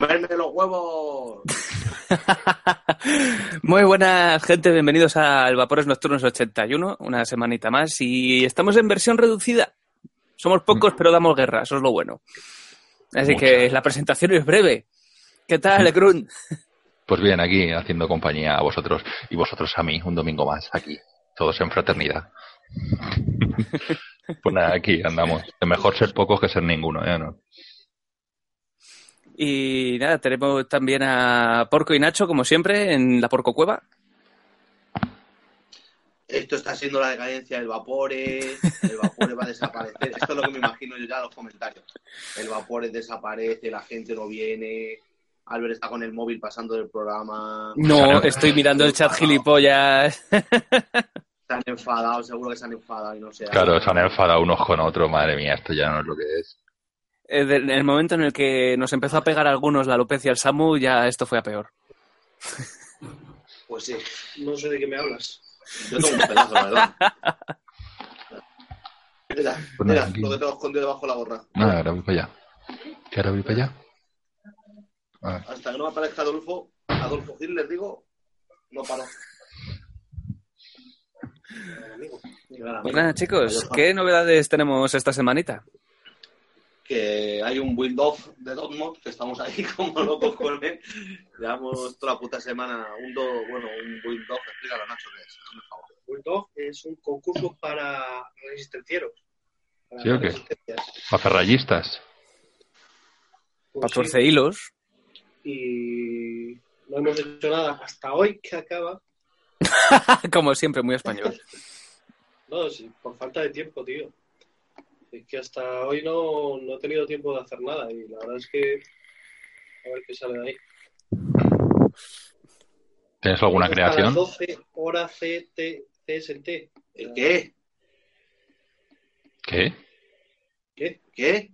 ¡Verme los huevos! Muy buenas, gente. Bienvenidos al Vapores Nocturnos 81, una semanita más. Y estamos en versión reducida. Somos pocos, pero damos guerra. Eso es lo bueno. Así que la presentación es breve. ¿Qué tal, Legrun? Pues bien, aquí haciendo compañía a vosotros y vosotros a mí, un domingo más, aquí, todos en fraternidad. pues nada, aquí andamos. Es mejor ser pocos que ser ninguno, ¿eh? ¿No? Y nada, tenemos también a Porco y Nacho, como siempre, en la Porco Cueva. Esto está siendo la decadencia del Vapore, el Vapore va a desaparecer. Esto es lo que me imagino yo ya en los comentarios. El Vapore desaparece, la gente no viene, Albert está con el móvil pasando del programa. No, estoy mirando el chat gilipollas. Se han enfadado, seguro que se han enfadado y no sé. Claro, se han enfadado unos con otros, madre mía, esto ya no es lo que es. Eh, En el momento en el que nos empezó a pegar a algunos la alopecia al Samu, ya esto fue a peor. Pues sí, No sé de qué me hablas. yo tengo un pedazo, la verdad. Mira, Pues mira, lo que tengo escondido debajo de la gorra. Nada, ahora voy para allá. ¿Qué ahora voy para allá? Hasta que no me aparezca Adolfo, Adolfo Hitler, digo, no paro. Pues nada, chicos, ¿qué novedades tenemos esta semanita? Que hay un build off de Dogmod, que estamos ahí como locos con él. Llevamos toda la puta semana un do, bueno, un build off, explícalo Nacho qué es, favor. Bulldog es un concurso para resistencieros. Para ¿Sí o qué? para ferrallistas. Pues Para sí, torce hilos. Y no hemos hecho nada hasta hoy que acaba. Como siempre, muy español. No, sí, por falta de tiempo, tío. Es que hasta hoy no, no he tenido tiempo de hacer nada y la verdad es que a ver qué sale de ahí. ¿Tienes alguna Hasta las creación? 12 hora CT, CST. ¿El qué? ¿Qué? ¿Qué? ¿Qué?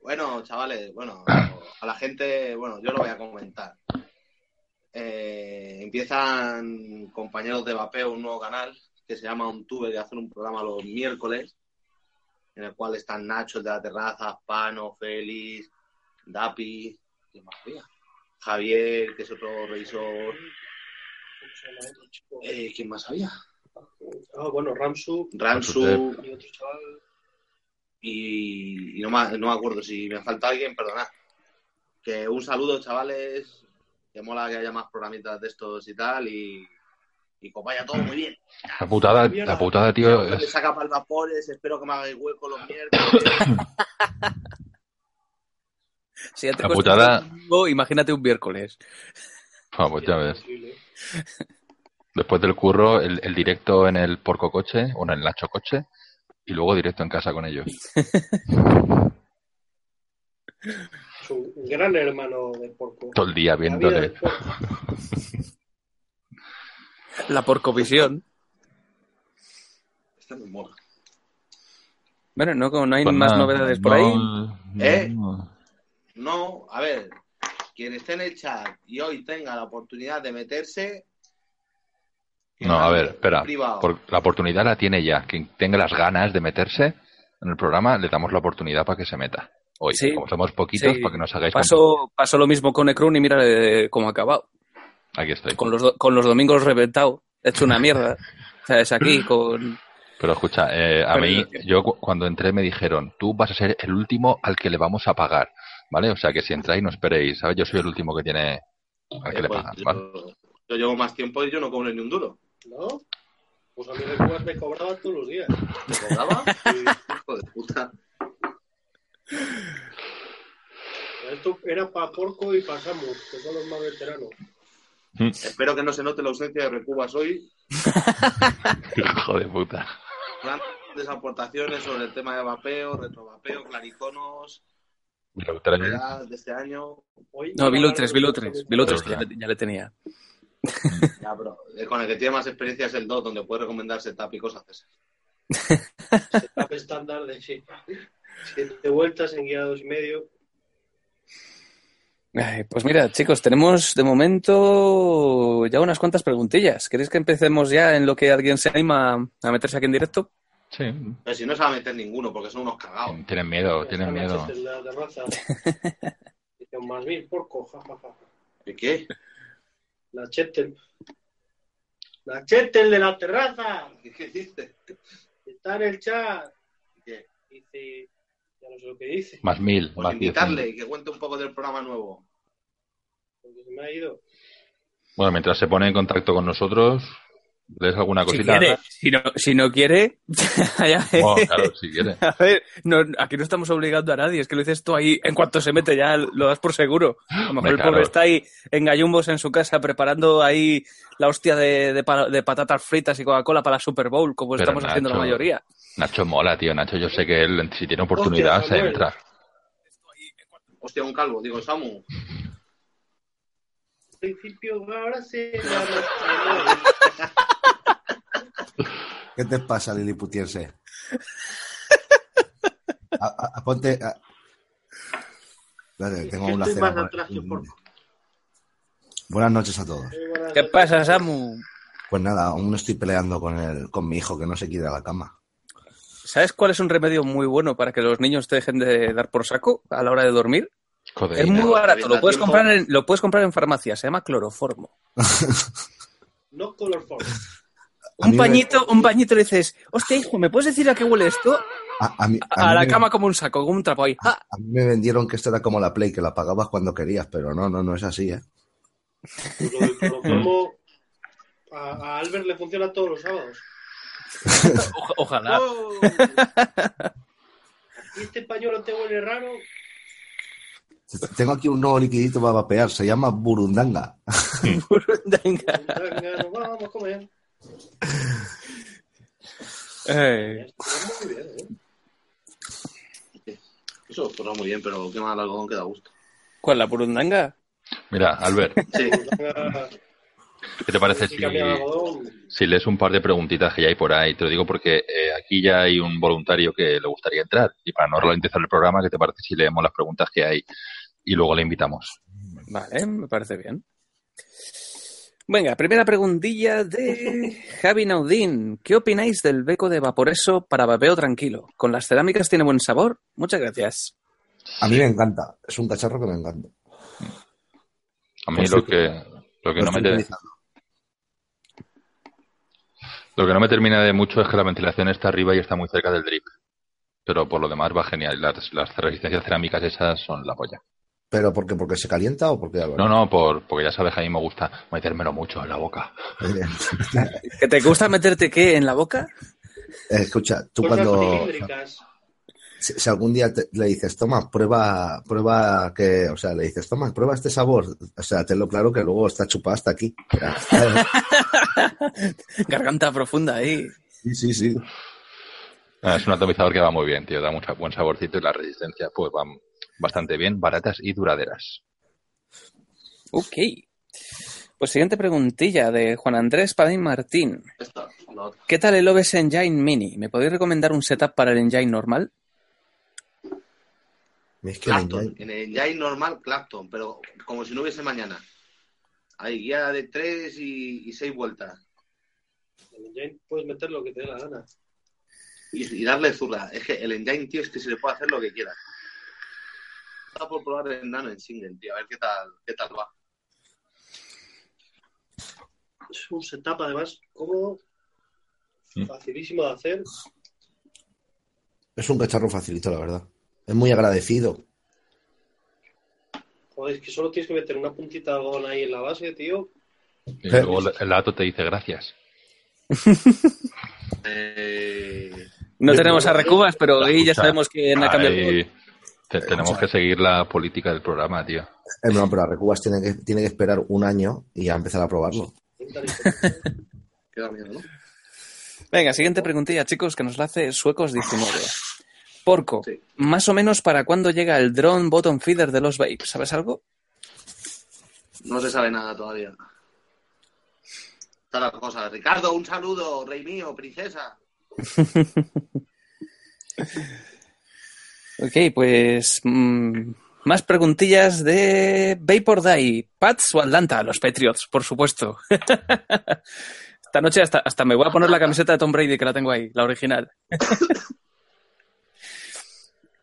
bueno, chavales, bueno, a la gente, bueno, yo lo voy a comentar. Eh, empiezan compañeros de vapeo un nuevo canal que se llama Untube, que hacen un programa los miércoles, en el cual están Nacho de la terraza, Pano, Félix, Dapi, ¿quién más había? Javier, que es otro revisor, eh, ¿quién más había? Ah, bueno, Ramsu Ramsu, y otro chaval. y, y no, me, no me acuerdo si me falta alguien, perdonad. Que un saludo, chavales. Que mola que haya más programitas de estos y tal. Y, y que os vaya todo muy bien. La putada, la putada, tío, Me es... saca para el vapores. Espero que me hagáis hueco los miércoles. Si ya te La putada- un domingo, imagínate un miércoles. Ah, pues ya ves. Después del curro, el, el directo en el porco coche, o en el Nacho coche, y luego directo en casa con ellos. Es un gran hermano del porco. Todo el día viéndole. La porcovisión. Esta me mola. Bueno, no, no hay Pues más nada, novedades por no, ahí. no, ¿Eh? no. A ver. Quien esté en el chat y hoy tenga la oportunidad de meterse. No, a ver, espera. Por- la oportunidad la tiene ya. Quien tenga las ganas de meterse en el programa, le damos la oportunidad para que se meta. Hoy, Sí. como somos poquitos, Sí. para que nos hagáis Pasó, pasó lo mismo con Necrun y mira eh, cómo ha acabado. Aquí estoy. Con los, do- con los domingos reventados. Hecho una mierda. O sea, es aquí con... Pero escucha, eh, a Pero mí, yo qué. yo cu- cuando entré me dijeron, tú vas a ser el último al que le vamos a pagar, ¿vale? O sea que si entráis no esperéis, ¿sabes? Yo soy el último que tiene al que Eh, le pues, pagan, yo, ¿vale? yo llevo más tiempo y yo no cobro ni un duro. ¿No? Pues a mí me cobraba todos los días. ¿Te cobraba? Y Hijo de puta. esto era para Porco y para Samus, que son los más veteranos. Espero que no se note la ausencia de Recubas hoy. Hijo de puta. Grandes aportaciones sobre el tema de vapeo, retrovapeo, clariconos, de este año. Hoy No, Vilo 3, Vilo 3. Vilo 3, que ya, le- ya le tenía. Ya, bro. Eh, Con el que tiene más experiencia es el DOT, donde puede recomendar setup y cosas de esas. setup estándar de sí. siete vueltas en guía dos y medio. Ay, Pues mira, chicos, tenemos de momento ya unas cuantas preguntillas. ¿Queréis que empecemos ya en lo que alguien se anima a meterse aquí en directo? Sí, Pero si no se va a meter ninguno, porque son unos cagados. tienen miedo, tienen miedo. Manchester en la terraza. Dice, más mil porco, jajaja. ¿Y qué? La Chetel. La Chetel de la terraza. ¿Qué, qué dices? Está en el chat. ¿Qué? Dice, ya no sé lo que dice, Más mil, Pues más diez invitarle mil. y que cuente un poco del programa nuevo. porque se me ha ido. Bueno, mientras se pone en contacto con nosotros, ¿lees alguna Si cosita? quiere, si no, si no quiere, ya- Bueno, claro, si quiere. A ver, no, aquí no estamos obligando a nadie, es que lo dices tú ahí, en cuanto se mete ya lo das por seguro. A lo mejor el pobre está ahí en gallumbos en su casa preparando ahí la hostia de, de pa- de patatas fritas y Coca-Cola para la Super Bowl, como Pero, estamos haciendo la mayoría. Nacho mola, tío. Nacho, yo sé que él, si tiene oportunidad, Hostia, se Samuel. entra. Hostia, un calvo. Digo, Samu. Al principio ahora se ¿Qué te pasa, liliputiense? A, a- a- ponte. a- Espérate, tengo una cena. por. Buenas noches a todos. ¿Qué pasa, Samu? Pues nada, aún estoy peleando con el, con mi hijo que no se quiere a la cama. ¿Sabes cuál es un remedio muy bueno para que los niños te dejen de dar por saco a la hora de dormir? Joder, Es muy barato, lo puedes, comprar en, lo puedes comprar en farmacia, se llama cloroformo. No color form. A Un me- pañito, un pañito le dices, hostia, hijo, ¿me puedes decir a qué huele esto? A, a mí, a A, mí la me- cama como un saco, como un trapo ahí. ¡Ah! a mí me vendieron que esto era como la Play, que la pagabas cuando querías, pero no, no, no es así, ¿eh? Lo cloroformo a, a Albert le funciona todos los sábados. Oja- ojalá. ¡Oh! Y este pañuelo te huele raro. Tengo aquí un nuevo liquidito para vapear, se llama Burundanga. Venga, nos vamos a comer. Eh, muy bien, ¿eh? Eso suena muy bien, pero qué mal algodón que da gusto. ¿Cuál, la purundanga? Mira, Albert, Sí. ¿Qué te parece si lees un par de preguntitas que ya hay por ahí? Te lo digo porque eh, aquí ya hay un voluntario que le gustaría entrar. Y para no ralentizar el programa, ¿qué te parece si leemos las preguntas que hay y luego le invitamos? Vale, me parece bien. Venga, primera preguntilla de Javi Naudín. ¿Qué opináis del beco de Vaporeso para vapeo tranquilo? ¿Con las cerámicas tiene buen sabor? Muchas gracias. A mí me encanta, es un cacharro que me encanta. A mí Pues lo sí, que, lo que Lo no me. Lo que no me termina de mucho es que la ventilación está arriba y está muy cerca del drip. Pero por lo demás va genial. Las, las resistencias cerámicas esas son la polla. ¿Pero por qué? ¿Porque se calienta o porque? No, no, por, porque ya sabes que a mí me gusta metérmelo mucho en la boca. ¿Que te gusta meterte qué en la boca? Eh, escucha, tú Cosas cuando... Si, si algún día te- le dices, toma, prueba, prueba que, o sea, le dices, toma, prueba este sabor, o sea, tenlo claro que luego está chupada hasta aquí. Garganta profunda ahí. Sí, sí, sí. Ah, Es un atomizador que va muy bien, tío. Da mucho buen saborcito y las resistencias pues van bastante bien, baratas y duraderas. Ok. Pues siguiente preguntilla de Juan Andrés Padín Martín. La. ¿Qué tal el OBS Engine Mini? ¿Me podéis recomendar un setup para el Engine normal? Es que el Clapton. engine- En el Engine normal, Clapton, pero como si no hubiese mañana. Hay guía de tres y, y seis vueltas. El Jane puedes meter lo que te dé la gana. Y, y darle zurda. Es que el Engine, tío, es que se le puede hacer lo que quiera. Está por probar el Nano en single, tío, a ver qué tal, qué tal va. Es un setup, además, cómodo, Mm. facilísimo de hacer. es un cacharro facilito, la verdad. Es muy agradecido. Joder, es que solo tienes que meter una puntita de algodón ahí en la base, tío. Y Eh. luego el dato te dice gracias. Eh, No tenemos a Recubas, pero ahí ya sabemos que ha cambiado. ahí te- tenemos que seguir la política del programa, tío. Eh, no, pero a Recubas tiene que, tiene que esperar un año y a empezar a probarlo. queda miedo, ¿no? Venga, siguiente preguntilla, chicos, que nos la hace Suecos19. Porco, Sí. más o menos para cuándo llega el drone bottom feeder de los Vape, ¿sabes algo? No se sabe nada todavía. Está la cosa. Ricardo, un saludo, rey mío, princesa. Ok, pues mm, más preguntillas de Vapor Die, Pats o Atlanta, los Patriots, por supuesto. Esta noche hasta, hasta me voy a poner la camiseta de Tom Brady que la tengo ahí, la original.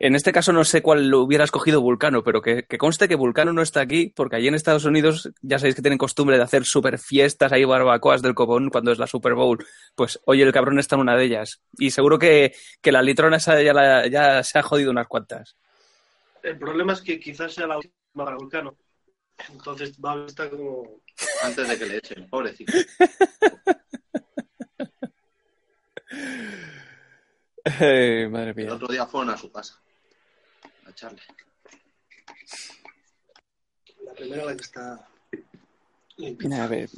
En este caso no sé cuál lo hubiera escogido Vulcano, pero que, que conste que Vulcano no está aquí, porque allí en Estados Unidos ya sabéis que tienen costumbre de hacer super fiestas, ahí barbacoas del copón cuando es la Super Bowl. Pues oye, el cabrón está en una de ellas. Y seguro que, que la litrona esa ya, la- ya se ha jodido unas cuantas. El problema es que quizás sea la última para Vulcano. Entonces va a estar como. Antes de que le echen, pobrecito. Eh, madre El mía. otro día fueron a su casa. A. La primera que está. A ver,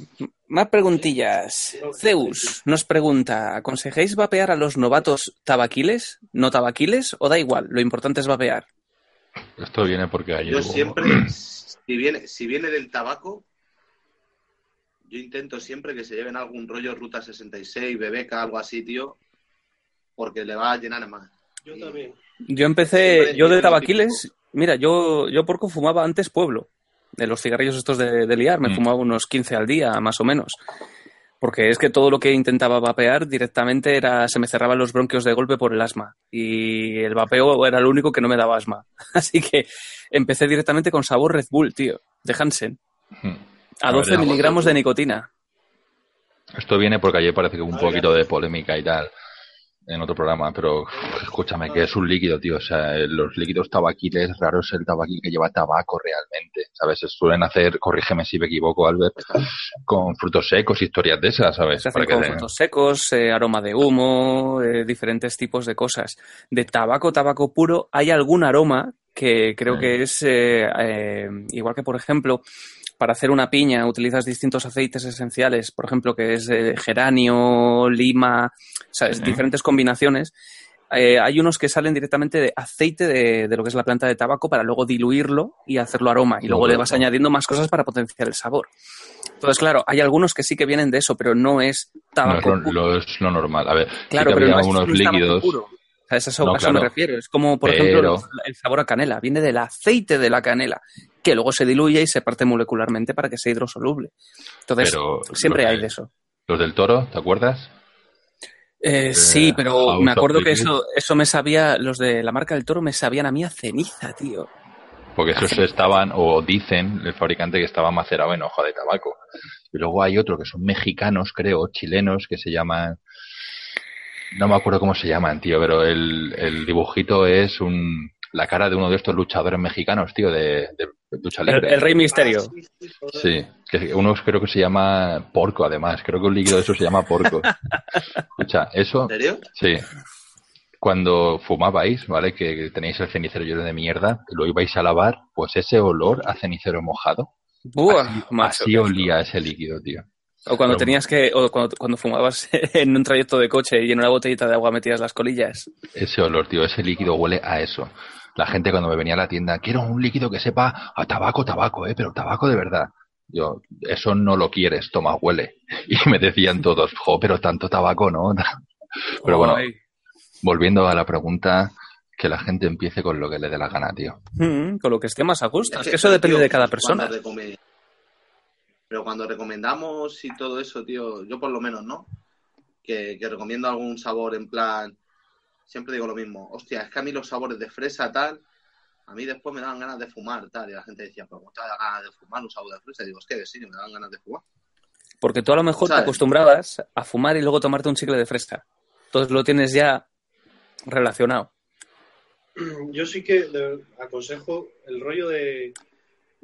más preguntillas. Zeus nos pregunta, ¿aconsejéis vapear a los novatos tabaquiles? ¿No tabaquiles? ¿O da igual? Lo importante es vapear. Esto viene porque ayer Yo siempre, si viene, si viene del tabaco, yo intento siempre que se lleven algún rollo Ruta 66, Bebeca, algo así, tío, porque le va a llenar más. Yo también. Yo empecé, yo de tabaquiles, mira, yo, yo porco fumaba antes pueblo, de los cigarrillos estos de, de liar, me Mm. fumaba unos 15 al día, más o menos. Porque es que todo lo que intentaba vapear directamente era, se me cerraban los bronquios de golpe por el asma. Y el vapeo era lo único que no me daba asma. Así que empecé directamente con sabor Red Bull, tío, de Hansen. Hmm. A A 12 ver, miligramos de nicotina. Esto viene porque ayer parece que hubo un poquito de polémica y tal en otro programa, pero escúchame, que es un líquido, tío. O sea, los líquidos tabaquiles, raro es el tabaquil que lleva tabaco realmente. ¿Sabes? Se suelen hacer, corrígeme si me equivoco, Albert, con frutos secos, historias de esas, ¿sabes? Se hacen Para con frutos secos, eh, aroma de humo, eh, diferentes tipos de cosas. De tabaco, tabaco puro, hay algún aroma que creo Sí. que es eh, igual que, por ejemplo, para hacer una piña utilizas distintos aceites esenciales, por ejemplo, que es eh, geranio, lima, ¿sabes? Sí. diferentes combinaciones. Eh, hay unos que salen directamente de aceite de, de lo que es la planta de tabaco para luego diluirlo y hacerlo aroma. Y luego le vas añadiendo más cosas para potenciar el sabor. Entonces, claro, hay algunos que sí que vienen de eso, pero no es No es tabaco lo, lo- es lo normal. A ver, Claro, que pero no es, unos no es tabaco líquidos. puro. O sea, es eso, No, a eso me claro. refiero. Es como, por Pero- ejemplo, el sabor a canela. Viene del aceite de la canela, que luego se diluye y se parte molecularmente para que sea hidrosoluble. Entonces, Pero siempre hay de- eso. Los del toro, ¿te acuerdas? Eh, sí, pero me acuerdo que eso, eso me sabía, los de la marca del toro me sabían a mí a ceniza, tío. Porque esos estaban, o dicen el fabricante que estaba macerado en hoja de tabaco. Y luego hay otro que son mexicanos, creo, chilenos, que se llaman. No me acuerdo cómo se llaman, tío, pero el, el dibujito es un la cara de uno de estos luchadores mexicanos, tío, de, de lucha El, libre. el Rey Misterio. Ah, sí, que uno creo que se llama porco, además. Creo que un líquido de eso se llama porco. Escucha, eso, ¿En serio? sí. Cuando fumabais, ¿vale? Que tenéis el cenicero lleno de mierda, y lo ibais a lavar, pues ese olor a cenicero mojado, Buah, así, macho, así olía ese líquido, tío. O cuando Pero- tenías que, o cuando, cuando fumabas en un trayecto de coche y en una botellita de agua metías las colillas. Ese olor, tío, ese líquido huele a eso. La gente cuando me venía a la tienda, quiero un líquido que sepa a tabaco, tabaco, eh, pero tabaco de verdad. Yo, eso no lo quieres, toma, huele. Y me decían todos, jo, pero tanto tabaco, ¿no? Pero bueno, volviendo a la pregunta, que la gente empiece con lo que le dé la gana, tío. Mm, con lo que esté más a gusto. Es que eso depende tío, de cada persona. Pero cuando recomendamos y todo eso, tío, yo por lo menos, ¿no? Que, que recomiendo algún sabor en plan. Siempre digo lo mismo. Hostia, es que a mí los sabores de fresa, tal. A mí después me daban ganas de fumar, tal. Y la gente decía, pero ¿cómo te da ganas de fumar un sabor de fresa? Y digo, es que sí, me dan ganas de fumar. Porque tú a lo mejor te acostumbrabas a fumar y luego tomarte un chicle de fresca. Entonces lo tienes ya relacionado. Yo sí que aconsejo el rollo de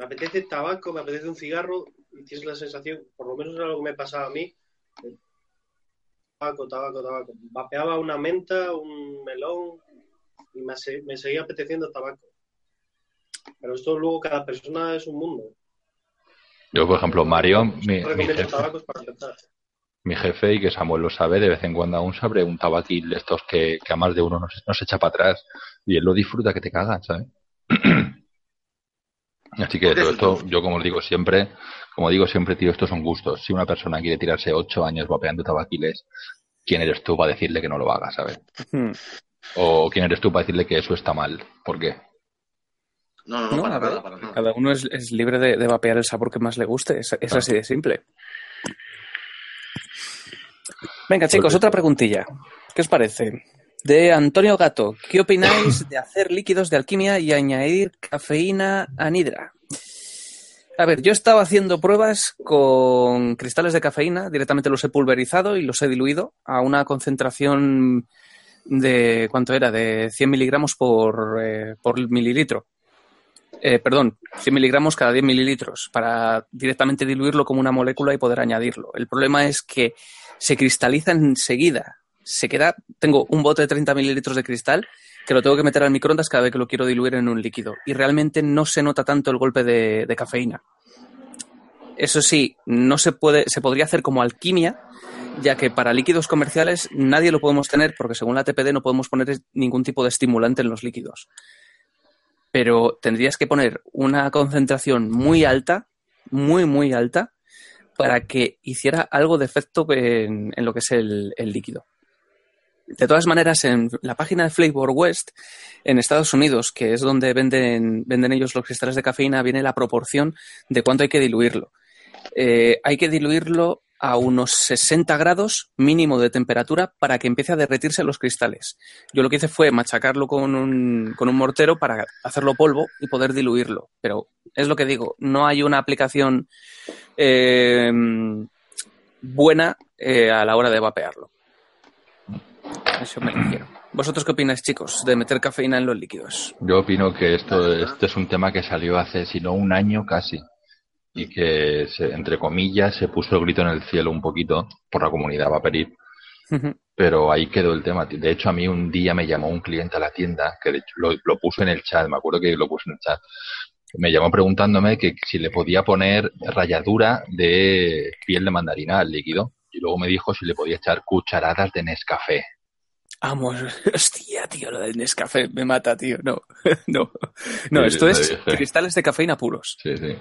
me apetece tabaco, me apetece un cigarro y tienes la sensación, por lo menos era lo que me pasaba a mí, tabaco, tabaco, tabaco. Vapeaba una menta, un melón y me, se- me seguía apeteciendo tabaco. Pero esto luego cada persona es un mundo. Yo, por ejemplo, Mario, mi, mi jefe, mi jefe, y que Samuel lo sabe, de vez en cuando aún sabe un tabaquil de estos que, que a más de uno nos, nos echa para atrás. Y él lo disfruta que te cagan, ¿sabes? Así que Porque todo es esto, yo como digo siempre, como digo siempre, tío, estos son gustos. Si una persona quiere tirarse ocho años vapeando tabaquiles, ¿quién eres tú para decirle que no lo haga, ¿sabes? Mm. O quién eres tú para decirle que eso está mal. ¿Por qué? No, no, no, No, para a ver, nada, para nada. Cada uno es, es libre de, de vapear el sabor que más le guste. Es, es así de simple. Venga, chicos, otra preguntilla. ¿Qué os parece? De Antonio Gato, ¿qué opináis de hacer líquidos de alquimia y añadir cafeína anhidra? A ver, yo he estado haciendo pruebas con cristales de cafeína, directamente los he pulverizado y los he diluido a una concentración de, ¿cuánto era? De 100 miligramos por, eh, por mililitro. Eh, perdón, 100 miligramos cada 10 mililitros para directamente diluirlo como una molécula y poder añadirlo. El problema es que se cristaliza enseguida. Se queda, tengo un bote de 30 mililitros de cristal que lo tengo que meter al microondas cada vez que lo quiero diluir en un líquido y realmente no se nota tanto el golpe de, de cafeína. Eso sí, no se puede, se podría hacer como alquimia, ya que para líquidos comerciales nadie lo podemos tener porque según la TPD no podemos poner ningún tipo de estimulante en los líquidos. Pero tendrías que poner una concentración muy alta, muy, muy alta, para que hiciera algo de efecto en, lo que es el líquido. De todas maneras, en la página de Flavor West, en Estados Unidos, que es donde venden, venden ellos los cristales de cafeína, viene la proporción de cuánto hay que diluirlo. Eh, hay que diluirlo a unos 60 grados mínimo de temperatura para que empiece a derretirse los cristales. Yo lo que hice fue machacarlo con un, con un mortero para hacerlo polvo y poder diluirlo. Pero es lo que digo, no hay una aplicación eh, buena eh, a la hora de vapearlo. Eso me refiero. ¿Vosotros qué opináis, chicos, de meter cafeína en los líquidos? Yo opino que esto, este es un tema que salió hace, si no un año casi, y que, se, entre comillas, se puso el grito en el cielo un poquito por la comunidad vaporil, Ujú. pero ahí quedó el tema. De hecho, a mí un día me llamó un cliente a la tienda, que de hecho lo, lo puso en el chat, me acuerdo que lo puso en el chat. Me llamó preguntándome que si le podía poner ralladura de piel de mandarina al líquido. Y luego me dijo si le podía echar cucharadas de Nescafé. Vamos, hostia, tío, lo del Nescafé me mata, tío. No, no. No, Sí, esto es cristales de cafeína puros. Sí, sí.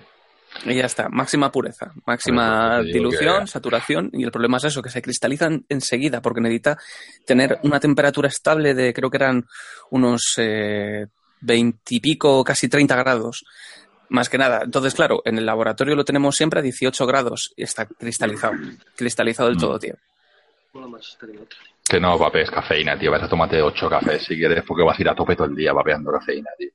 Y ya está, máxima pureza, máxima digo dilución, que- saturación. Y el problema es eso, que se cristalizan enseguida, porque necesita tener una temperatura estable de, creo que eran unos eh, veintipico, casi 30 grados. Más que nada. Entonces, claro, en el laboratorio lo tenemos siempre a 18 grados y está cristalizado. Cristalizado del Mm. todo, tío. Mola más que. Que no vapees cafeína, tío. Vas a tomarte ocho cafés si quieres, porque vas a ir a tope todo el día vapeando cafeína, tío.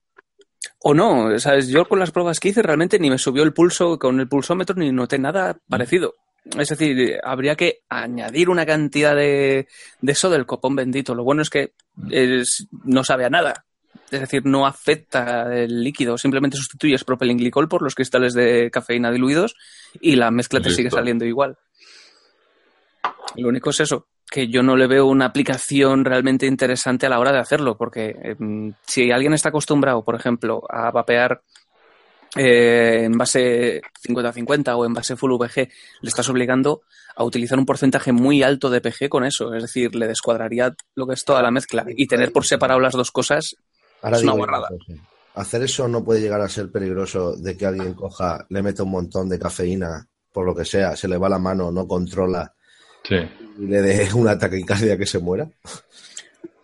O no, ¿sabes? Yo con las pruebas que hice realmente ni me subió el pulso con el pulsómetro ni noté nada parecido. Es decir, habría que añadir una cantidad de, de eso del copón bendito. Lo bueno es que es- no sabe a nada. Es decir, no afecta el líquido, simplemente sustituyes propilenglicol por los cristales de cafeína diluidos y la mezcla te sigue saliendo igual. Lo único es eso, que yo no le veo una aplicación realmente interesante a la hora de hacerlo, porque em, si alguien está acostumbrado, por ejemplo, a vapear eh, en base 50-50 o en base full VG, le estás obligando a utilizar un porcentaje muy alto de PG con eso, es decir, le descuadraría lo que es toda la mezcla. Y tener por separado las dos cosas Ahora Es una guarrada. Hacer eso no puede llegar a ser peligroso de que alguien coja, le meta un montón de cafeína, por lo que sea, se le va la mano, no controla Sí. y le dé una taquicardia que se muera.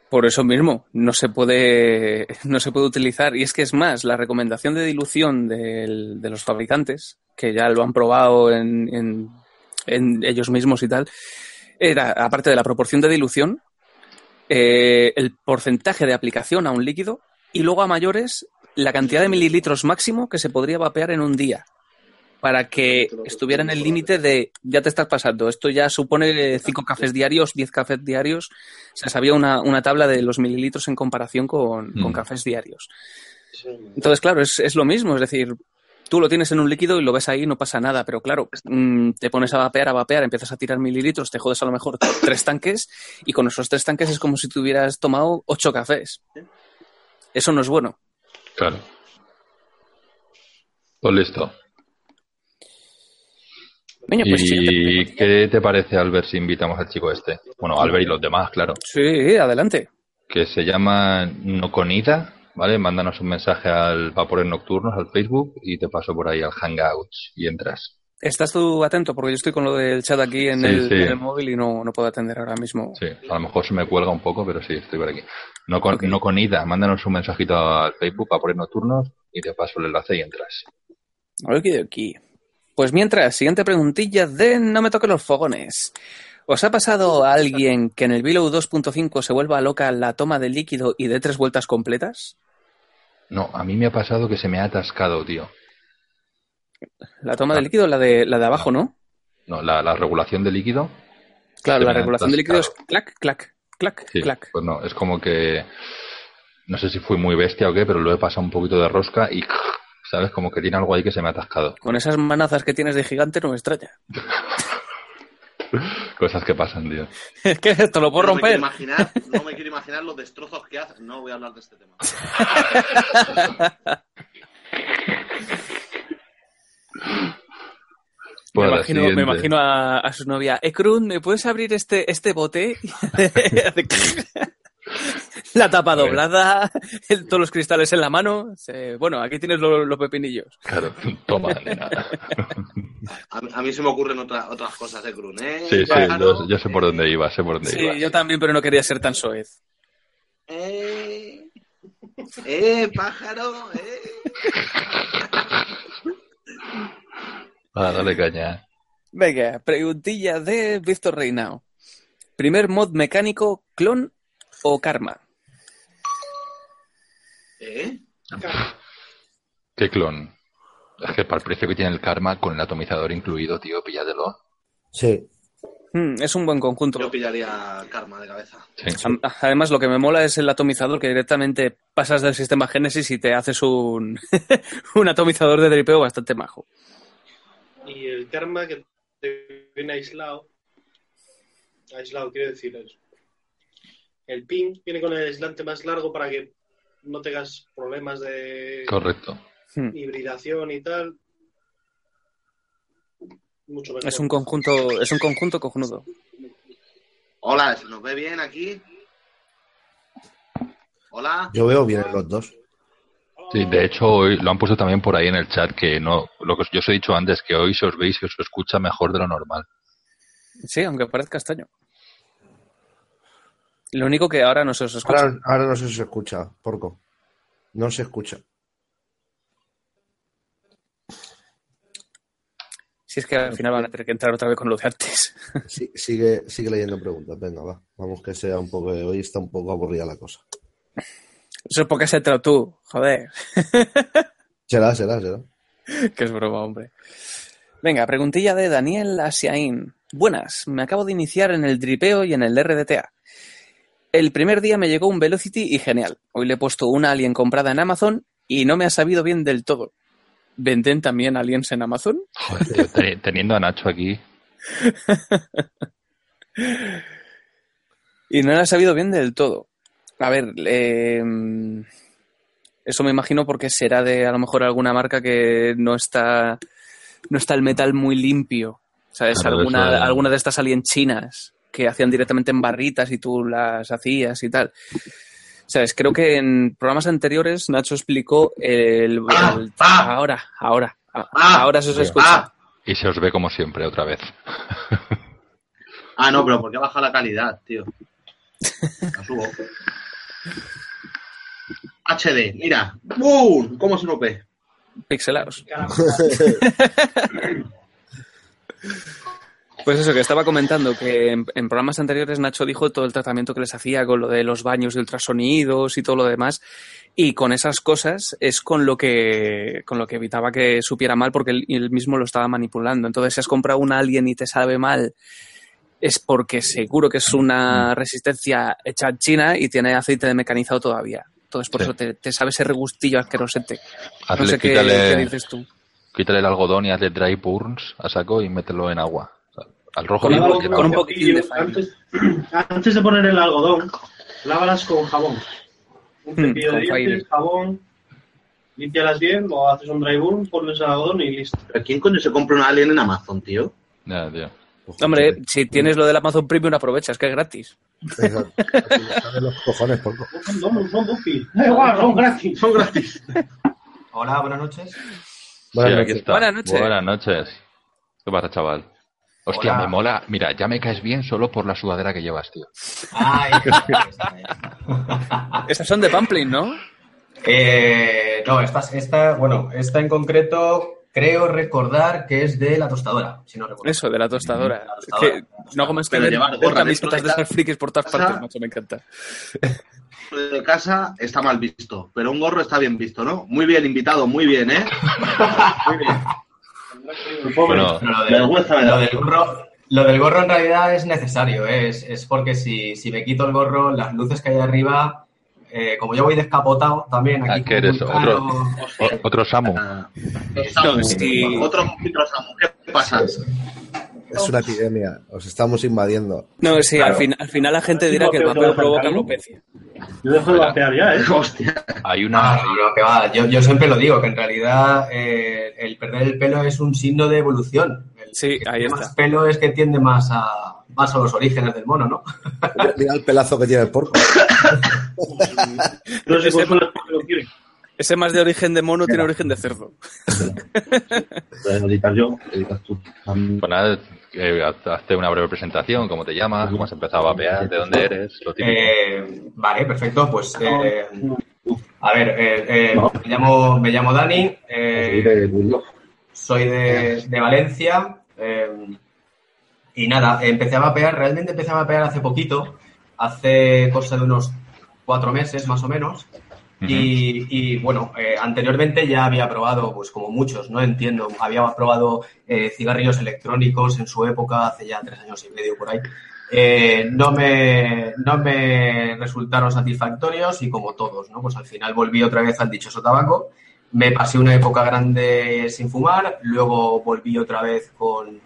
Por eso mismo, no se puede, no se puede utilizar. Y es que es más, la recomendación de dilución del- de los fabricantes, que ya lo han probado en, en- en ellos mismos y tal, era, aparte de la proporción de dilución, eh, el porcentaje de aplicación a un líquido y luego a mayores la cantidad de mililitros máximo que se podría vapear en un día para que estuviera en el límite de ya te estás pasando. Esto ya supone 5 cafés diarios, 10 cafés diarios. O sea, sabía una, una tabla de los mililitros en comparación con, con Mm. cafés diarios. Entonces, claro, es, es lo mismo. Es decir, tú lo tienes en un líquido y lo ves ahí, no pasa nada. Pero claro, mm, te pones a vapear, a vapear, empiezas a tirar mililitros, te jodes a lo mejor tres tanques y con esos tres tanques es como si te hubieras tomado ocho cafés. Eso no es bueno. Claro. Pues listo. Pues ¿Y preguntilla. qué te parece, Albert, si invitamos al chico este? Bueno, Albert y los demás, claro. Sí, adelante. Que se llama Noconida, ¿vale? Mándanos un mensaje al Vapores Nocturnos, al Facebook, y te paso por ahí al Hangouts y entras. Estás tú atento porque yo estoy con lo del chat aquí en, Sí, el, sí. en el móvil y no, no puedo atender ahora mismo. Sí, a lo mejor se me cuelga un poco, pero sí, estoy por aquí. No con, Ok. no con ida, mándanos un mensajito al Facebook, Vapores Nocturnos, y te paso el enlace y entras. Ok, aquí. Pues mientras, siguiente preguntilla de No me toque los fogones. ¿Os ha pasado a alguien que en el Below 2.5 se vuelva loca la toma del líquido y dé tres vueltas completas? No, a mí me ha pasado que se me ha atascado, tío. La toma del líquido, la de, la de abajo, ¿no? No, la, la regulación de líquido. Claro, la regulación de líquido es clac, clac, clac, Sí, clac. pues no, es como que no sé si fui muy bestia o qué, pero lo he pasado un poquito de rosca y sabes como que tiene algo ahí que se me ha atascado. Con esas manazas que tienes de gigante no me extraña. Cosas que pasan, tío. Es que esto lo puedo no me quiero romper. imaginar, no me quiero imaginar los destrozos que hacen. No voy a hablar de este tema. Me imagino, me siguiente. imagino a, a su novia. Ekrun, ¿me puedes abrir este, este bote? La tapa doblada, el- todos los cristales en la mano. Se- bueno, aquí tienes lo- los pepinillos. Claro, toma, nena. A, mí- a mí se me ocurren otra- otras cosas de Crun, ¿eh? Sí, sí, yo, yo sé por dónde iba, sé por dónde iba. Sí, yo también, pero no quería ser tan soez. Eh, eh, pájaro, eh. Ah, dale caña. Venga, preguntilla de Víctor Reinao. ¿Primer mod mecánico, clon o karma? ¿Eh? ¿Qué clon? Es que para el precio que tiene el karma, con el atomizador incluido, tío, píllatelo. Sí. Hmm, es un buen conjunto. Yo pillaría karma de cabeza. Sí. Además, lo que me mola es el atomizador, que directamente pasas del sistema Genesis y te haces un, un atomizador de dripeo bastante majo. Y el karma que te viene aislado. Aislado, quiero decir eso. El pin viene con el aislante más largo para que no tengas problemas de Correcto. Hmm. hibridación y tal. Mucho mejor. Es un conjunto, es un conjunto cojonudo. Hola, ¿se nos ve bien aquí? Hola. Yo veo bien los dos. Sí, de hecho, hoy lo han puesto también por ahí en el chat que no, lo que yo os he dicho antes, que hoy se os veis y os escucha mejor de lo normal. Sí, aunque parezca extraño. Lo único que ahora no se os escucha. Ahora, ahora no se se escucha, porco. No se escucha. Si es que al final van a tener que entrar otra vez con lo de antes. Sí, sigue, sigue leyendo preguntas. Venga, va. Vamos que sea un poco. Hoy está un poco aburrida la cosa. Eso es porque has entrado tú, joder. Será, será, será. que es broma, hombre. Venga, preguntilla de Daniel Asiaín. Buenas, me acabo de iniciar en el dripeo y en el RDTA. El primer día me llegó un Velocity y genial. Hoy le he puesto una Alien comprada en Amazon y no me ha sabido bien del todo. ¿Venden también aliens en Amazon? Joder, teniendo a Nacho aquí, Y no le ha sabido bien del todo. A ver, eh, eso me imagino porque será de a lo mejor alguna marca que no está no está el metal muy limpio. ¿Sabes? Claro, alguna, es. alguna de estas alien chinas que hacían directamente en barritas y tú las hacías y tal. ¿Sabes? Creo que en programas anteriores Nacho explicó el... Ah, el- ah. ahora, ahora. Ah, ahora se os escucha. Y se os ve como siempre otra vez. ah, no, pero porque baja la calidad, tío. La subo. HD, mira. ¡Bum! ¿Cómo se nos ve? Pixelados. Pues eso, que estaba comentando que en, en programas anteriores Nacho dijo todo el tratamiento que les hacía con lo de los baños de ultrasonidos y todo lo demás. Y con esas cosas es con lo que, con lo que evitaba que supiera mal porque él, él mismo lo estaba manipulando. Entonces, si has comprado un alien y te sabe mal, es porque seguro que es una resistencia hecha en China y tiene aceite de mecanizado todavía. Entonces, por Sí. eso te, te sabe ese regustillo asquerosete. No Hazle, sé qué, quítale, qué dices tú. quítale el algodón y hazle dry burns a saco y mételo en agua. Al rojo Con con un poquitín de antes, antes de poner el algodón, lávalas con jabón. Un Hmm, cepillo de dientes, jabón, límpialas bien, o haces un dry burn, pones el algodón y listo. ¿Pero quién coño se compra un alien en Amazon, tío? Ya, tío. Hombre, si tienes lo del Amazon Premium, aprovecha, es que es gratis. Los cojones. No son domos, son Duffy. Da igual, son gratis. Son gratis. Hola, buenas noches. Buenas Sí, aquí noches. está. Buenas noches. Buenas noches. ¿Qué pasa, chaval? Hostia, Hola. me mola. Mira, ya me caes bien solo por la sudadera que llevas, tío. Ay, esta, Esas son de Pamplin, ¿no? eh, no, esta, esta, bueno, esta en concreto creo recordar que es de la tostadora, si no recuerdo. Eso, de la tostadora. La Es tostadora. que no más que ver, llevar gorra camisetas de esas frikis por todas casa. partes, macho, me encanta. de casa está mal visto, pero un gorro está bien visto, ¿no? Muy bien invitado, muy bien, ¿eh? Muy bien. Bueno, Pero lo, de- Vergüenza me da. lo del gorro, lo del gorro en realidad es necesario, ¿eh? es, es porque si, si me quito el gorro, las luces que hay arriba, eh, como yo voy descapotado también aquí. Ah, ¿qué eres? Vulcano- o- otro Samu. Ah, No, sí. Otro Samu, ¿qué pasa? Es una epidemia. Os estamos invadiendo. No, sí, al, fin- al final la gente dirá que el vapeo provoca alopecia. Yo dejo de vapear ya, ¿eh? Hostia. Hay una. que va. Yo, yo siempre lo digo, que en realidad eh, el perder el pelo es un signo de evolución. El Sí, que ahí tiene está. más pelo es que tiende más a, más a los orígenes del mono, ¿no? Mira el pelazo que tiene el porco. No sé que lo quiere. Ese más de origen de mono tiene origen de cerdo. Lo editas yo, editas tú. Pues nada, eh, haz- hazte una breve presentación, cómo te llamas, cómo has empezado a vapear, de dónde eres, lo típico. Eh, vale, perfecto. Pues, eh, a ver, eh, eh, me, llamo, me llamo Dani, eh, soy de, de Valencia eh, y nada, empecé a vapear, realmente empecé a vapear hace poquito, hace cosa de unos cuatro meses más o menos. Y, y, bueno, eh, anteriormente ya había probado, pues como muchos, ¿no? Entiendo, había probado eh, cigarrillos electrónicos en su época, hace ya tres años y medio por ahí. Eh, no, me, no me resultaron satisfactorios y como todos, ¿no? Pues al final volví otra vez al dichoso tabaco. Me pasé una época grande sin fumar, luego volví otra vez con,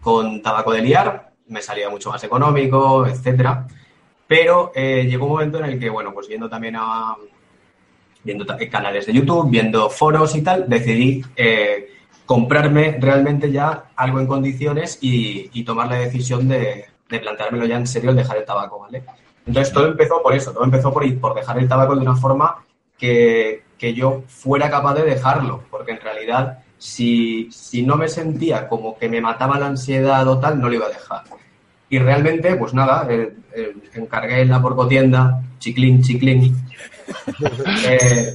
con tabaco de liar, me salía mucho más económico, etcétera. Pero eh, llegó un momento en el que, bueno, pues viendo también a, viendo ta- canales de YouTube, viendo foros y tal, decidí eh, comprarme realmente ya algo en condiciones y, tomar la decisión de, de planteármelo ya en serio el dejar el tabaco, ¿vale? Entonces todo empezó por eso, todo empezó por, por dejar el tabaco de una forma que, que yo fuera capaz de dejarlo, porque en realidad si, si no me sentía como que me mataba la ansiedad o tal, no lo iba a dejar. Y realmente, pues nada, eh, eh, encargué en la porcotienda, chiclín, chiclín, eh,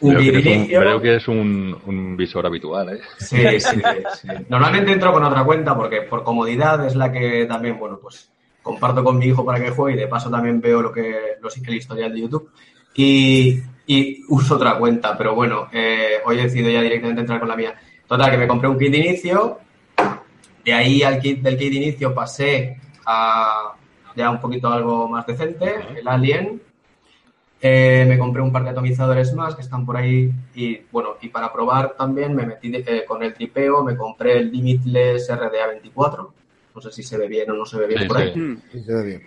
Creo creo que es un, un visor habitual, ¿eh? Sí, sí, sí. Normalmente entro con otra cuenta porque por comodidad es la que también, bueno, pues comparto con mi hijo para que juegue y de paso también veo lo que los, el historial de YouTube. Y, y uso otra cuenta, pero bueno, eh, hoy he decidido ya directamente entrar con la mía. Total, que me compré un kit de inicio. De ahí al kit del kit de inicio pasé a ya un poquito algo más decente, el Alien. Eh, me compré un par de atomizadores más que están por ahí y bueno, y para probar también me metí eh, con el tripeo, me compré el Limitless RDA24, no sé si se ve bien o no se ve bien Sí, por ahí. sí. Mm. Sí, se ve bien.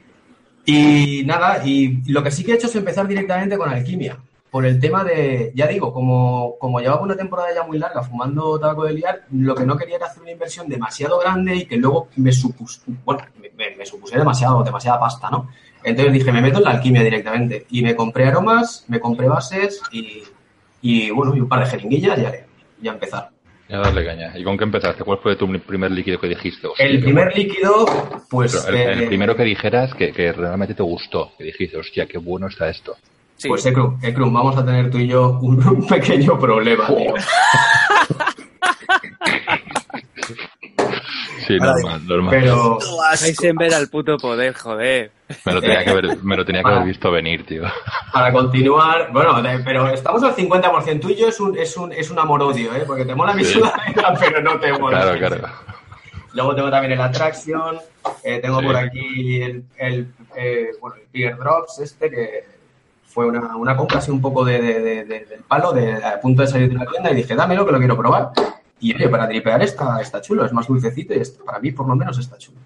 Y nada, y lo que sí que he hecho es empezar directamente con alquimia. Por el tema de, ya digo, como, como llevaba una temporada ya muy larga fumando tabaco de liar, lo que no quería era hacer una inversión demasiado grande y que luego me, supus, bueno, me, me- me supusiera demasiado, demasiada pasta, ¿no? Entonces dije, me meto en la alquimia directamente. Y me compré aromas, me compré bases y, y bueno, y un par de jeringuillas y ya, ya empezar. Ya darle caña. ¿Y con qué empezaste? ¿Cuál fue tu primer líquido que dijiste? Hostia, El primer bueno. líquido, pues... El, el eh, primero que dijeras que, que realmente te gustó, que dijiste, hostia, qué bueno está esto. Sí. Pues Ekrum, Ekrum, vamos a tener tú y yo un, un pequeño problema, tío. Sí, normal, normal. Pero Heisenberg al puto poder, joder. Me lo tenía que haber, me lo tenía que haber visto venir, tío. para continuar, bueno, de- pero estamos al 50% tuyo, es un, es un, es un amor-odio, ¿eh? Porque te mola mi Sí. sudadera, pero no te mola. Claro, claro. Luego tengo también el Attraction, eh, tengo Sí. por aquí el, el, eh, bueno, el Bigger Drops este, que fue una, una compra así un poco de, de- de- de- del palo, de, a punto de salir de una tienda, y dije, dámelo que lo quiero probar. Y oye, para tripear está, está chulo, es más dulcecito y es- para mí por lo menos está chulo.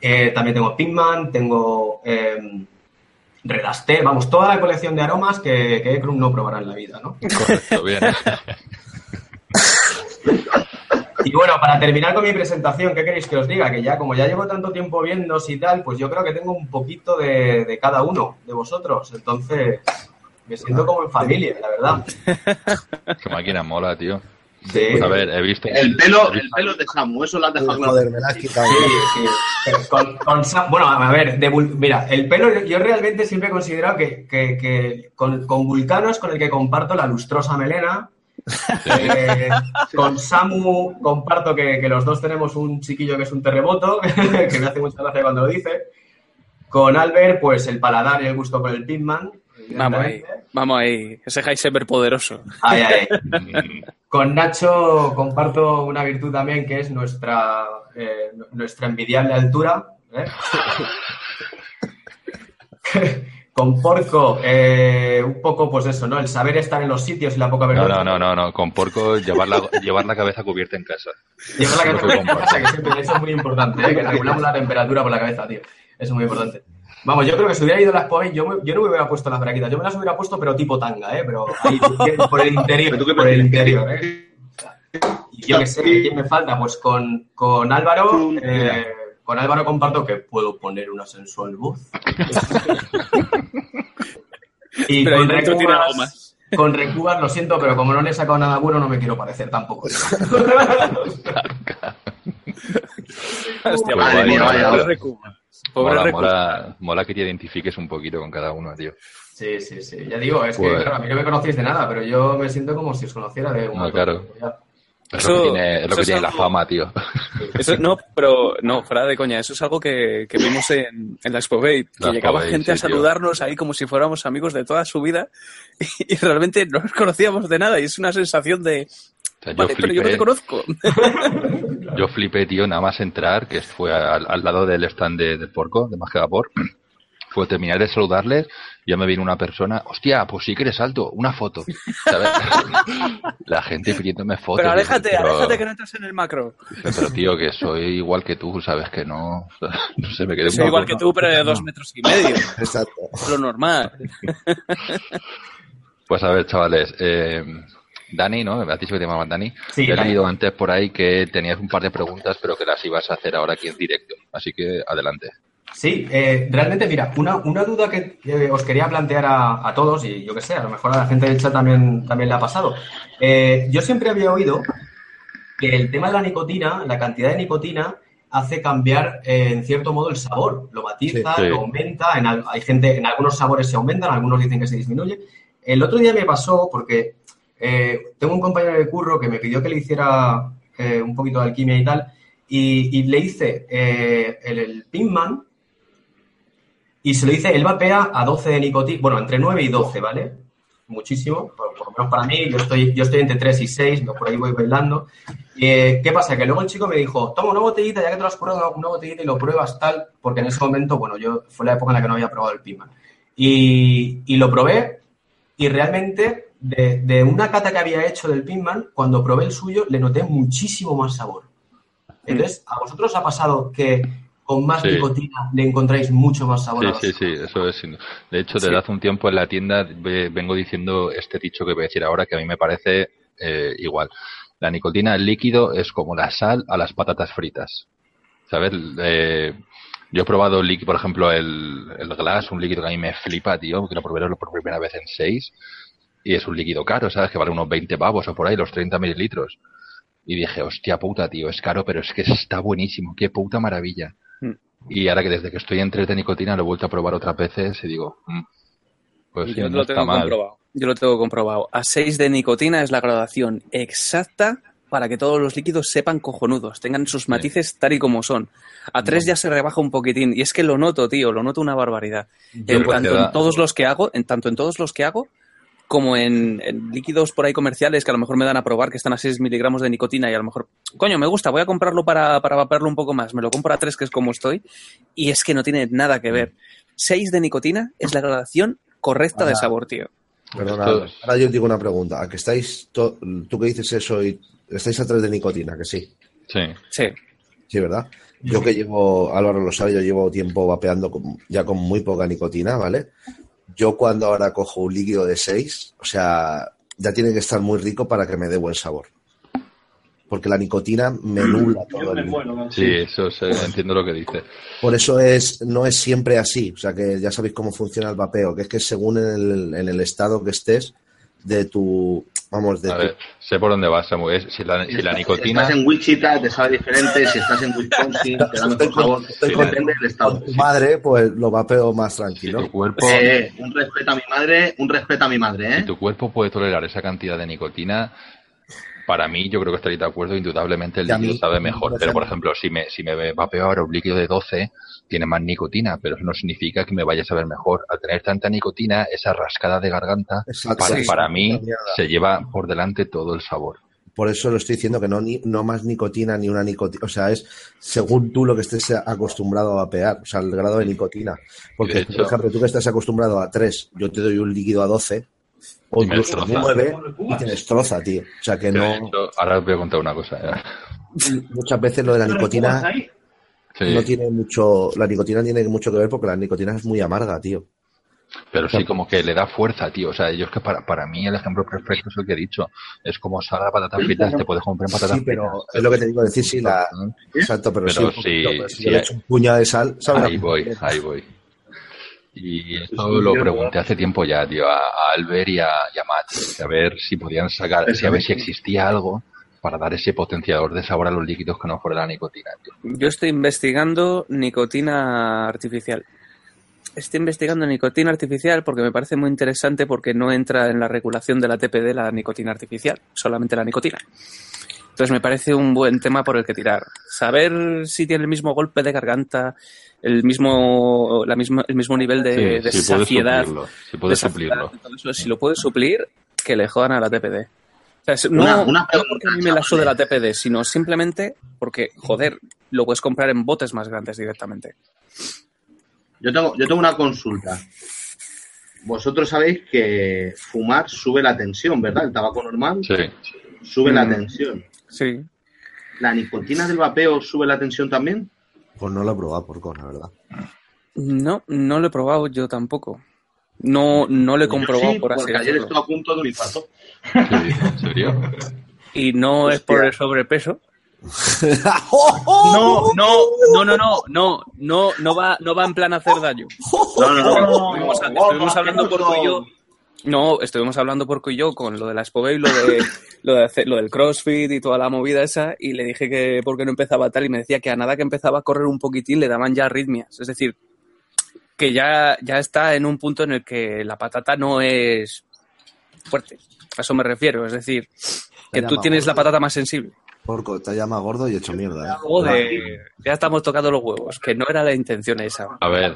Eh, también tengo Pinkman, tengo eh, Red Aster, vamos, toda la colección de aromas que, que Ekrum no probará en la vida, ¿no? Correcto, bien. Y bueno, para terminar con mi presentación, ¿qué queréis que os diga? Que ya, como ya llevo tanto tiempo viendo y tal, pues yo creo que tengo un poquito de, de cada uno de vosotros. Entonces, me siento como en familia, la verdad. Qué máquina mola, tío. Sí, Pues a ver, he visto. El pelo, el pelo es de Samu, eso lo has dejado claro. Joder, me la has quitado. sí, sí. Pero Con, con Sam- bueno, a ver, de mira, el pelo, yo realmente siempre he considerado que, que- que con, con Vulcano es con el que comparto la lustrosa melena Eh, con Samu comparto que, que los dos tenemos un chiquillo que es un terremoto, que me hace mucha gracia cuando lo dice. Con Albert, pues el paladar y el gusto por el Pitman. Vamos ahí, evidentemente. vamos ahí. Ese Heisenberg poderoso. Ay, ay. Con Nacho comparto una virtud también que es nuestra, eh, nuestra envidiable altura. ¿eh? Con Porco, eh, un poco, pues eso, ¿no? El saber estar en los sitios y la poca No, vergüenza. no, no, no, no. Con porco llevar la, llevar la cabeza cubierta en casa. Llevar la cabeza fue en con casa, que siempre, eso es muy importante, ¿eh? que regulamos la temperatura por la cabeza, tío. Eso es muy importante. Vamos, yo creo que si hubiera ido a las Poe, yo, me- yo no me hubiera puesto las braquitas, yo me las hubiera puesto, pero tipo tanga, ¿eh? Pero ahí, por el interior, ¿Pero tú qué por el interior, ¿eh? Y yo qué sé, ¿quién me falta? Pues con, con Álvaro, eh, con Álvaro comparto que puedo poner una sensual voz. y Pero con Recubas, con Recubas, lo siento, pero como no le he sacado nada bueno, no me quiero parecer tampoco. Hostia, Pues Madre mía, vaya. Pobre Mola, Recu. mola, mola que te identifiques un poquito con cada uno, tío. Sí, sí, sí. Ya digo, es que, Pues- claro, a mí no me conocéis de nada, pero yo me siento como si os conociera de un No, claro. Es Eso- lo que tiene, es lo eso que es tiene la fama, tío. Eso, no, pero no, fuera de coña, eso es algo que, que vimos en, en la Expo Bay, que La llegaba Bay, gente a tío. saludarnos ahí como si fuéramos amigos de toda su vida y, y realmente no nos conocíamos de nada y es una sensación de, Sea, yo, vale, pero yo no te flipé, conozco. yo flipé, tío, nada más entrar, que fue al, al lado del stand de, del porco, de Más que Vapor. Fue terminar de saludarles, ya me vino una persona, hostia, pues sí que eres alto, una foto. ¿Sabes? la gente pidiéndome fotos. Pero Dije, aléjate, pero- aléjate que no entras en el macro. dije, pero tío, que soy igual que tú, sabes que no. No sé, me quedé un Soy igual que tú, pero de dos metros y medio. Exacto. Lo normal. Pues a ver, chavales. Eh, Dani, ¿no? Me has dicho que te llamaban Dani. Sí, he leído antes por ahí que tenías un par de preguntas, pero que las ibas a hacer ahora aquí en directo. Así que adelante. Sí, eh, realmente, mira, una, una duda que, que os quería plantear a, a todos, y yo que sé, a lo mejor a la gente del chat también, también le ha pasado. Eh, yo siempre había oído que el tema de la nicotina, la cantidad de nicotina, hace cambiar eh, en cierto modo el sabor. Lo matiza, Sí, sí. lo aumenta. En, hay gente, en algunos sabores se aumentan, algunos dicen que se disminuye. El otro día me pasó porque eh, tengo un compañero de curro que me pidió que le hiciera eh, un poquito de alquimia y tal, y, le hice eh, el, el Pinman y se lo hice, él vapea a 12 de nicotina, bueno, entre 9 y 12, ¿vale? Muchísimo, por, lo menos para mí, yo estoy, yo estoy entre 3 y 6, no, por ahí voy bailando. Eh, ¿Qué pasa? Que luego el chico me dijo, toma una botellita, ya que te lo has curado, una botellita y lo pruebas tal, porque en ese momento, bueno, yo fue la época en la que no había probado el Pinman. Y lo probé y realmente de, de una cata que había hecho del Pinman, cuando probé el suyo, le noté muchísimo más sabor. Entonces, ¿a vosotros os ha pasado que con más Sí. nicotina le encontráis mucho más sabor Sí, a sí, sí, eso es. De hecho, Sí. desde hace un tiempo en la tienda ve- vengo diciendo este dicho que voy a decir ahora que a mí me parece eh, igual. La nicotina el líquido es como la sal a las patatas fritas. ¿Sabes? Eh, yo he probado por ejemplo, el, el glass, un líquido que a mí me flipa, tío, que lo probé por primera vez en 6 y es un líquido caro, ¿sabes? Que vale unos 20 pavos o por ahí, los 30 mililitros. Y dije, hostia puta, tío, es caro, pero es que está buenísimo, qué puta maravilla. Mm. Y ahora que desde que estoy en 3 de nicotina lo he vuelto a probar otras veces y digo, mm, pues sí, Yo no lo está tengo mal. comprobado. Yo lo tengo comprobado. A 6 de nicotina es la graduación exacta para que todos los líquidos sepan cojonudos, tengan sus matices tal y como son. A 3 ya se rebaja un poquitín. Y es que lo noto, tío, lo noto una barbaridad. En- tanto da- en todos los que hago, en tanto en todos los que hago, como en, en líquidos por ahí comerciales que a lo mejor me dan a probar que están a 6 miligramos de nicotina y a lo mejor, coño, me gusta, voy a comprarlo para, para vapearlo un poco más. Me lo compro a 3, que es como estoy, y es que no tiene nada que ver. 6 de nicotina es la gradación correcta de sabor, tío. Perdona, ahora yo os digo una pregunta. ¿A que estáis, to- tú que dices eso y estáis a tres de nicotina? Que sí. Sí. Sí. Sí, ¿verdad? Yo que llevo, Álvaro lo sabe, yo llevo tiempo vapeando con- ya con muy poca nicotina, ¿vale? Yo cuando ahora cojo un líquido de 6, o sea, ya tiene que estar muy rico para que me dé buen sabor. Porque la nicotina me nula todo. Yo me el- muero. Sí, eso sé, entiendo lo que dice. Por eso es, no es siempre así. O sea, que ya sabéis cómo funciona el vapeo, que es que según en el, en el estado que estés de tu, vamos, de A ver, sé por dónde vas, Samu. Si la, si la Si nicotina... estás en Wichita te sabe diferente, si estás en Wisconsin te da mejor sabor. Estoy con- Depende del estado. tu madre, pues lo vapeo más Si tranquilo. tu cuerpo... Eh, un respeto a mi madre, un respeto a mi madre, Si ¿eh? tu cuerpo puede tolerar esa cantidad de nicotina, para mí, yo creo que estaréis de acuerdo, indudablemente el líquido mí, sabe mejor. Pero, por ejemplo. si me, si me vapeo ahora un líquido de 12, tiene más nicotina, pero eso no significa que me vaya a saber mejor. Al tener tanta nicotina, esa rascada de garganta, Exacto. para, Sí. para mí, se lleva por delante todo el sabor. Por eso lo estoy diciendo que no, ni, no más nicotina ni una nicotina. O sea, es según tú lo que estés acostumbrado a vapear, o sea, el grado de nicotina. Porque, De hecho- por ejemplo, tú que estás acostumbrado a 3, yo te doy un líquido a 12, o Y me. 9, y te destroza, tío. O sea, que no. hecho, ahora os voy a contar una cosa. Muchas veces lo de la nicotina Sí, no tiene mucho. La nicotina tiene mucho que ver porque la nicotina es muy amarga, tío. pero sí como que le da fuerza, tío. O sea, yo es que para, para mí el ejemplo perfecto es el que he dicho. Es como saber patatas fritas, te puedes comprar patatas Sí, pero fritas. es lo que te digo decir, sí, la. Exacto, pero, Pero sí, un sí, poquito, pero si sí, yo le echo un puñado de sal, ¿sabes? Ahí voy, ahí voy. Y esto lo pregunté hace tiempo ya, tío, a, a Albert y a, y a Matt, a ver si podían sacar, si a ver si existía algo para dar ese potenciador de sabor a los líquidos que no fuera la nicotina, tío. Yo estoy investigando nicotina artificial. Estoy investigando nicotina artificial porque me parece muy interesante porque no entra en la regulación de la TPD la nicotina artificial, solamente la nicotina. Entonces me parece un buen tema por el que tirar. Saber si tiene el mismo golpe de garganta, el mismo, la misma, el mismo nivel de, de sí, puedes saciedad, suplirlo, sí puedes de suplirlo. eso, si lo puede suplir, que le jodan a la TPD. O sea, no, Una- una no porque a mí me la sude la TPD, sino simplemente porque, joder, lo puedes comprar en botes más grandes directamente. Yo tengo, yo tengo una consulta. Vosotros sabéis que fumar sube la tensión, ¿verdad? El tabaco normal Sí, sube la Mm. tensión. Sí. ¿La nicotina del vapeo sube la tensión también? Pues no lo he probado por con, la verdad. No, no lo he probado yo tampoco. No, no lo he comprobado sí, por así porque ayer estuve a punto de un infarto. sí, ¿en serio? Y no es por el sobrepeso. ¡Oh, No, no, no, no, no, no, no, no va, no va en plan a hacer daño. No, no, no. Estuvimos, estuvimos hablando por y yo. No, estuvimos hablando por y yo con lo de la Expo y lo de, lo de hacer- lo del CrossFit y toda la movida esa y le dije que por qué no empezaba tal y me decía que a nada que empezaba a correr un poquitín le daban ya arritmias. Es decir, que ya, ya está en un punto en el que la patata no es fuerte. A eso me refiero. Es decir, que tú tienes la patata más sensible. Porco, te llama gordo y hecho mierda. ¿eh? Joder, ya estamos tocando los huevos, que no era la intención esa. A ver,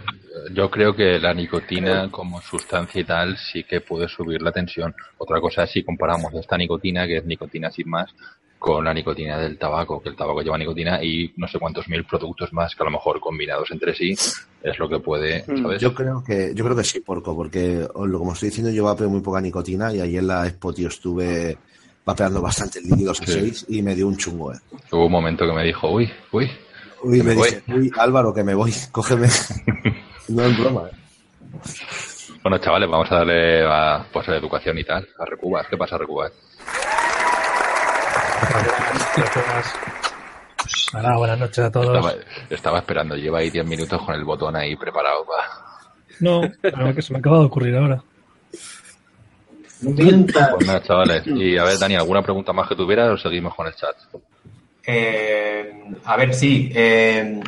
yo creo que la nicotina como sustancia y tal sí que puede subir la tensión. Otra cosa es si comparamos esta nicotina, que es nicotina sin más, con la nicotina del tabaco, que el tabaco lleva nicotina y no sé cuántos mil productos más que a lo mejor combinados entre sí es lo que puede, Mm, ¿sabes? Yo creo que, yo creo que sí, porco, porque como estoy diciendo, yo vapeo muy poca nicotina y ahí en la expo, tío, estuve vapeando bastante líquidos a Sí. 6 y me dio un chungo, eh. Hubo un momento que me dijo, uy, uy, Uy, me me dije, uy, Álvaro, que me voy, cógeme. no es broma, eh. Bueno, chavales, vamos a darle a pues, a educación y tal, a Recubas. ¿Qué pasa, Recubas? Hola, buenas noches a todos. Estaba, estaba esperando, lleva ahí 10 minutos con el botón ahí preparado. pa. No, pero que se me acaba de ocurrir ahora. Pues nada, chavales. Y a ver, Dani, ¿alguna pregunta más que tuviera o seguimos con el chat? Eh, a ver, sí. eh,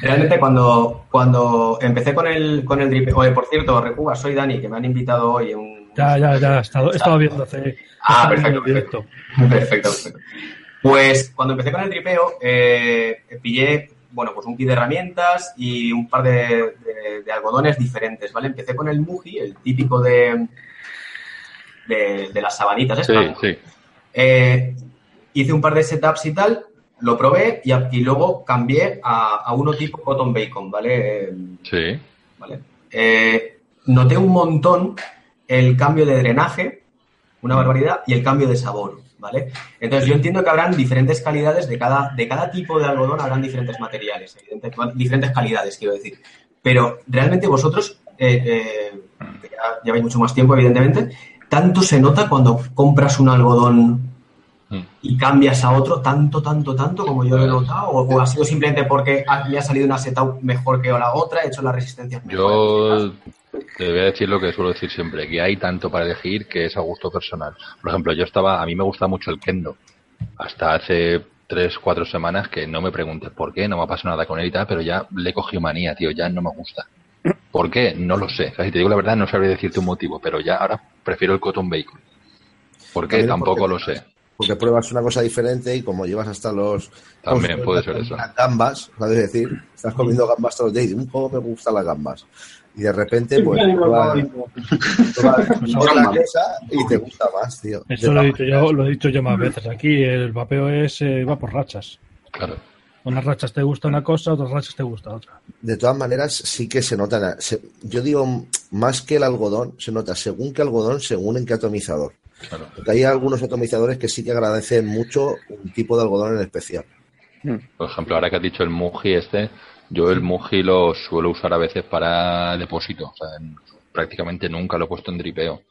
realmente cuando, cuando empecé con el, con el drip... Oye, por cierto, Recuba, soy Dani, que me han invitado hoy en un... Ya, ya, ya, he estado, he estado viendo hace. Ah, perfecto, directo. Perfecto, perfecto. Pues cuando empecé con el tripeo, eh, pillé, bueno, pues un kit de herramientas y un par de, de- de algodones diferentes, ¿vale? Empecé con el Muji, el típico de, de, de las sabanitas Sí, estas. sí. Eh, hice un par de setups y tal, lo probé y, y luego cambié a, a uno tipo Cotton Bacon, ¿vale? Sí. ¿vale? Eh, noté un montón el cambio de drenaje, una barbaridad, y el cambio de sabor, ¿vale? Entonces yo entiendo que habrán diferentes calidades de cada, de cada tipo de algodón, habrán diferentes materiales, diferentes calidades, quiero decir. Pero realmente vosotros, eh, eh, que ya lleváis mucho más tiempo, evidentemente, tanto se nota cuando compras un algodón Mm. y cambias a otro, tanto, tanto, tanto como yo lo he notado, o, ha sido simplemente porque me ha salido una setup mejor que la otra, he hecho las resistencias mejores. Yo Te voy a decir lo que suelo decir siempre, que hay tanto para elegir que es a gusto personal. Por ejemplo, yo estaba, a mí me gusta mucho el kendo. Hasta hace tres, cuatro semanas que no me preguntes por qué, no me ha pasado nada con él y tal, pero ya le he cogido manía, tío, ya no me gusta. ¿Por qué? No lo sé. O sea, si te digo la verdad, no sabría decirte un motivo, pero ya ahora prefiero el cotton bacon. ¿Por qué? También Tampoco porque- lo sé. Porque pruebas una cosa diferente y como llevas hasta los... También puede ser eso. Las gambas, ¿sabes decir? Estás comiendo gambas todos los días y dices, ¿cómo me gustan las gambas? Y de repente, pues, pruebas, otra cosa y te gusta más, tío. Eso lo he, dicho yo, lo he dicho yo más veces. Aquí el vapeo es eh, va por rachas. Claro. Unas rachas te gusta una cosa, otras rachas te gusta otra. De todas maneras, sí que se nota. se- yo digo, más que el algodón, se nota según qué algodón, según en qué atomizador. Claro. Porque hay algunos atomizadores que sí que agradecen mucho un tipo de algodón en especial. Por ejemplo, ahora que has dicho el Muji este, yo el Muji lo suelo usar a veces para depósito. O sea, en- prácticamente nunca lo he puesto en dripeo.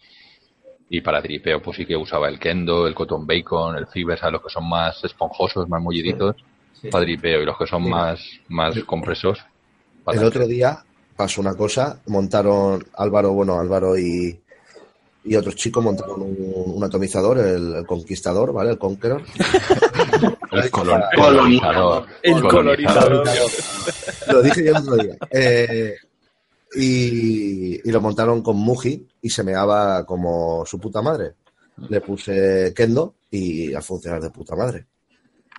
Y para dripeo, pues sí que usaba el Kendo, el Cotton Bacon, el Fibers, a los que son más esponjosos, más mulliditos, Sí. Para dripeo. Y los que son Sí. más, más compresos. para- El otro día pasó una cosa, montaron Álvaro, bueno, Álvaro y, y otros chicos montaron un, un atomizador, el, el Conquistador, ¿vale? El Conqueror. El colon- Colonizador. El colonizador. Lo dije yo el otro día. Eh, y, y lo montaron con Muji y se meaba como su puta madre. Le puse Kendo y a funcionar de puta madre.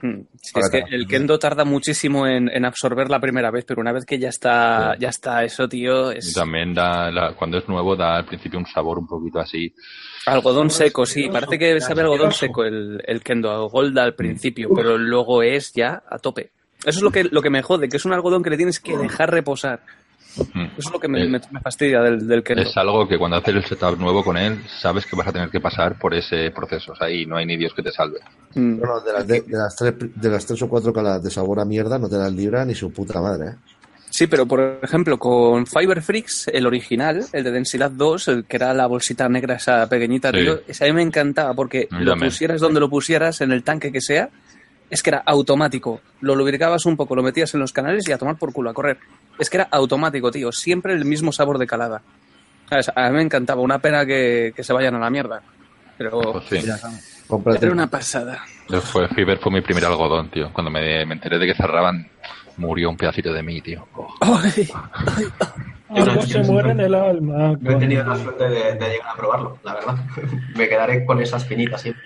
Mm, sí, es que el kendo tarda muchísimo en, en absorber la primera vez, pero una vez que ya está, ya está eso, tío, es también da, la- cuando es nuevo, da al principio un sabor un poquito así. algodón seco, sí, parece que sabe algodón seco el, el kendo, a golda al principio, pero luego es ya a tope. Eso es lo que, lo que me jode, que es un algodón que le tienes que dejar reposar. Mm. Eso es lo que me, Eh, me- me fastidia del, del kendo. Es algo que cuando haces el setup nuevo con él, sabes que vas a tener que pasar por ese proceso. O sea, y no hay ni Dios que te salve. Mm. No, no, de las, de, de las tres, de las tres o cuatro calas de sabor a mierda no te las libra ni su puta madre, ¿eh? Sí, pero por ejemplo, con Fiber Freaks, el original, el de densidad 2, el que era la bolsita negra esa pequeñita, Sí. tío, ese a mí me encantaba porque lo pusieras donde lo pusieras, en el tanque que sea, es que era automático. Lo lubricabas un poco, lo metías en los canales y a tomar por culo, a correr. Es que era automático, tío, siempre el mismo sabor de calada. ¿Sabes? A mí me encantaba, una pena que, que se vayan a la mierda. Pero Pues sí. Era una pasada. Después Fiber fue mi primer algodón, tío. Cuando me, me enteré de que cerraban, murió un pedacito de mí, tío. Oh. Ay, Algo se muere en el alma. No he tenido la suerte de, de llegar a probarlo, la verdad. Me quedaré con esas finitas siempre.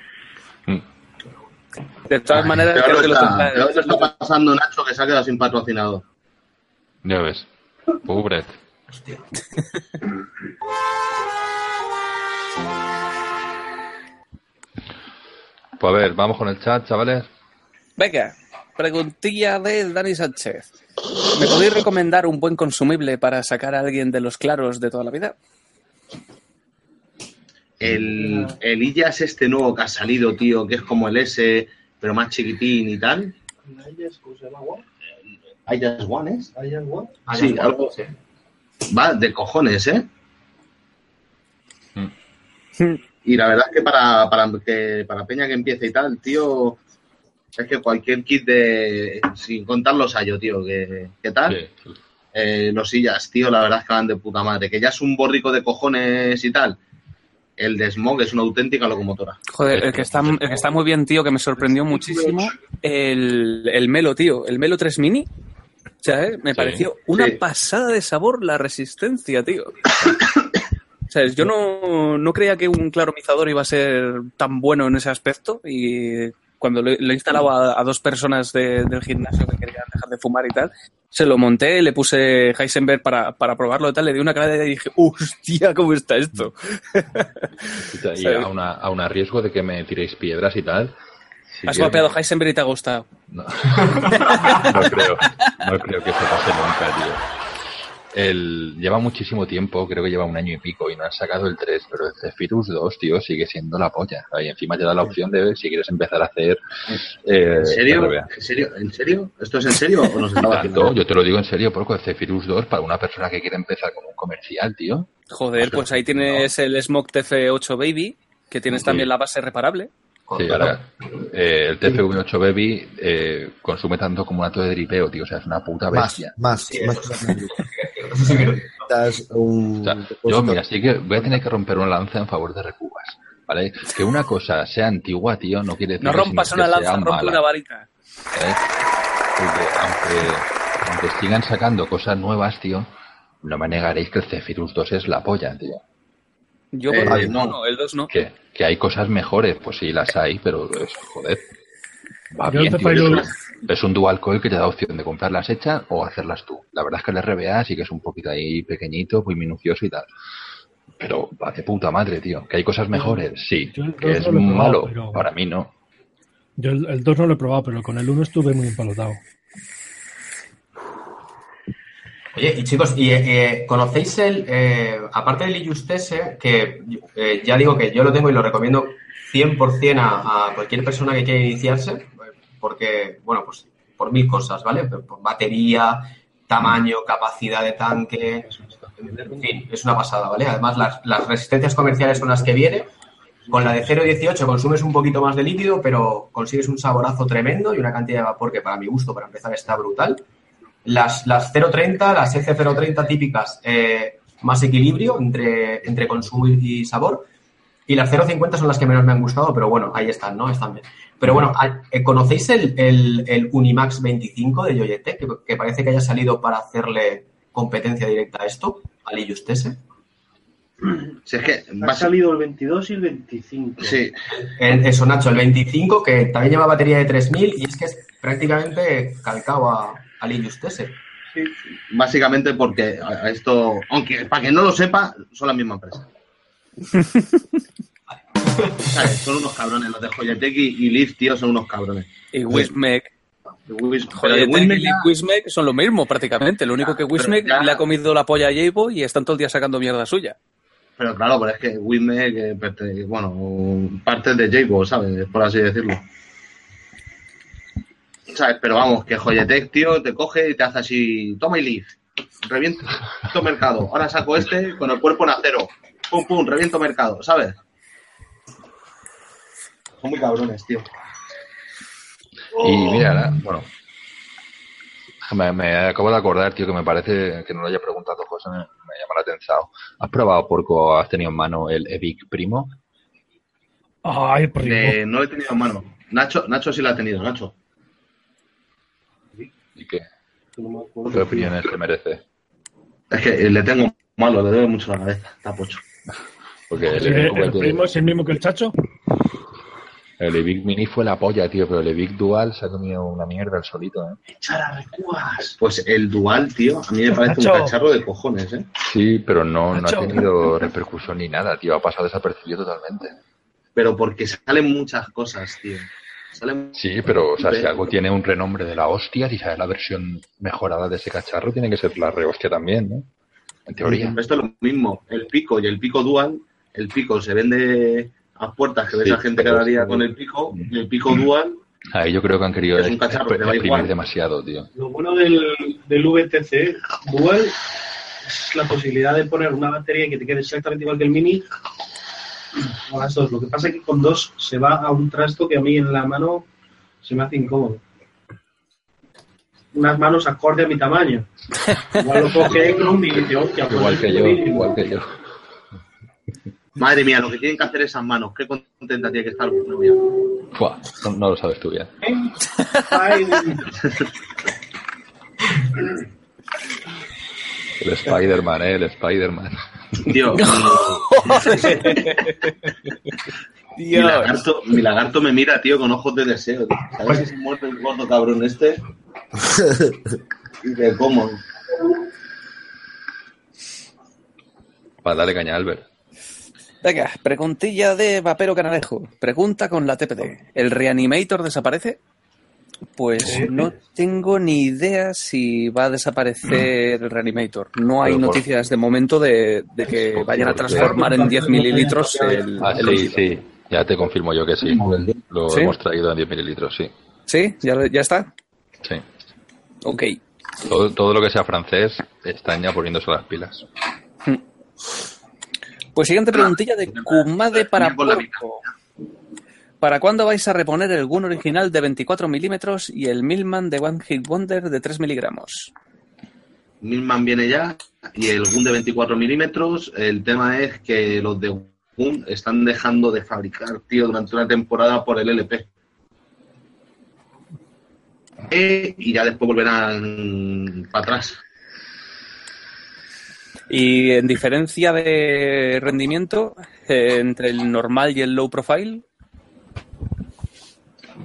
De todas maneras, creo que los está, peor lo está pasando Nacho que se ha quedado sin patrocinador. Ya ves. Pobre. Hostia. Pues a ver, vamos con el chat, chavales. Venga, preguntilla de Dani Sánchez. ¿Me podéis recomendar un buen consumible para sacar a alguien de los claros de toda la vida? El, el IAS este nuevo que ha salido, tío, que es como el S, pero más chiquitín y tal. ¿Cómo se llama? IAS One, ¿es? ¿Hay algo? Ah, Sí, algo- sí. Va de cojones, ¿eh? Hmm. Y la verdad es que para, para, que, para Peña que empiece y tal, tío, es que cualquier kit de. Sin contar los hallo, tío, que, que tal. Sí. Eh, los sillas, tío, la verdad es que van de puta madre. Que ya es un borrico de cojones y tal. El de Smog es una auténtica locomotora. Joder, el que está, el que está muy bien, tío, que me sorprendió muchísimo, el, el Melo, tío, el Melo 3 Mini. O sea, ¿eh? me Sí. pareció una Sí. pasada de sabor la resistencia, tío. ¿Sabes? Yo no, no creía que un claromizador iba a ser tan bueno en ese aspecto y cuando lo, he instalado a, a dos personas de- del gimnasio que querían dejar de fumar y tal, se lo monté, le puse Heisenberg para, para probarlo y tal, le di una cara y dije, hostia, ¿cómo está esto? Y a, una, a un riesgo de que me tiréis piedras y tal. si Has mapeado Heisenberg y te ha gustado. No. no creo, no creo que se pase nunca, tío. El, lleva muchísimo tiempo, creo que lleva un año y pico y no han sacado el 3, pero el Zephyrus 2, tío, sigue siendo la polla. Y encima te da la opción de si quieres empezar a hacer... eh, ¿En serio? ¿En serio? ¿En serio? ¿Esto es en serio o nos estaba haciendo? yo te lo digo en serio, porque el Zephyrus 2 para una persona que quiere empezar como un comercial, tío. Joder, pues ahí tienes el Smog TF8 Baby, que tienes Sí. también la base reparable. Sí, ahora, eh, el TF8 Baby eh, consume tanto como un acto de dripeo, tío. O sea, es una puta Más, bestia. más, más. sí. Un O sea, yo, mira, sí que voy a tener que romper una lanza en favor de Recubas. ¿Vale? Que una cosa sea antigua, tío, no quiere decir No que rompas una que lanza, sea rompe mala. una varita. ¿eh? Porque aunque, aunque sigan sacando cosas nuevas, tío, no me negaréis que el Zephyrus 2 es la polla, tío. Yo Eh, el no. el 2 no. Que, que hay cosas mejores, pues sí, las hay, pero es, joder. Va Yo bien, tío, es, es un dual coil que te da opción de comprarlas hechas o hacerlas tú. La verdad es que el RBA sí que es un poquito ahí pequeñito, muy minucioso y tal. Pero va de puta madre, tío. Que hay cosas mejores, sí. Que es no probado, malo, pero- para mí no. Yo el, el 2 no lo he probado, pero con el 1 estuve muy empalotado. Oye, y chicos, y, eh, ¿conocéis el, eh, aparte del Illustese, que eh, ya digo que yo lo tengo y lo recomiendo 100% a, a cualquier persona que quiera iniciarse, porque, bueno, pues por mil cosas, ¿vale? Por batería, tamaño, capacidad de tanque, en fin, es una pasada, ¿vale? Además, las, las resistencias comerciales con las que viene, con la de 0.18 consumes un poquito más de líquido, pero consigues un saborazo tremendo y una cantidad de vapor que para mi gusto, para empezar, está brutal. Las, las 0.30, las F0.30 típicas, eh, más equilibrio entre, entre consumo y, sabor. Y las 0.50 son las que menos me han gustado, pero bueno, ahí están, ¿no? Están bien. Pero bueno, eh, ¿conocéis el, el, el Unimax 25 de Yoyete? Que, que parece que haya salido para hacerle competencia directa a esto, al Illustese. Si es que Ha salido el 22 y el 25. Sí, El- eso, Nacho, el 25, que también lleva batería de 3000 y es que es prácticamente calcado a, al. Sí. básicamente porque a esto, aunque para que no lo sepa, son la misma empresa. ¿Sabes? Son unos cabrones los de Joyetech y, y Leaf, tío, son unos cabrones. Y Wismec. Y Wismec son lo mismo prácticamente. Lo único que Wismec ya- le ha comido la polla a Jabo y están todo el día sacando mierda suya. Pero claro, pero es que Wismec, eh, bueno, parte de Jago, ¿sabes? Por así decirlo. ¿Sabes? Pero vamos, que Joyetech, tío, te coge y te hace así, toma y Leaf, reviento mercado. Ahora saco este con el cuerpo en acero. Pum, pum, reviento mercado, ¿sabes? Son muy cabrones, tío. Y mira, ahora, bueno, me, me acabo de acordar, tío, que me parece que no lo haya preguntado José, me, me llama la atención. ¿Has probado, Porco, has tenido en mano el Evic Primo? Ay, primo. Eh, no lo he tenido en mano. Nacho, Nacho sí lo ha tenido, Nacho. Me acuerdo. ¿Qué opiniones te merece? Es que le tengo malo, le duele mucho la cabeza. Está pocho. Porque el, el primo es el mismo que el chacho. el Evic Mini fue la polla, tío, pero el Evic Dual se ha comido una mierda el solito, ¿eh? Echar a recuas. Pues el dual, tío, a mí me parece un cacharro de cojones, ¿eh? Sí, pero no, no ha tenido repercusión ni nada, tío, ha pasado desapercibido totalmente. Pero porque salen muchas cosas, tío. Sí, pero, o sea, si algo tiene un renombre de la hostia, si sale la versión mejorada de ese cacharro, tiene que ser la rehostia también, ¿no? En teoría. Esto es lo mismo. El pico y el pico dual, el pico se vende a puertas que ves Sí, a gente cada día con el pico, y el pico dual, Ahí yo creo que han querido Es un cacharro, exprimir igual. demasiado, tío. Lo bueno del, del VTC Dual es la posibilidad de poner una batería que te quede exactamente igual que el Mini o las dos. Lo que pasa es que con dos se va a un trasto que a mí en la mano se me hace incómodo. Unas manos acorde a mi tamaño. Igual lo coge hostia, pues Igual que yo, igual que yo. madre mía, lo que tienen que hacer esas manos, qué contenta tiene que estar novia. No, no lo sabes tú bien. Ay, El Spider-Man, ¿eh? El Spider-Man. Tío, mi, mi lagarto, mi lagarto me mira, tío, con ojos de deseo. tío. ¿Sabes si se muerde el gordo cabrón este? Y de cómo. Para darle caña a Albert. Venga, preguntilla de Vapero Canalejo. Pregunta con la TPD. ¿El Reanimator desaparece? Pues no tengo ni idea si va a desaparecer el Reanimator. No hay noticias de momento de, de que vayan a transformar en 10 mililitros el, Ah, sí, sí. Ya te confirmo yo que sí. Lo ¿Sí? hemos traído en 10 mililitros, sí. ¿Sí? ¿Ya, ya está? Sí. Ok. Todo, todo lo que sea francés están ya poniéndose las pilas. Pues siguiente preguntilla de Kumade para Porco. ¿Para cuándo vais a reponer el Gun original de 24 milímetros y el Milman de One Hit Wonder de 3 miligramos? Milman viene ya y el GUN de 24 milímetros, el tema es que los de GUN están dejando de fabricar, tío, durante una temporada por el LP. Eh, y ya después volverán para atrás. Y en diferencia de rendimiento eh, entre el normal y el low profile,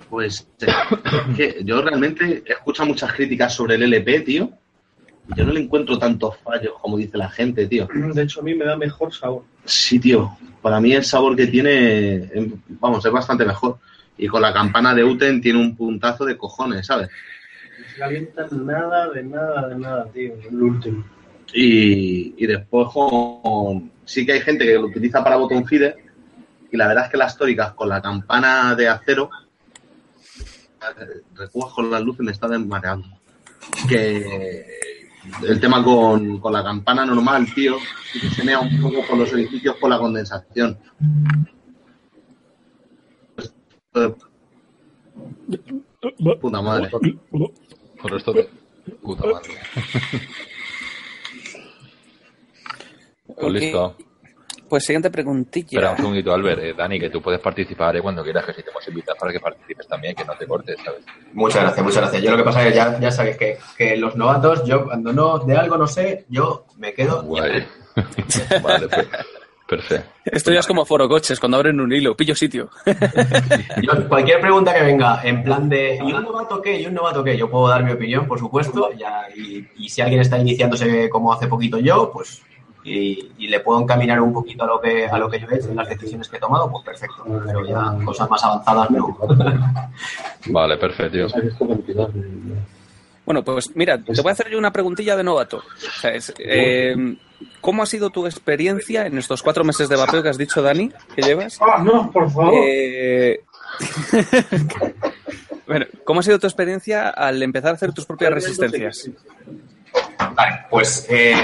Pues eh, es que yo realmente he escuchado muchas críticas sobre el LP, tío. Yo no le encuentro tantos fallos como dice la gente, tío. De hecho, a mí me da mejor sabor. Sí, tío. Para mí el sabor que tiene, eh, vamos, es bastante mejor. Y con la campana de Uten tiene un puntazo de cojones, ¿sabes? No se calienta nada, de nada, de nada, tío. El último. Y, y después con- sí que hay gente que lo utiliza para botón feeder y la verdad es que las tóricas con la campana de acero recuas con las luces me está desmareando. Que el tema con, con la campana normal, tío, que se mea un poco por los edificios por la condensación. Eh, Puta madre. Por esto de... Puta madre. Pues listo. Pues siguiente preguntilla. Espera un segundito, Albert. Eh, Dani, que tú puedes participar eh, cuando quieras, que si te hemos invitado para que participes también, que no te cortes, ¿sabes? Muchas gracias, muchas gracias. Yo lo que pasa es que ya, ya sabéis que, que los novatos, yo cuando no de algo no sé, yo me quedo. Guay. vale, pues, perfecto. Esto ya es como foro coches, cuando abren un hilo, pillo sitio. Yo, cualquier pregunta que venga en plan de ¿y un novato qué? ¿y un novato qué? Yo puedo dar mi opinión, por supuesto, ya, y, y si alguien está iniciándose como hace poquito yo, pues y, y le puedo encaminar un poquito a lo que a lo que yo he hecho en las decisiones que he tomado, pues perfecto. Pero ya cosas más avanzadas no. Vale, perfecto. Bueno, pues mira, te voy a hacer yo una preguntilla de novato. O sea, es, eh, ¿Cómo ha sido tu experiencia en estos cuatro meses de vapeo que has dicho, Dani, que llevas? ¡Ah, no, por favor! Eh, bueno, ¿cómo ha sido tu experiencia al empezar a hacer tus propias resistencias? Vale, pues eh,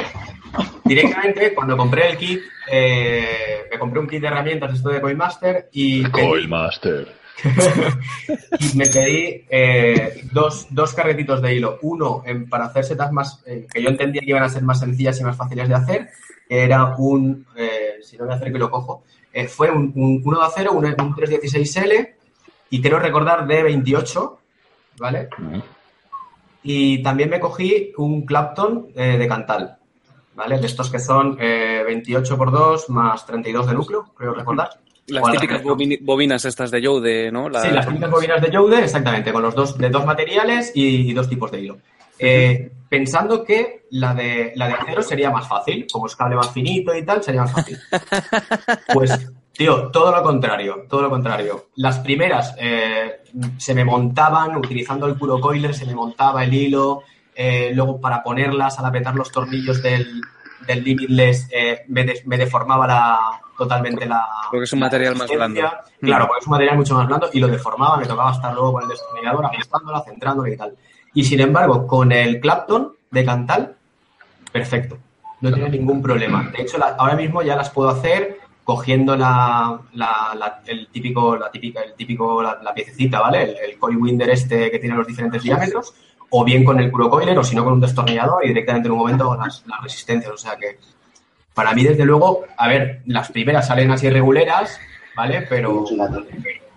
directamente cuando compré el kit, eh, me compré un kit de herramientas esto de Coinmaster y Coilmaster. y me pedí eh, dos, dos carretitos de hilo. Uno en- para hacer setas más, eh, que yo entendía que iban a ser más sencillas y más fáciles de hacer. que Era un, eh, si no voy a hacer que lo cojo, fue un, un, uno de acero, un, un 316L y quiero recordar de 28, ¿vale? Y también me cogí un Clapton de Cantal, ¿vale? De estos que son eh, 28 por 2 más 32 de núcleo, creo recordar. Las típicas bobinas estas de Jode, ¿no? Sí, las típicas bobinas de Jode, exactamente, con los dos, de dos materiales y, dos tipos de hilo. Eh, pensando que la de, la de acero sería más fácil, como es cable más finito y tal, sería más fácil. Pues, tío, todo lo contrario, todo lo contrario. Las primeras eh, se me montaban, utilizando el puro coiler, se me montaba el hilo, eh, luego para ponerlas, al apretar los tornillos del, del limitless, eh, me, des- me deformaba la, totalmente la... Porque es un material más blando. Claro, porque es un material mucho más blando y lo deformaba, me tocaba estar luego con el destornillador ajustándola, centrándola y tal. Y sin embargo, con el Clapton de Cantal, perfecto. No tiene ningún problema. De hecho, la- ahora mismo ya las puedo hacer cogiendo la, la- la- el típico, la típica, el típico, la, la piececita, ¿vale? El, el coil winder este que tiene los diferentes diámetros, o bien con el puro coiler, o si no con un destornillador y directamente en un momento las, las resistencias. O sea que, para mí, desde luego, a ver, las primeras salen así reguleras, ¿vale? Pero,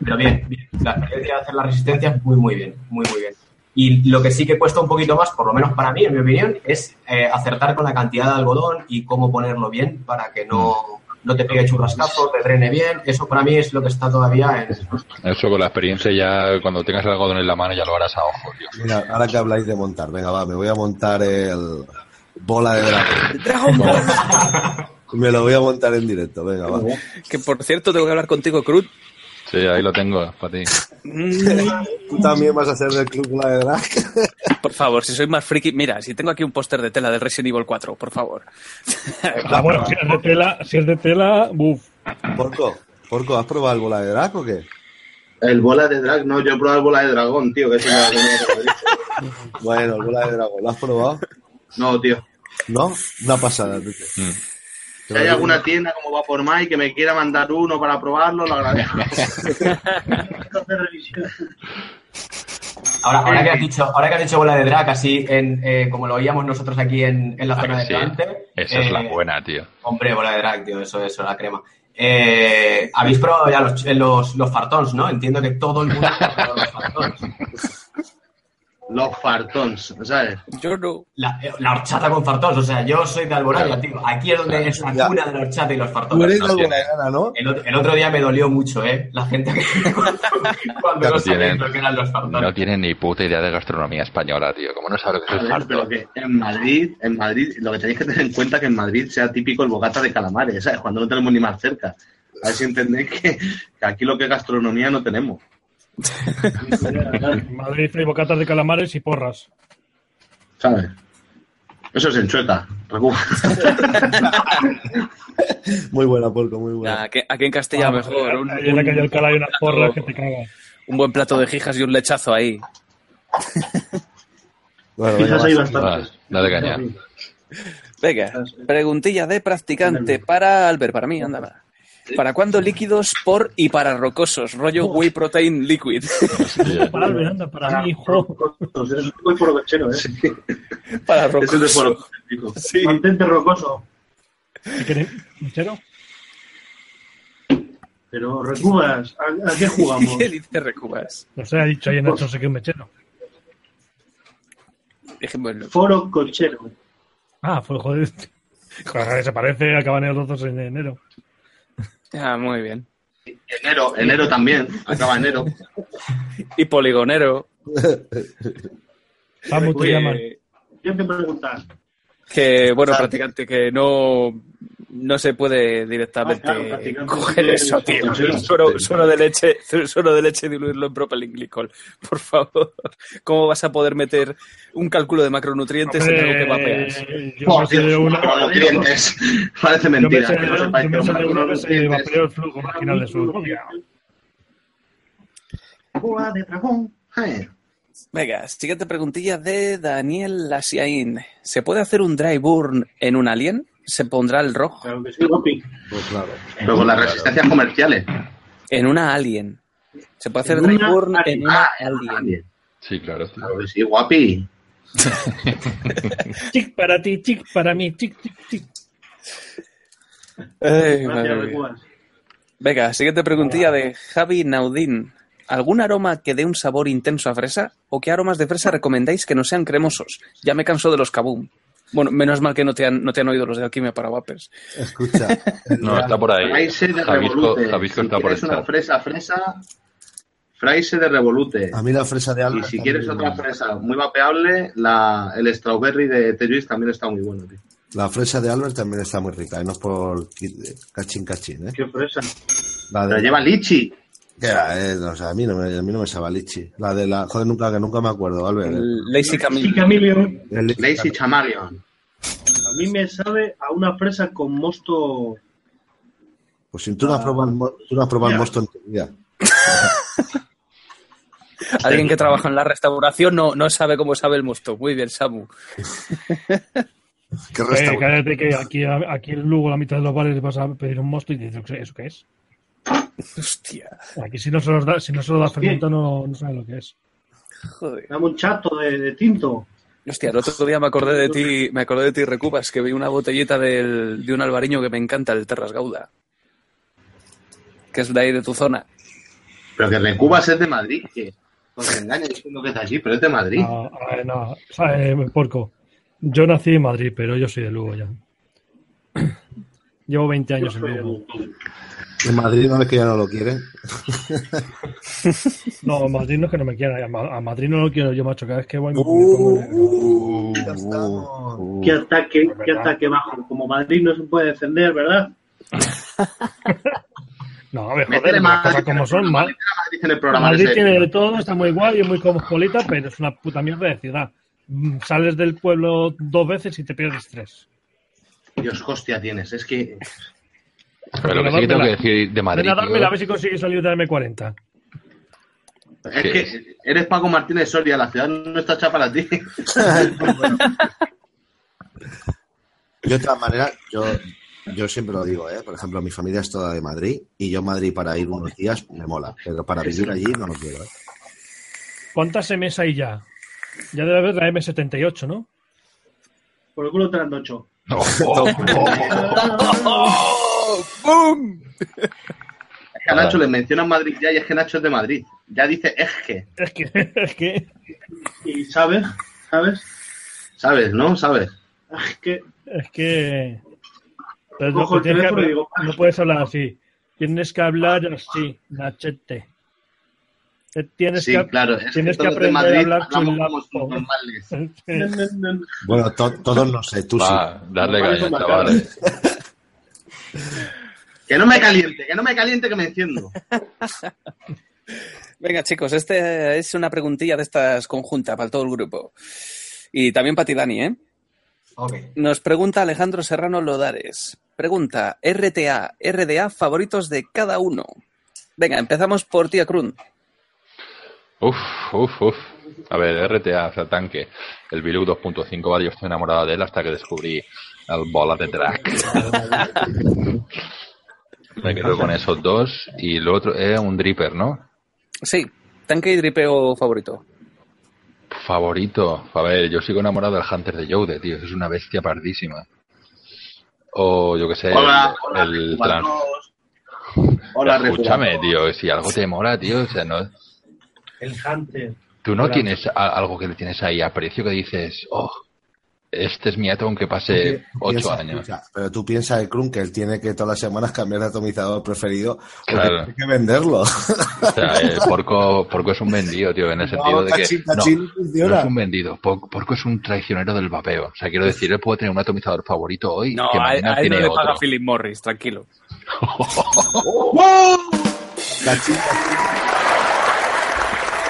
pero bien, bien. La experiencia de hacer las resistencias, muy, muy bien, muy, muy bien. Y lo que sí que cuesta un poquito más, por lo menos para mí, en mi opinión, es eh, acertar con la cantidad de algodón y cómo ponerlo bien para que no, no te pegue churrascazo, te drene bien. Eso para mí es lo que está todavía en... Eso con la experiencia ya, cuando tengas el algodón en la mano, ya lo harás a ojo, tío. Mira, ahora que habláis de montar, venga, va, me voy a montar el bola de dragón. Dragon Ball. Me lo voy a montar en directo, venga, va. Que por cierto, tengo que hablar contigo, Cruz. Sí, ahí lo tengo, para ti. ¿Tú también vas a ser del club bola de drag? Por favor, si soy más friki. Mira, si tengo aquí un póster de tela del Resident Evil 4, por favor. Ah, bueno, si es de tela, si es de tela, buf. Porco, Porco, ¿has probado el bola de drag o qué? El bola de drag, no, yo he probado el bola de dragón, tío, que es una una- Bueno, el bola de dragón, ¿lo has probado? No, tío. ¿No? Una pasada, tío. Mm. Si hay alguna tienda como va por Mike que me quiera mandar uno para probarlo, lo agradezco. Ahora, ahora, que has dicho, ahora que has dicho bola de drag, así en, eh, como lo oíamos nosotros aquí en, en la Ah, zona de sí. delante. Esa es la eh, buena, tío. Hombre, bola de drag, tío, eso, eso, la crema. Eh, Habéis probado ya los, los, los fartons, ¿no? Entiendo que todo el mundo ha probado los fartons. Los fartons, ¿sabes? Yo no. La, la horchata con fartons, o sea, yo soy de Alboraya, tío. Aquí es donde es la Ya. cuna de la horchata y los Tú fartons. eres no de. Alboraya, ¿no? El, otro- el otro día me dolió mucho, ¿eh? La gente que cuando, no sabía tienen- lo que eran los fartons. No tienen ni puta idea de gastronomía española, tío. ¿Cómo no sabe lo que es el Joder, pero que en Madrid, en Madrid, lo que tenéis que tener en cuenta es que en Madrid sea típico el bocata de calamares, ¿sabes? Cuando no tenemos ni más cerca. A ver si entendéis que, que aquí lo que es gastronomía no tenemos. En Madrid hay bocatas de calamares y porras. ¿Sabes? Eso es en Chueca. Recu- Muy buena, Porco, muy Nah, buena. aquí, aquí en Castilla mejor. Un, Ahí en la calle Alcalá hay unas porras que te cagas. un buen plato de jijas y un lechazo ahí. Bueno, hay bastantes. Va, dale caña. Venga, preguntilla de practicante para Albert, para mí, anda. ¿Para cuándo líquidos por y para rocosos? Rollo whey protein liquid. Para Albert, anda, para mí, es muy provechero, ¿eh? para Es el de rocosos. foro típico. Sí. Mantente rocoso. ¿Y qué- ¿Mechero? Pero, Recubas, ¿a, a qué jugamos? ¿Qué dice Recubas? No sé, ha dicho ahí en Nacho, sé que es mechero. Dejémoslo. Foro cochero. Ah, fue joder. Joder, se parece, acaban los dos en enero. Ah, muy bien. Enero, enero también. Acaba enero. Y poligonero. Samu, te Oye, llaman. Tengo que preguntar. Que, bueno, practicante, que no, no se puede directamente Ah, claro, coger eso, tío. Suero, suero de leche, suero de leche y diluirlo en propilenglicol. Por favor, ¿cómo vas a poder meter un cálculo de macronutrientes en algo que vapeas? Yo Por Dios, una. macronutrientes. Parece Yo me mentira. sé que no yo sepáis me que macronutrientes- vapeo el flujo vaginal de su de dragón. Venga, siguiente preguntilla de Daniel Lasiaín. ¿Se puede hacer un dry burn en un alien? ¿Se pondrá el rojo? Claro que sí, Gopi. Pues claro. Pero con las resistencias comerciales. En una alien. ¿Se puede hacer dry burn alien. en una alien? Sí, claro. Claro que sí, guapi. Chic para ti, chic para mí, chic, chic, chic. Ay. Venga, siguiente preguntilla de Javi Naudín. ¿Algún aroma que dé un sabor intenso a fresa? ¿O qué aromas de fresa recomendáis que no sean cremosos? Ya me canso de los kaboom. Bueno, menos mal que no te han, no te han oído los de Alquimia para Vapers. Escucha. No, está por ahí. Fraise de Javisco, Revolute. Javisco si está por una fresa, fresa, Fraise de Revolute. A mí la fresa de Y Alba. si está quieres otra buena. fresa muy vapeable, la, el strawberry de Tejuis también está muy bueno, tío. La fresa de Albert también está muy rica, y no es por qui- cachín cachín, ¿eh? Qué fresa. La Pero lleva lichi. ¿Qué va? Eh, no, o sea, a mí no me, a mí no me sabe a lichi. La de la, joder, nunca, que nunca me acuerdo, Albert. eh. El Lazy lichi- Lazy Chameleon. A mí me sabe a una fresa con mosto. Pues si tú no has probado, el mo- tú no has probado el mosto en tu vida. Alguien que trabaja en la restauración no, no sabe cómo sabe el mosto. Muy bien, Samu. ¿Qué Eh, restaurante? cállate que aquí, aquí en Lugo, la mitad de los bares, vas a pedir un mosto y dices, ¿eso qué es? Hostia, Aquí si no se los da, si no se lo da fermento no, no saben lo que es. joder. Dame un chato de, de tinto. Hostia, el otro día me acordé de ti, me acordé de ti, Recubas, que vi una botellita del, de un albariño que me encanta, el Terras Gauda. Que es de ahí de tu zona. Pero que Recubas es de Madrid, que os engaña diciendo que es allí, pero es de Madrid. No, a ver, no, eh, porco. Yo nací en Madrid, pero yo soy de Lugo ya. Llevo 20 Yo años en Lugo. En Madrid no es que ya no lo quieren. No, Madrid no es que no me quiera. A Ma- a Madrid no lo quiero yo, macho. Cada vez que voy me me pongo negro. Uh, ya estamos. Qué ataque, qué ataque bajo. Como Madrid no se puede defender, ¿verdad? No, a ver, joder, las Madrid cosas en como son. Madrid en el programa Madrid tiene de todo, está muy guay y muy cosmopolita, pero es una puta mierda de ciudad. Mm, Sales del pueblo dos veces y te pierdes tres. Dios, hostia tienes. Es que. Pero lo que sí que tengo que decir de Madrid. Ven a dármela, a ver si consigues salir de M40. Es que eres Paco Martínez Soria, la ciudad no está hecha para ti. de otra manera, yo, siempre lo digo, ¿eh? por ejemplo, mi familia es toda de Madrid y yo Madrid para ir unos días me mola, pero para vivir allí no lo quiero. ¿eh? ¿Cuántas MS hay ya? Ya debe haber la M78, ¿no? Por el culo te 8. No. ¡Bum! a Nacho le mencionan Madrid ya y es que Nacho es de Madrid. Ya dice es que. Es que, es que. Y sabes, sabes. Sabes, ¿no? Sabes. Es que. Es que... no puedes hablar así. Tienes que hablar así, Nachete. Te Tienes Sí, que, claro. Es tienes que aprender a Madrid hablar con la- normales. Bueno, to- todos no sé, tú sí. Va, darle caña, parece chavales. Que no me caliente, que no me caliente, que me enciendo. Venga, chicos, este es una preguntilla de estas conjuntas para todo el grupo. Y también para ti, Dani, ¿eh? Nos pregunta Alejandro Serrano Lodares. Pregunta, RTA, RDA favoritos de cada uno. Venga, empezamos por Tía Krun. Uf, uf, uf. A ver, RTA, o sea, tanque. El Biluk 2.5, vale, yo estoy enamorado de él hasta que descubrí el bola de drag. Me quedo con esos dos. Y lo otro es un dripper, ¿no? Sí, tanque y dripeo favorito. Favorito. A ver, yo sigo enamorado del Hunter de Yode, tío. Es una bestia pardísima. O yo que sé, Hola, el, hola, el trans- Hola, Escúchame, tío, si algo te mola, tío, o sea, no, el Hunter. tú no tienes a- algo que le tienes ahí a precio que dices, oh, este es mi ato aunque pase ocho años. escucha, pero tú piensas el Krun que él tiene que todas las semanas cambiar de atomizador preferido porque Claro. tiene que venderlo. O sea, el porco, porco es un vendido, tío, en el sentido de que no, no es un vendido, Por- porco es un traicionero del vapeo. O sea, quiero decir, él puede tener un atomizador favorito hoy No, que a, mañana a él no tiene le otro. paga Philip Morris, tranquilo. Cachín,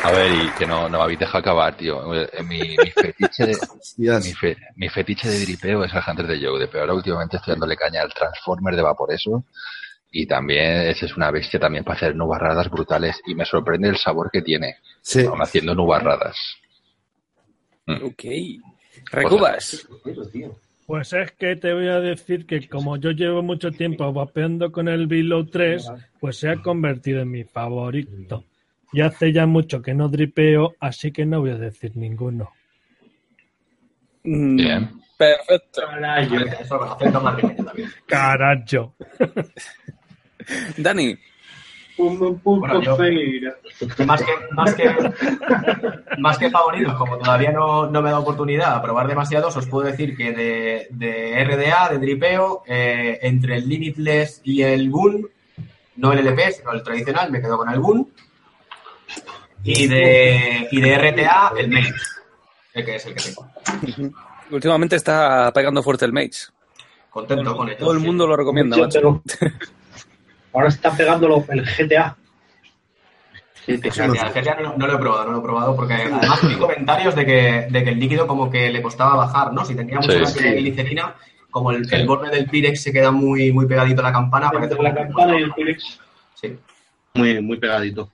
A ver, y que no, no me habéis dejado acabar, tío. Eh, Mi, mi fetiche de, mi, fe- mi fetiche de dripeo es el Hunter de Yode, pero ahora últimamente estoy dándole caña al Transformer de Vaporeso. Y también ese es una bestia también para hacer nubarradas brutales. Y me sorprende el sabor que tiene, Sí, aún haciendo nubarradas. Ok. Recubas. Pues es que te voy a decir que como yo llevo mucho tiempo vapeando con el Below 3, pues se ha convertido en mi favorito. Y hace ya mucho que no dripeo, así que no voy a decir ninguno. Mm, Bien. Perfecto. También. Carajo. Dani, pum, pum, Bueno, yo-. Más que, más que, más que favoritos, como todavía no, no me he dado oportunidad a probar demasiados, os puedo decir que de, de RDA, de dripeo, eh, entre el Limitless y el Gun, no el LP, sino el tradicional, me quedo con el Gun. Y de, y de RTA, el Mage, el que es el que tengo. últimamente está pegando fuerte el Mage. Contento con ello. Todo el sí. mundo lo recomienda, macho. pero Ahora está pegándolo el GTA. El no, no lo he probado, no lo he probado porque además vi comentarios de que, de que el líquido como que le costaba bajar, ¿no? Si tenía mucha Sí. de glicerina, como el, Sí. el borde del Pirex se queda muy, muy pegadito a la campana. Entre la campana y el Pirex. Sí, Muy, muy pegadito.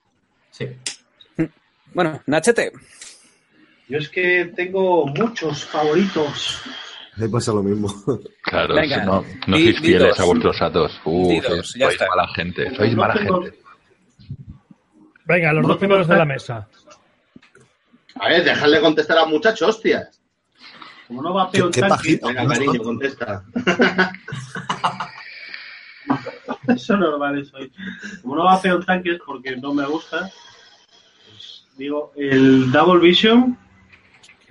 Sí. Bueno, Nachete. Yo es que tengo muchos favoritos. me pasa lo mismo. Claro, Venga, no, no di- sois di fieles dos. a vuestros atos. Uh, Di dos, sois, ya sois está. mala gente, sois No mala tengo- gente. Venga, los No dos primeros de la mesa. A ver, dejadle contestar al muchacho, hostias. Como no va peor Qué- qué tanque, pajito. Venga, cariño, contesta. eso no vale soy. Como no va peor tanques porque no me gusta, digo el Double Vision,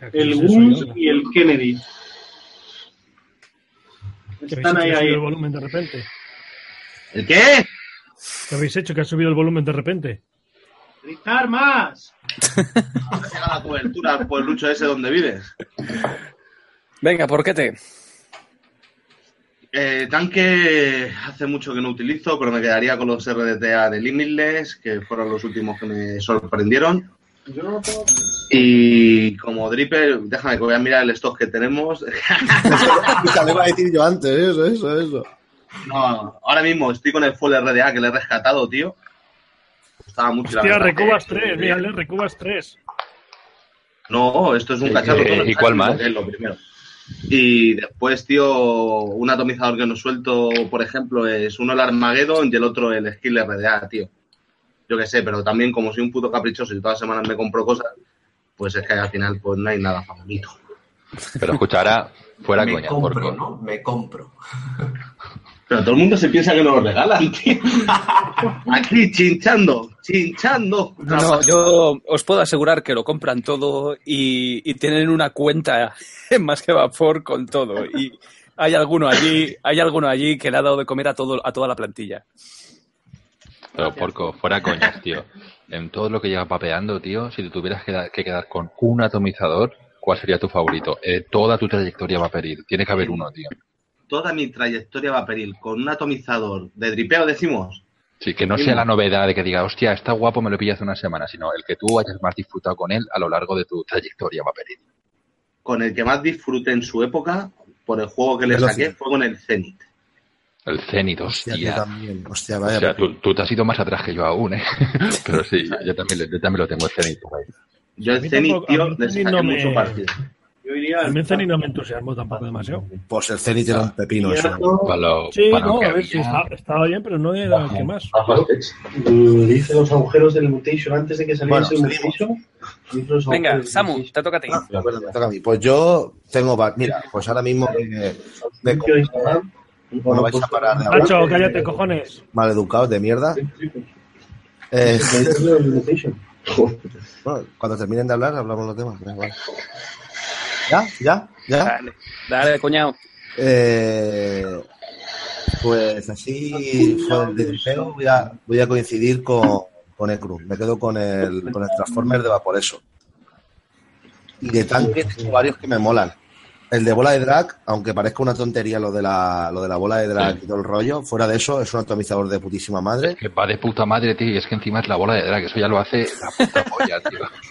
el ¿Qué es eso, Woons yo? y el Kennedy. ¿Qué Están ahí, hecho que ha subido ahí. el volumen de repente? ¿El qué? ¿Qué habéis hecho que ha subido el volumen de repente? ¡Gritar más! Llega la cobertura al pueblucho ese donde vives. Venga, ¿por qué te? Eh, tanque hace mucho que no utilizo, pero me quedaría con los RDTA de Limitless, que fueron los últimos que me sorprendieron. Yo no lo tengo. Y como dripper, déjame que voy a mirar el stock que tenemos. Escucha, le iba a decir yo antes, eso, eso, eso. No, ahora mismo estoy con el full RDA que le he rescatado, tío. Me Gustaba mucho la Hostia, verdad recubas que- 3, mírale, recubas 3. No, esto es un ¿Y cacharro. todo y cuál más? Es lo primero. Y después, tío, un atomizador que no suelto, por ejemplo, es uno el Armageddon y el otro el Skill RDA, tío. Yo qué sé, pero también como soy un puto caprichoso y todas las semanas me compro cosas, pues es que al final pues no hay nada favorito. Pero escucha, ahora fuera me coña, compro. ¿no? Me compro. Pero todo el mundo se piensa que nos lo regalan, tío. Aquí, chinchando, chinchando. No, no, yo os puedo asegurar que lo compran todo y, y tienen una cuenta en más que vapor con todo. Y hay alguno allí, hay alguno allí que le ha dado de comer a todo, a toda la plantilla. Pero porco, fuera coñas, tío. En todo lo que llevas vapeando, tío, si te tuvieras que, da- que quedar con un atomizador, ¿cuál sería tu favorito? Eh, toda tu trayectoria vaporil. Tiene que haber uno, tío. Toda mi trayectoria vaporil con un atomizador de dripeo, decimos. Sí, que no sea la novedad de que diga, hostia, está guapo, me lo pillas hace una semana, sino el que tú hayas más disfrutado con él a lo largo de tu trayectoria vaporil. Con el que más disfruté en su época, por el juego que le saqué, fue con el Zenith. El Zenith, Hostia, yo hostia. también. Hostia, O vaya. sea, tú, tú te has ido más atrás que yo aún, ¿eh? Pero sí, yo, yo también, lo- yo también lo tengo el Zenith. por ahí. Yo el Zenith, a tío, le Zenith saqué no me- mucho partido. Yo iría A mí el Zenith no me entusiasmó tampoco demasiado. Pues el Zenith era un pepino eso. Para lo- Sí, no, a ver si estaba, estaba bien, pero no era el que más. Le hice los agujeros del mutation antes de que saliera Bueno, el mutation. Venga, Samu, te toca a ti. Ah, me toca a mí. Pues yo tengo. Mira, pues ahora mismo Limpio de me vais a parar de hablar. Nacho, cállate, cojones. Maleducados de mierda. Eh, El mutation. bueno, cuando terminen de hablar, hablamos los temas. Vale. ¿Ya? ¿Ya? ¿Ya? Dale, dale, cuñado. Eh, pues así, joder, de dripeo voy a, voy a coincidir con, con Ecru. Me quedo con el, con el Transformer de Vaporeso. Y de tanque tengo varios que me molan. El de bola de drag, aunque parezca una tontería lo de la, lo de la bola de drag y todo el rollo, fuera de eso, es un atomizador de putísima madre. Que va de puta madre, tío, y es que encima es la bola de drag, eso ya lo hace la puta polla, tío.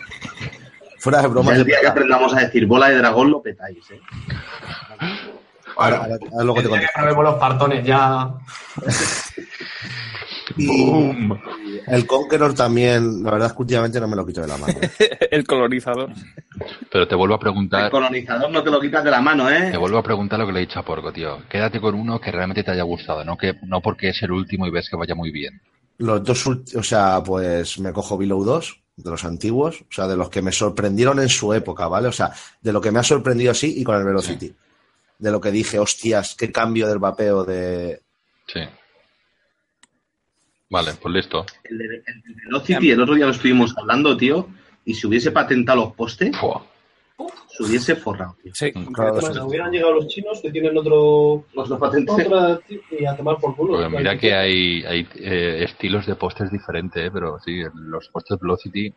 Fuera de Ya bromas. el día que aprendamos a decir bola de dragón lo petáis, ¿eh? Ahora, ahora- ahora luego te El contesto. probemos los partones ya. Y el Conqueror también, la verdad es que últimamente no me lo quito de la mano. El colonizador. Pero te vuelvo a El preguntar, colonizador no te lo quitas de la mano, ¿eh? te vuelvo a preguntar lo que le he dicho a Porco, tío. Quédate con uno que realmente te haya gustado, no que no porque es el último y ves que vaya muy bien. Los dos, o sea, pues me cojo Below 2, de los antiguos, o sea, de los que me sorprendieron en su época, ¿vale? O sea, de lo que me ha sorprendido así y con el Velocity. De lo que dije, hostias, qué cambio del vapeo de... Sí. Vale, pues listo. El, de, el de Velocity, el otro día lo estuvimos hablando, tío, y si hubiese patentado los postes, Fua. Se hubiese forrado, tío. Sí. Claro, Además, sí. hubieran llegado los chinos que tienen otro. Los dos patentes. Otra. Y a tomar por culo. Pues mira que hay, hay eh, estilos de postes diferentes, ¿eh? pero sí, los postes Velocity,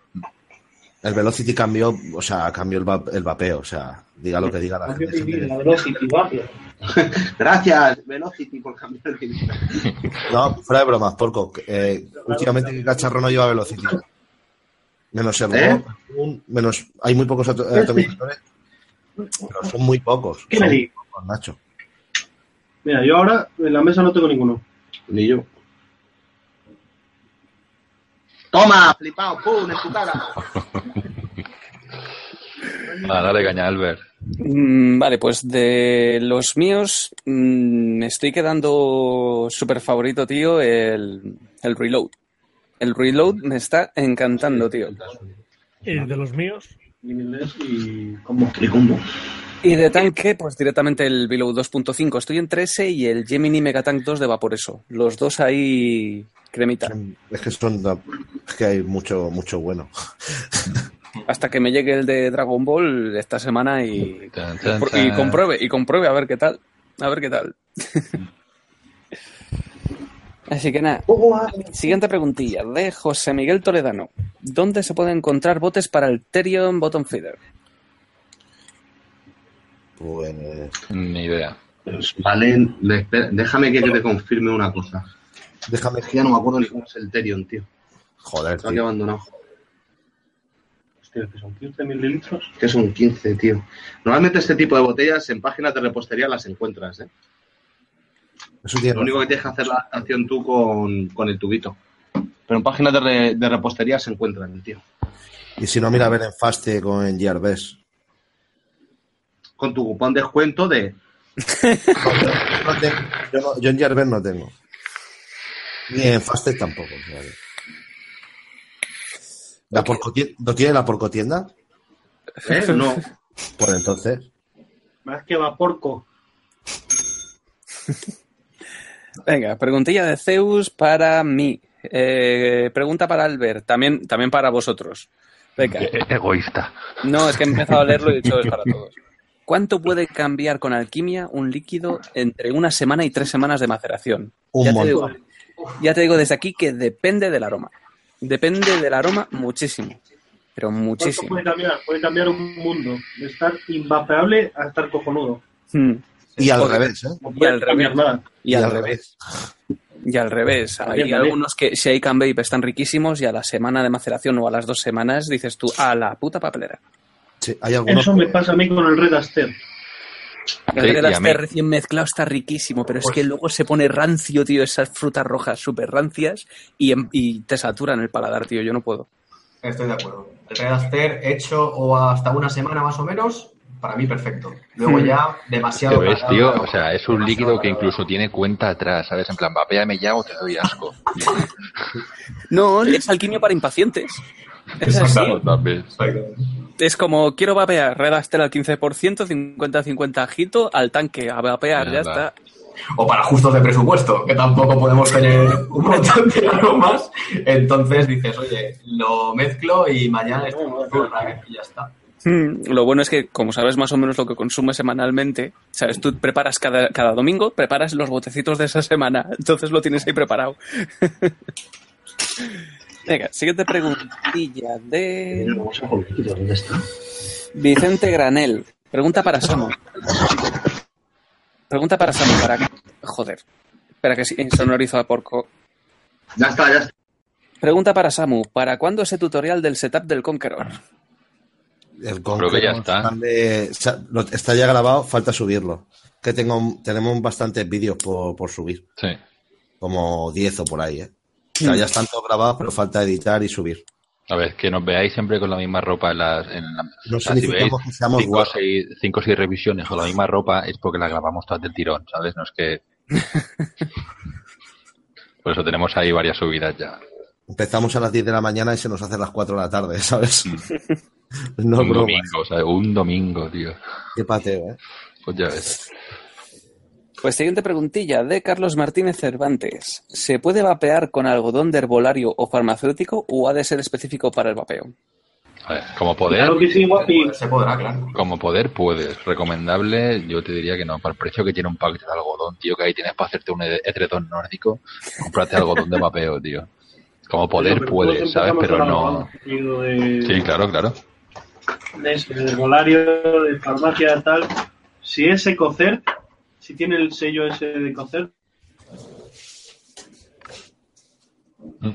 El Velocity cambió, o sea, cambió el, va- el vapeo, o sea, diga lo que diga la gente. vida, Velocity, Vapio. Gracias, Velocity, por cambiar de No, fuera de bromas, porco. Eh, últimamente qué cacharro no lleva Velocity. Menos el ¿Eh? Menos, hay muy pocos ato- atomizadores, pero son muy pocos. ¿Qué son me digo? pocos, Nacho. Mira, yo ahora en la mesa no tengo ninguno. Ni yo. Toma, flipado, pum, en tu cara. Ah, dale caña, Albert. Mm, Vale, pues de los míos mm, me estoy quedando súper favorito, tío, el, el Reload. El Reload me está encantando, tío. Y de los míos, y combo. Y combo. Y de tanque, pues directamente el Below 2.5. Estoy entre ese y el Gemini Megatank 2 de Vaporeso. Los dos ahí cremita. Es que son, es que hay mucho, mucho bueno. Hasta que me llegue el de Dragon Ball esta semana y, y compruebe, y compruebe a ver qué tal. A ver qué tal. Así que nada. Siguiente preguntilla de José Miguel Toledano. ¿Dónde se pueden encontrar botes para el Therion Bottom Feeder? Pues, Ni idea. Pues, vale, déjame que te confirme una cosa. déjame que ya no me acuerdo ni cómo es el Terion, tío. Joder, Está tío. abandonado. Hostia, que son 15 mililitros. Que son 15, tío. Normalmente este tipo de botellas en páginas de repostería las encuentras, ¿eh? Eso tiene Lo único que tienes que hacer la adaptación tú con, con el tubito. Pero en páginas de, re- de repostería se encuentran, tío. Y si no, mira a ver en Faste con en Gearbest. Con tu cupón de descuento de... No tengo- yo, no- yo en Gearbest no tengo. Ni en Faste tampoco. que- ¿La ¿No tiene la porcotienda? ¿Eh? No. Pues entonces, Más que vaporco. Venga, preguntilla de Zeus para mí. Eh, pregunta para Albert, también, también para vosotros. Venga. E- egoísta. No, es que he empezado a leerlo y he dicho es para todos. ¿Cuánto puede cambiar con alquimia un líquido entre una semana y tres semanas de maceración? Un ya, te digo, ya te digo desde aquí que depende del aroma. Depende del aroma muchísimo. Pero ¿Cuánto muchísimo. puede cambiar? Puede cambiar un mundo. De estar invapeable a estar cojonudo. Hmm. Y al revés, ¿eh? Y al revés. Y, al revés. Y al revés. Hay También, también. algunos que Shake and Vape están riquísimos y a la semana de maceración o a las dos semanas dices tú, a la puta papelera. Sí, hay algunos Eso me que- pasa a mí con el Red Aster. El Sí, Red Aster recién mezclado está riquísimo, pero es Pues- que luego se pone rancio, tío, esas frutas rojas súper rancias y, em- y te saturan el paladar, tío. Yo no puedo. Estoy de acuerdo. El Red Aster hecho o hasta una semana más o menos, para mí perfecto. Luego ya demasiado. Pero ves, cargado, tío, o sea, es un líquido que incluso tiene cuenta atrás, ¿sabes? En plan, vapeame ya o te doy asco. No, es alquimia para impacientes. Es así. También. Es como, quiero vapear, Red Aster al 15%, 50-50 ajito, al tanque, a vapear, ya está. O para justos de presupuesto, que tampoco podemos tener un montón de aromas. Entonces dices, oye, lo mezclo y mañana estoy y ya está. Hmm, Lo bueno es que, como sabes más o menos lo que consumes semanalmente, sabes, tú preparas cada, cada domingo, preparas los botecitos de esa semana, entonces lo tienes ahí preparado. Venga, siguiente preguntilla de Vicente Granel. Pregunta para Samu. Pregunta para Samu, para... Joder. Espera que sí, sonorizo a porco. Ya está, ya está. Pregunta para Samu. ¿Para cuándo ese tutorial del setup del Conqueror? El Creo que ya está. sale- está ya grabado, falta subirlo. Que tengo, tenemos bastantes vídeos por, por subir, Sí. como 10 o por ahí, ¿eh? O sea, ya están todos grabados, pero falta editar y subir. A ver, que nos veáis siempre con la misma ropa en las... En la, No o sea, si que seamos cinco o guarros. seis, cinco o seis revisiones con la misma ropa es porque la grabamos todas del tirón, ¿sabes? No es que... Por eso tenemos ahí varias subidas ya. Empezamos a las 10 de la mañana y se nos hace a las 4 de la tarde, ¿sabes? no es un broma. domingo, ¿sabes? Un domingo, tío. Qué pateo, ¿eh? Pues ya ves. Pues siguiente preguntilla de Carlos Martínez Cervantes. ¿Se puede vapear con algodón de herbolario o farmacéutico o ha de ser específico para el vapeo? A ver, como poder, Claro que sí, guapi. Se podrá, claro. como poder puedes. Recomendable, yo te diría que no. Para el precio que tiene un paquete de algodón, tío, que ahí tienes para hacerte un edredón nórdico, cómprate algodón de vapeo, tío. Como poder Pero todos ¿sabes? Pero con no... de, Sí, claro, claro. de eso, de herbolario, de farmacia, tal. Si es Ecocert, si tiene el sello ese de Ecocert, Mm.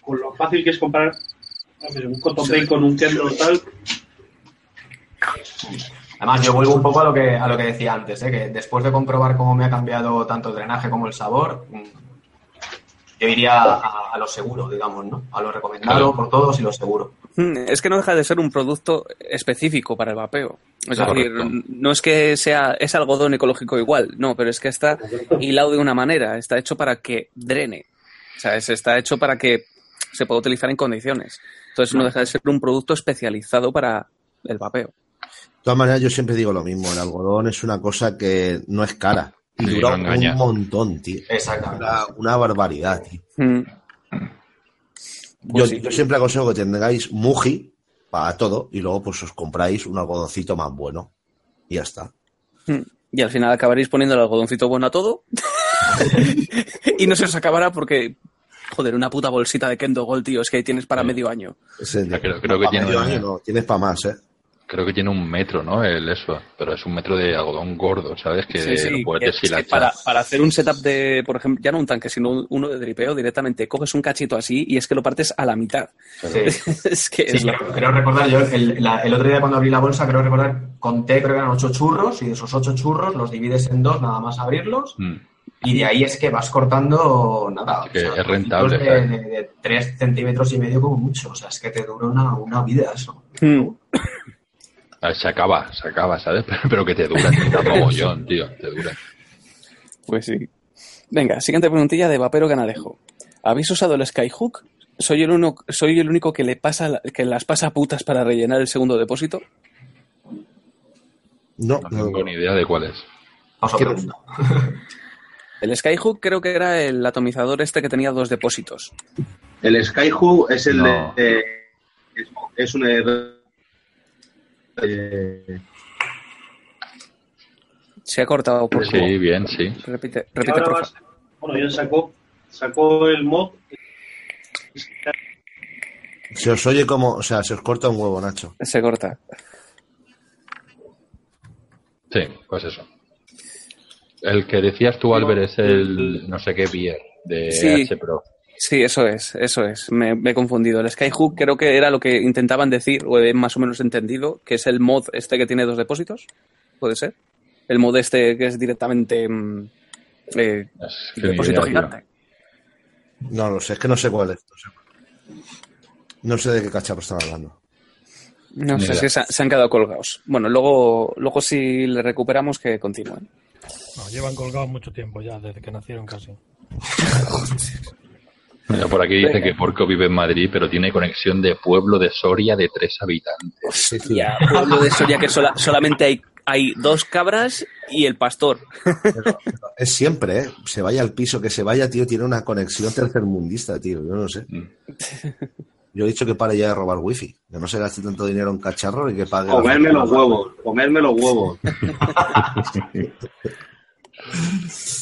con lo fácil que es comprar a ver, un cotton bacon, un kendo, tal, Además, yo vuelvo un poco a lo que, a lo que decía antes, ¿eh? que después de comprobar cómo me ha cambiado tanto el drenaje como el sabor, mm, yo iría a, a lo seguro, digamos, ¿no? A lo recomendado Claro. por todos y lo seguro. Hmm, Es que no deja de ser un producto específico para el vapeo. Es decir, no es que sea es algodón ecológico igual, no, pero es que está hilado de una manera, está hecho para que drene. O sea, es- está hecho para que se pueda utilizar en condiciones. Entonces no deja de ser un producto especializado para el vapeo. De todas maneras, yo siempre digo lo mismo. El algodón es una cosa que no es cara. Y Sí, dura un montón, tío. Exactamente. Una, una barbaridad, tío. Yo, Pues sí. yo siempre aconsejo que tengáis Muji para todo y luego pues os compráis un algodoncito más bueno. Y ya está. Hmm. Y al final acabaréis poniendo el algodoncito bueno a todo. y no se os acabará porque, joder, una puta bolsita de Kendo Gold, tío, es que ahí tienes para medio año. Creo- creo que pa' tiene medio año no, tienes para más, ¿eh? Creo que tiene un metro, ¿no? El eso. Pero es un metro de algodón gordo, ¿sabes? Que Sí, sí, lo puedes es que deshilachar. para, para hacer un setup de, por ejemplo, ya no un tanque, sino un- uno de dripeo, directamente coges un cachito así y es que lo partes a la mitad. Sí. es que Sí, es la- creo, creo recordar, yo el, la- el otro día cuando abrí la bolsa, creo recordar, conté, creo que eran ocho churros, y de esos ocho churros los divides en dos nada más abrirlos, Mm. y de ahí es que vas cortando nada. Así que es rentable, De, de- de tres centímetros y medio como mucho, o sea, es que te dura una, una vida eso. Hmm. A ver, se acaba, se acaba, ¿sabes? Pero, pero que te dura, te dura mogollón, tío. Te dura. Pues sí. Venga, siguiente preguntilla de Vapero Canalejo. ¿Habéis usado el Skyhook? soy el uno, soy el único que le pasa que las pasa putas para rellenar el segundo depósito. No, No no, tengo ni idea de cuál es. Vamos a ¿Qué preguntar. El Skyhook creo que era el atomizador este que tenía dos depósitos. El Skyhook es el No. de. es, es un. Eh, Se ha cortado por Sí, bien, sí. Repite, repite, ahora por vas- bueno, ya sacó, sacó el mod. se os oye como, o sea, se os corta un huevo, Nacho. Se corta. Sí, pues eso. El que decías tú, Albert, es el no sé qué Bier de Sí. H Pro. Sí, eso es, eso es. Me, me he confundido. El Skyhook creo que era lo que intentaban decir, o he más o menos entendido, que es el mod este que tiene dos depósitos. ¿Puede ser? El mod este que es directamente mm, eh, Es que ni depósito idea, tío. gigante. No lo sé, es que no sé cuál es. No sé, no sé de qué cacharro están hablando. No Ni sé, es que se, se han quedado colgados. Bueno, luego, luego si le recuperamos que continúen. No, llevan colgados mucho tiempo ya, desde que nacieron casi. Mira, por aquí dice que Porco vive en Madrid, pero tiene conexión de pueblo de Soria de tres habitantes. Ya, pueblo de Soria que sola- solamente hay, hay dos cabras y el pastor. Es siempre, ¿eh? Se vaya al piso, que se vaya, tío, tiene una conexión tercermundista, tío. Yo no sé. Mm. Yo he dicho que pare ya de robar wifi. Que no se gaste tanto dinero en cacharro y que pague. comerme los huevos, comerme los huevos.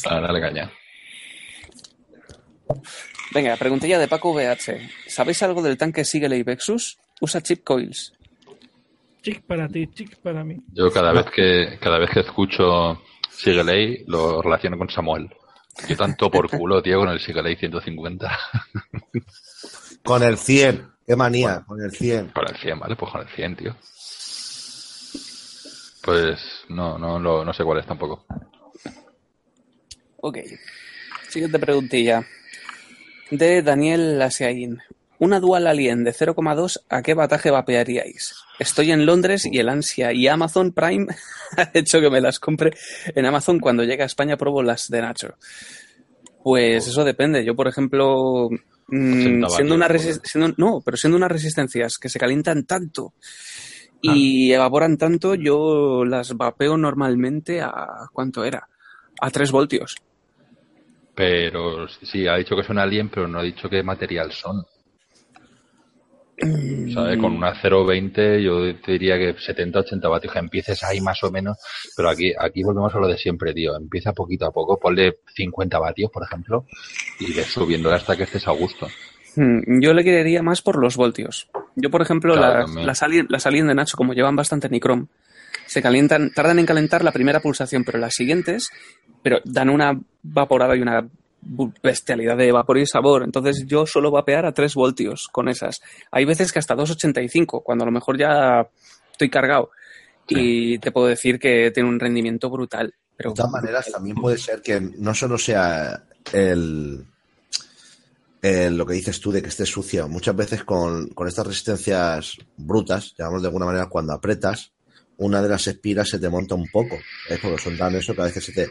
Ah, dale caña. Venga, preguntilla de Paco VH. ¿Sabéis algo del tanque Sigelei Vexus? Usa chip coils. Chic para ti, chic para mí. Yo cada vez que cada vez que escucho Sigelei lo relaciono con Samuel. Yo tanto por culo, tío, con el Sigelei 150. Con el 100. Qué manía, con el 100. Con el 100, ¿vale? Pues con el 100, tío. Pues no, no, lo- no sé cuál es tampoco. Ok. Siguiente preguntilla. De Daniel Lasiain. Una dual alien de 0,2, ¿a qué bataje vapearíais? Estoy en Londres y el ansia y Amazon Prime ha hecho que me las compre en Amazon cuando llegue a España pruebo las de Nacho. Pues eso depende. Yo, por ejemplo, mm, 80 siendo una siendo- no, pero siendo unas resistencias que se calientan tanto y evaporan tanto, yo las vapeo normalmente a ¿cuánto era? A 3 voltios. Pero sí, ha dicho que son alien, pero no ha dicho qué material son. ¿Sabes? Con una 0.20 yo te diría que 70-80 vatios, que empieces ahí más o menos, pero aquí, aquí volvemos a lo de siempre, tío. Empieza poquito a poco, ponle 50 vatios, por ejemplo, y ves subiéndole hasta que estés a gusto. Hmm, Yo le querería más por los voltios. Yo, por ejemplo, Claro, las, alien, las alien de Nacho, como llevan bastante nicrom, se calientan, tardan en calentar la primera pulsación, pero las siguientes, pero dan una vaporada y una bestialidad de vapor y sabor. Entonces yo suelo vapear a 3 voltios con esas. Hay veces que hasta 2,85, cuando a lo mejor ya estoy cargado. Y te puedo decir que tiene un rendimiento brutal. Pero De todas maneras, también puede ser que no solo sea el, el- lo que dices tú de que esté sucio. Muchas veces con, con estas resistencias brutas, llamamos de alguna manera, cuando apretas, una de las espiras se te monta un poco. ¿eh? Porque son tan eso que a veces se te.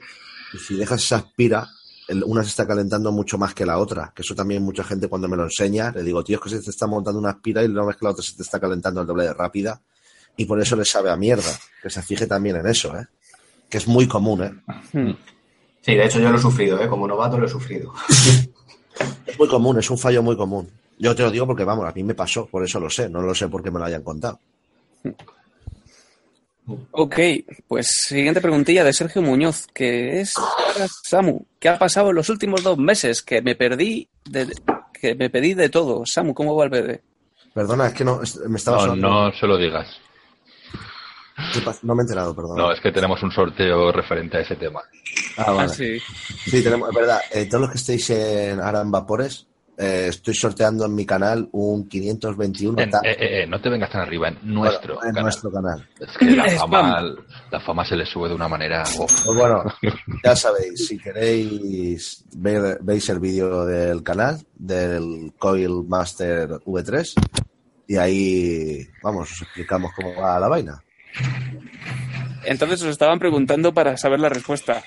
Y si dejas esa espira, el- una se está calentando mucho más que la otra. Que eso también mucha gente cuando me lo enseña, le digo, tío, es que se te está montando una espira y no ves que la otra se te está calentando el doble de rápida. Y por eso le sabe a mierda. Que se fije también en eso, ¿eh? Que es muy común, ¿eh? hmm, Sí, de hecho yo lo he sufrido, ¿eh? Como novato lo he sufrido. Es muy común, es un fallo muy común. Yo te lo digo porque, vamos, a mí me pasó, por eso lo sé, no lo sé porque me lo hayan contado. Ok, pues siguiente preguntilla de Sergio Muñoz, que es para Samu. ¿Qué ha pasado en los últimos dos meses? Que me perdí de, que me pedí de todo. Samu, ¿cómo va el bebé? Perdona, es que no, me estaba No, sonando. no se lo digas. No me he enterado, perdón. No, es que tenemos un sorteo referente a ese tema. Ah, vale. Ah, sí. Sí, tenemos, es verdad. Eh, todos los que estéis en Aran Vapores, eh, estoy sorteando en mi canal un 521 En- eh, eh, no te vengas tan arriba, en nuestro bueno, en canal. nuestro canal. Es que la fama, la fama se le sube de una manera. Pues bueno, ya sabéis, si queréis ver, veis el vídeo del canal del Coil Master V3 y ahí, vamos, os explicamos cómo va la vaina. Entonces os estaban preguntando para saber la respuesta.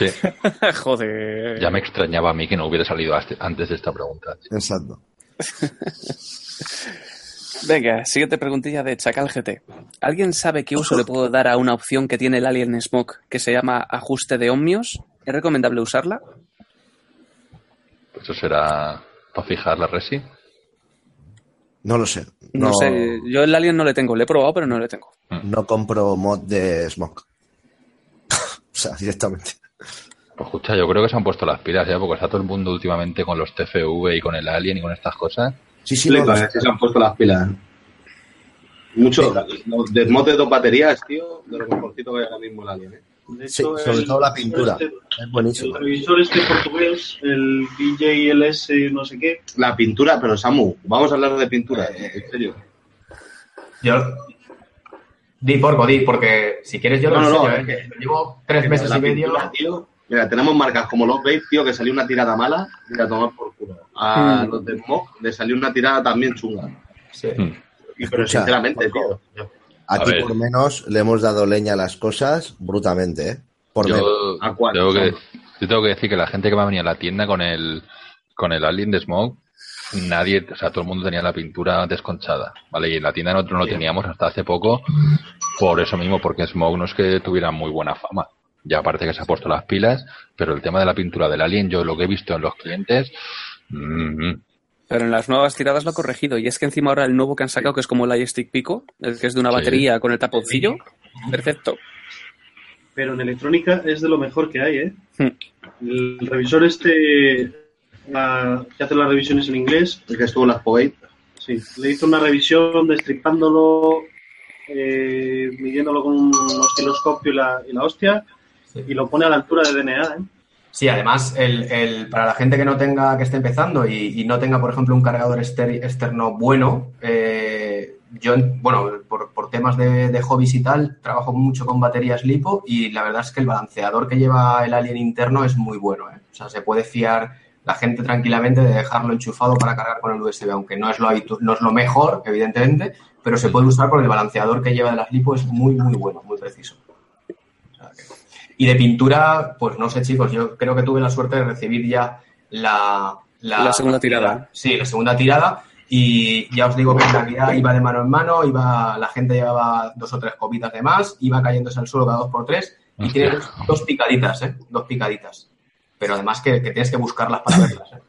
Sí, Joder. ya me extrañaba a mí que no hubiera salido antes de esta pregunta. Exacto. Venga, siguiente preguntilla de Chacal GT. ¿Alguien sabe qué uso le puedo dar a una opción que tiene el Alien Smoke que se llama ajuste de ohmios? ¿Es recomendable usarla? Pues eso será para fijar la resi. No lo sé. No, No, sé, yo el Alien no le tengo, le he probado, pero no le tengo. no compro mod de Smoke. o sea, directamente. Pues escucha, yo creo que se han puesto las pilas ya, porque está todo el mundo últimamente con los TFV y con el Alien y con estas cosas. Sí, sí, no, eh, que se han puesto las pilas. Mucho. Los desmods de dos baterías, tío, de lo mejorcito que hay ahora mismo el Alien. ¿eh? Sí, hecho, sobre el- todo la pintura. este- Es El buenísimo. revisor este portugués, el DJLS no sé qué, La pintura, pero Samu, vamos a hablar de pintura, en serio. Yo. Di, porco, di, porque si quieres yo lo No, no, enseño, no, ¿eh? que- Llevo tres meses La y medio. pintura, tío, mira, tenemos marcas como los Babe, tío, que salió una tirada mala, y a tomar por culo. A Mm. los de Smog le salió una tirada también chunga. Sí. Hmm. Y pero Escucha, sinceramente, tío. Aquí por menos le hemos dado leña a las cosas brutalmente, ¿eh? Por menos. Yo ¿A cuál? tengo, que, yo tengo que decir que la gente que va a venir a la tienda con el, con el Alien de Smoke, nadie, o sea, todo el mundo tenía la pintura desconchada, ¿vale? Y en la tienda nosotros no lo teníamos hasta hace poco, por eso mismo, porque Smoke no es que tuviera muy buena fama. Ya parece que se ha puesto las pilas, pero el tema de la pintura del Alien, yo lo que he visto en los clientes, mm, Pero en las nuevas tiradas lo ha corregido. Y es que encima ahora el nuevo que han sacado, que es como el iStick Pico, el que es de una Sí. batería con el taponcillo, perfecto. pero en electrónica es de lo mejor que hay, ¿eh? Hmm. El revisor este la- que hace las revisiones en inglés, El que estuvo en las Poet. sí, le hizo una revisión destripándolo, eh, midiéndolo con un osciloscopio y la, y la hostia, Sí. y lo pone a la altura de DNA, ¿eh? Sí, además, el, el- para la gente que no tenga, que esté empezando y, y no tenga, por ejemplo, un cargador exter- externo bueno, eh, yo, bueno, por, por temas de, de hobbies y tal, trabajo mucho con baterías LiPo y la verdad es que el balanceador que lleva el Alien interno es muy bueno. ¿eh? O sea, se puede fiar la gente tranquilamente de dejarlo enchufado para cargar con el USB, aunque no es lo, no es lo mejor, evidentemente, pero se puede usar porque el balanceador que lleva de las LiPo es muy, muy bueno, muy preciso. Y de pintura, pues no sé, chicos, yo creo que tuve la suerte de recibir ya la, La segunda tirada. Sí, la segunda tirada. Y ya os digo que en realidad iba de mano en mano, iba, la gente llevaba dos o tres copitas de más, iba cayéndose al suelo cada dos por tres y Hostia. tiene dos, dos picaditas, ¿eh? Dos picaditas. Pero además que, que tienes que buscarlas para verlas, ¿eh?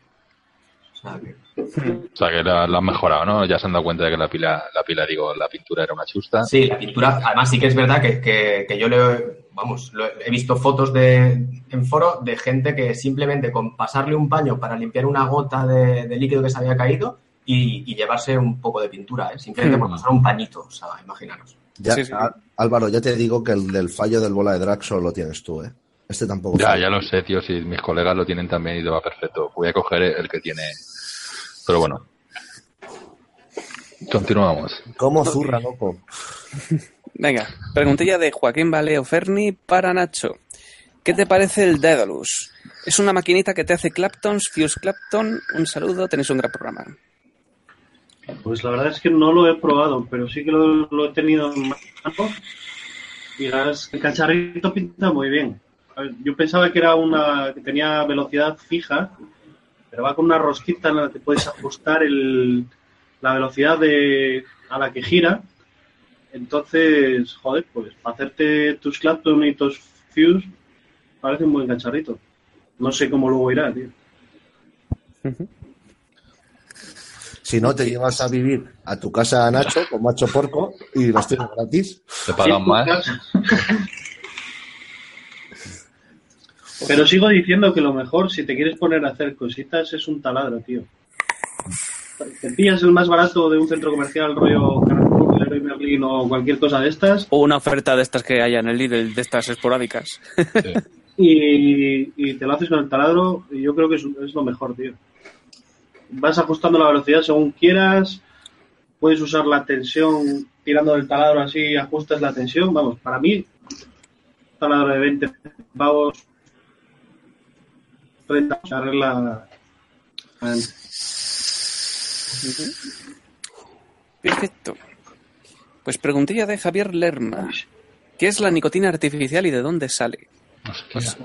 O sea que... o sea que la, la han mejorado, ¿no? Ya se han dado cuenta de que la pila, la pila, digo, la pintura era una chusta. Sí, la pintura, además sí que es verdad que, que- que yo le, vamos, lo- he visto fotos de, en foro de gente que simplemente con pasarle un paño para limpiar una gota de, de líquido que se había caído y, y llevarse un poco de pintura, ¿eh? simplemente por Mm. pasar un pañito, o sea, imaginaros. Ya, Sí, sí. Á- Álvaro, ya te digo que el del fallo del bola de drag solo lo tienes tú, ¿eh? Este tampoco. Ya, ya lo sé, tío, si mis colegas lo tienen también y te va perfecto. Voy a coger el que tiene. Pero bueno. Continuamos. ¿Cómo zurra, loco? Venga, preguntilla de Joaquín Valeo Ferni para Nacho. ¿Qué te parece el Daedalus? Es una maquinita que te hace Claptons, Fuse Clapton. Un saludo, tenéis un gran programa. Pues la verdad es que no lo he probado, pero sí que lo, lo he tenido en mano. Y el cacharrito pinta muy bien. Yo pensaba que era una que tenía velocidad fija, pero va con una rosquita en la que puedes ajustar el, la velocidad de, a la que gira. Entonces, joder, pues para hacerte tus Clapton y tus Fuse parece un buen cacharrito. No sé cómo luego irá, tío. Si no, te llevas a vivir a tu casa a Nacho con Macho Porco y los tienes gratis. ¿Te pagan más? Pero sigo diciendo que lo mejor, si te quieres poner a hacer cositas, es un taladro, tío. Te pillas el más barato de un centro comercial, rollo Carrefour, Leroy Merlin o cualquier cosa de estas, O una oferta de estas que haya en el Lidl, de estas esporádicas. y, y te lo haces con el taladro, y yo creo que es, es lo mejor, tío. Vas ajustando la velocidad según quieras, puedes usar la tensión tirando del taladro así, ajustas la tensión. Vamos, para mí, taladro de 20 pavos, 30 se arregla. Perfecto. Pues preguntilla de Javier Lerma. ¿Qué es la nicotina artificial y de dónde sale? Hostia.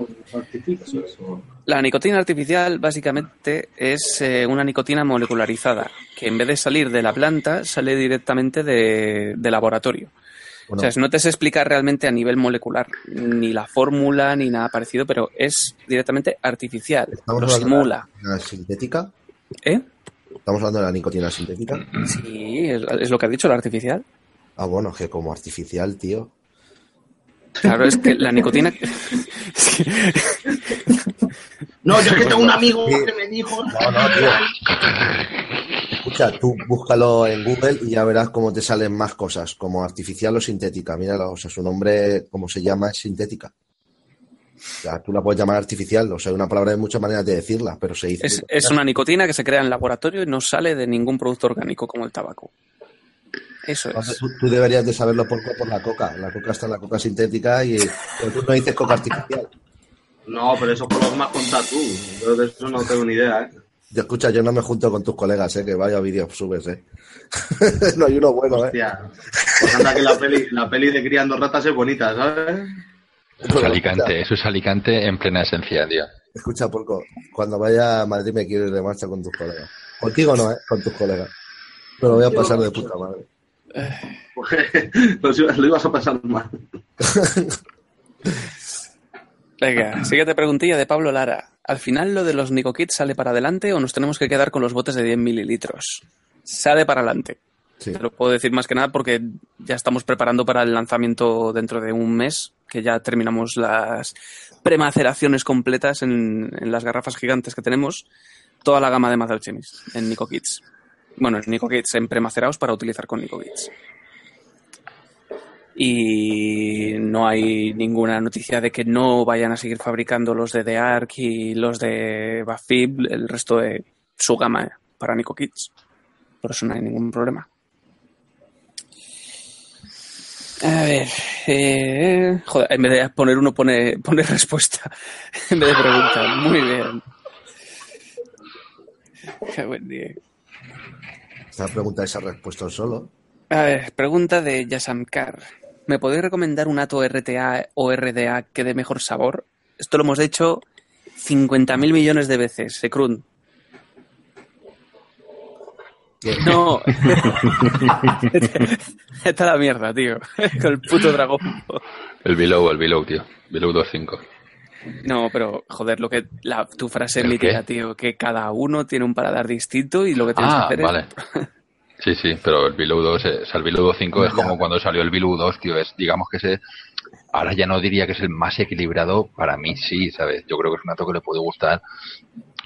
La nicotina artificial básicamente es eh, una nicotina molecularizada, que en vez de salir de la planta, sale directamente de, de laboratorio. Bueno, O sea, no te sé explicar realmente a nivel molecular ni la fórmula ni nada parecido, pero es directamente artificial. estamos Lo simula. de la sintética. ¿Eh? Estamos hablando de la nicotina sintética. Sí, es, es lo que ha dicho, la artificial. Ah, bueno, que como artificial, tío. Claro, es que la nicotina. No, yo es que tengo un amigo que me dijo. No, no, tío. Escucha, tú búscalo en Google y ya verás cómo te salen más cosas, como artificial o sintética. Míralo, o sea, su nombre, como se llama, es sintética. O sea, tú la puedes llamar artificial, o sea, hay una palabra de muchas maneras de decirla, pero se dice. es, es una nicotina que se crea en laboratorio y no sale de ningún producto orgánico como el tabaco. Eso es. tú, tú deberías de saberlo por, por la coca. La coca está en la coca sintética y pero tú no dices coca artificial. No, pero eso por lo que me has contado tú. Yo de eso no tengo ni idea, ¿eh? Yo escucha, yo no me junto con tus colegas, eh, que vaya vídeos subes, eh. no hay uno bueno, eh. Pues anda que la peli, la peli de criando ratas es bonita, ¿sabes? Eso es Alicante, eso es Alicante en plena esencia, tío. Escucha, Porco, cuando vaya a Madrid me quiero ir de marcha con tus colegas. Contigo no, ¿eh? Con tus colegas. Me lo voy a pasar de puta madre. Pues lo ibas a pasar mal. Venga, siguiente preguntilla de Pablo Lara. ¿Al final lo de los Nicokits sale para adelante o nos tenemos que quedar con los botes de 10 mililitros? Sale para adelante. Sí. Te lo puedo decir más que nada porque ya estamos preparando para el lanzamiento dentro de un mes, que ya terminamos las premaceraciones completas en, en las garrafas gigantes que tenemos, toda la gama de Mazalchemis en Nico Kids. Bueno, en Nico Kids, en premacerados para utilizar con Nico Kids. Y no hay ninguna noticia de que no vayan a seguir fabricando los de The Ark y los de Bafib, el resto de su gama para Nico Kids. Por eso no hay ningún problema. A ver, eh, joder, en vez de poner uno, pone, pone respuesta en vez de pregunta. Muy bien. Qué buen día. Esta pregunta esa respuesta solo. A ver, pregunta de Yasamkar. ¿Me podéis recomendar un Ato RTA o RDA que dé mejor sabor? Esto lo hemos hecho 50.000 millones de veces, Secrun. No. Está la mierda, tío. Con el puto dragón. El Below, el Below, tío. Below 2.5. No, pero joder, lo que la, tu frase ¿El mítica, tío, que cada uno tiene un paladar distinto y lo que tienes que Ah, hacer vale. Sí, sí, pero el Below 2, eh, o sea, el Below 2.5 es como cuando salió el Below 2, tío. Es, digamos que ese, ahora ya no diría que es el más equilibrado, para mí sí, ¿sabes? Yo creo que es un ato que le puede gustar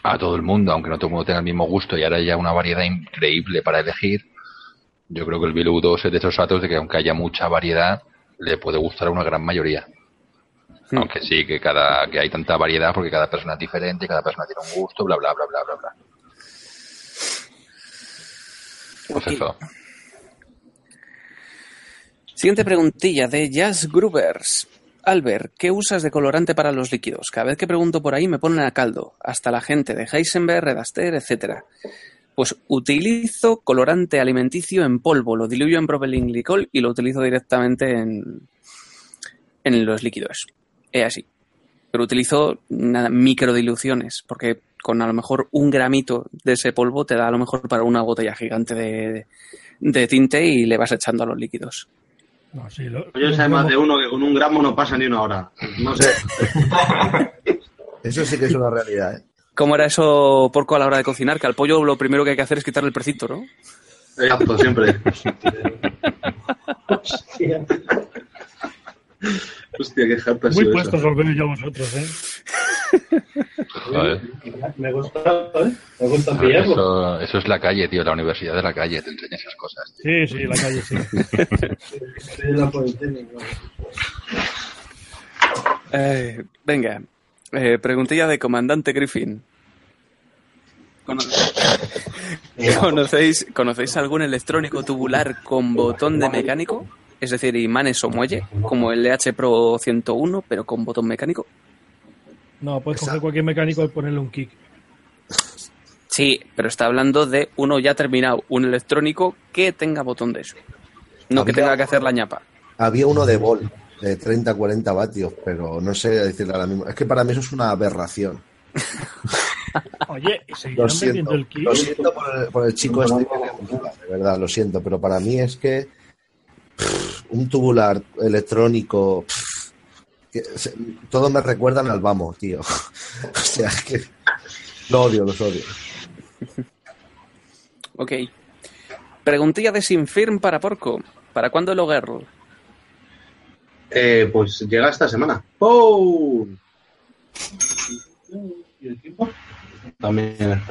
a todo el mundo, aunque no todo el mundo tenga el mismo gusto y ahora hay ya una variedad increíble para elegir. Yo creo que el Below 2 es de esos atos de que aunque haya mucha variedad, le puede gustar a una gran mayoría. Hmm. Aunque sí, que cada que hay tanta variedad porque cada persona es diferente, cada persona tiene un gusto, bla, bla, bla, bla, bla, bla. Pues eso. Siguiente preguntilla de Jazz Groovers. Albert, ¿qué usas de colorante para los líquidos? Cada vez que pregunto por ahí me ponen a caldo. Hasta la gente de Heisenberg, Redaster, etcétera. Pues utilizo colorante alimenticio en polvo, lo diluyo en propilenglicol y lo utilizo directamente en, en los líquidos. Es así. Pero utilizo nada, microdiluciones, porque con a lo mejor un gramito de ese polvo te da a lo mejor para una botella gigante de, de tinte y le vas echando a los líquidos. No, sí, lo- Yo sé más de uno que con un gramo no pasa ni una hora. No sé. Eso sí que es una realidad, ¿eh? ¿Cómo era eso, porco, a la hora de cocinar? Que al pollo lo primero que hay que hacer es quitarle el precito, ¿no? Exacto, siempre. Hostia. Hostia, qué harta Muy puestos eso. os veo yo vosotros, ¿eh? Joder. Me gusta, ¿eh? Me gusta pillarlo. Eso, eso es la calle, tío, la universidad de la calle, te enseña esas cosas. Sí, sí, la calle sí. Sí, la Politécnica. Eh, venga, eh, preguntilla de comandante Griffin. Cono- ¿Conocéis, ¿Conocéis algún electrónico tubular con botón de mecánico? Es decir, imanes o muelle, como el EH Pro 101, pero con botón mecánico. No, puedes coger cualquier mecánico y ponerle un kick. Sí, pero está hablando de uno ya terminado, un electrónico que tenga botón de eso. No que tenga que hacer la ñapa. Había uno de Bol, de 30 40 vatios, pero no sé decirle ahora mismo. Es que para mí eso es una aberración. Oye, ¿y Lo seguirán siento, el kit? lo siento por el, por el chico este que gusta, de verdad, lo siento, pero para mí es que pff, un tubular electrónico, pff, que se- todos me recuerdan al vamos, tío. o sea, es que lo odio, los odio. Ok. Preguntilla de Sinfirm para Porco. ¿Para cuándo el Girl? Eh, pues llega esta semana. ¡Oh! ¿Y el tiempo? También.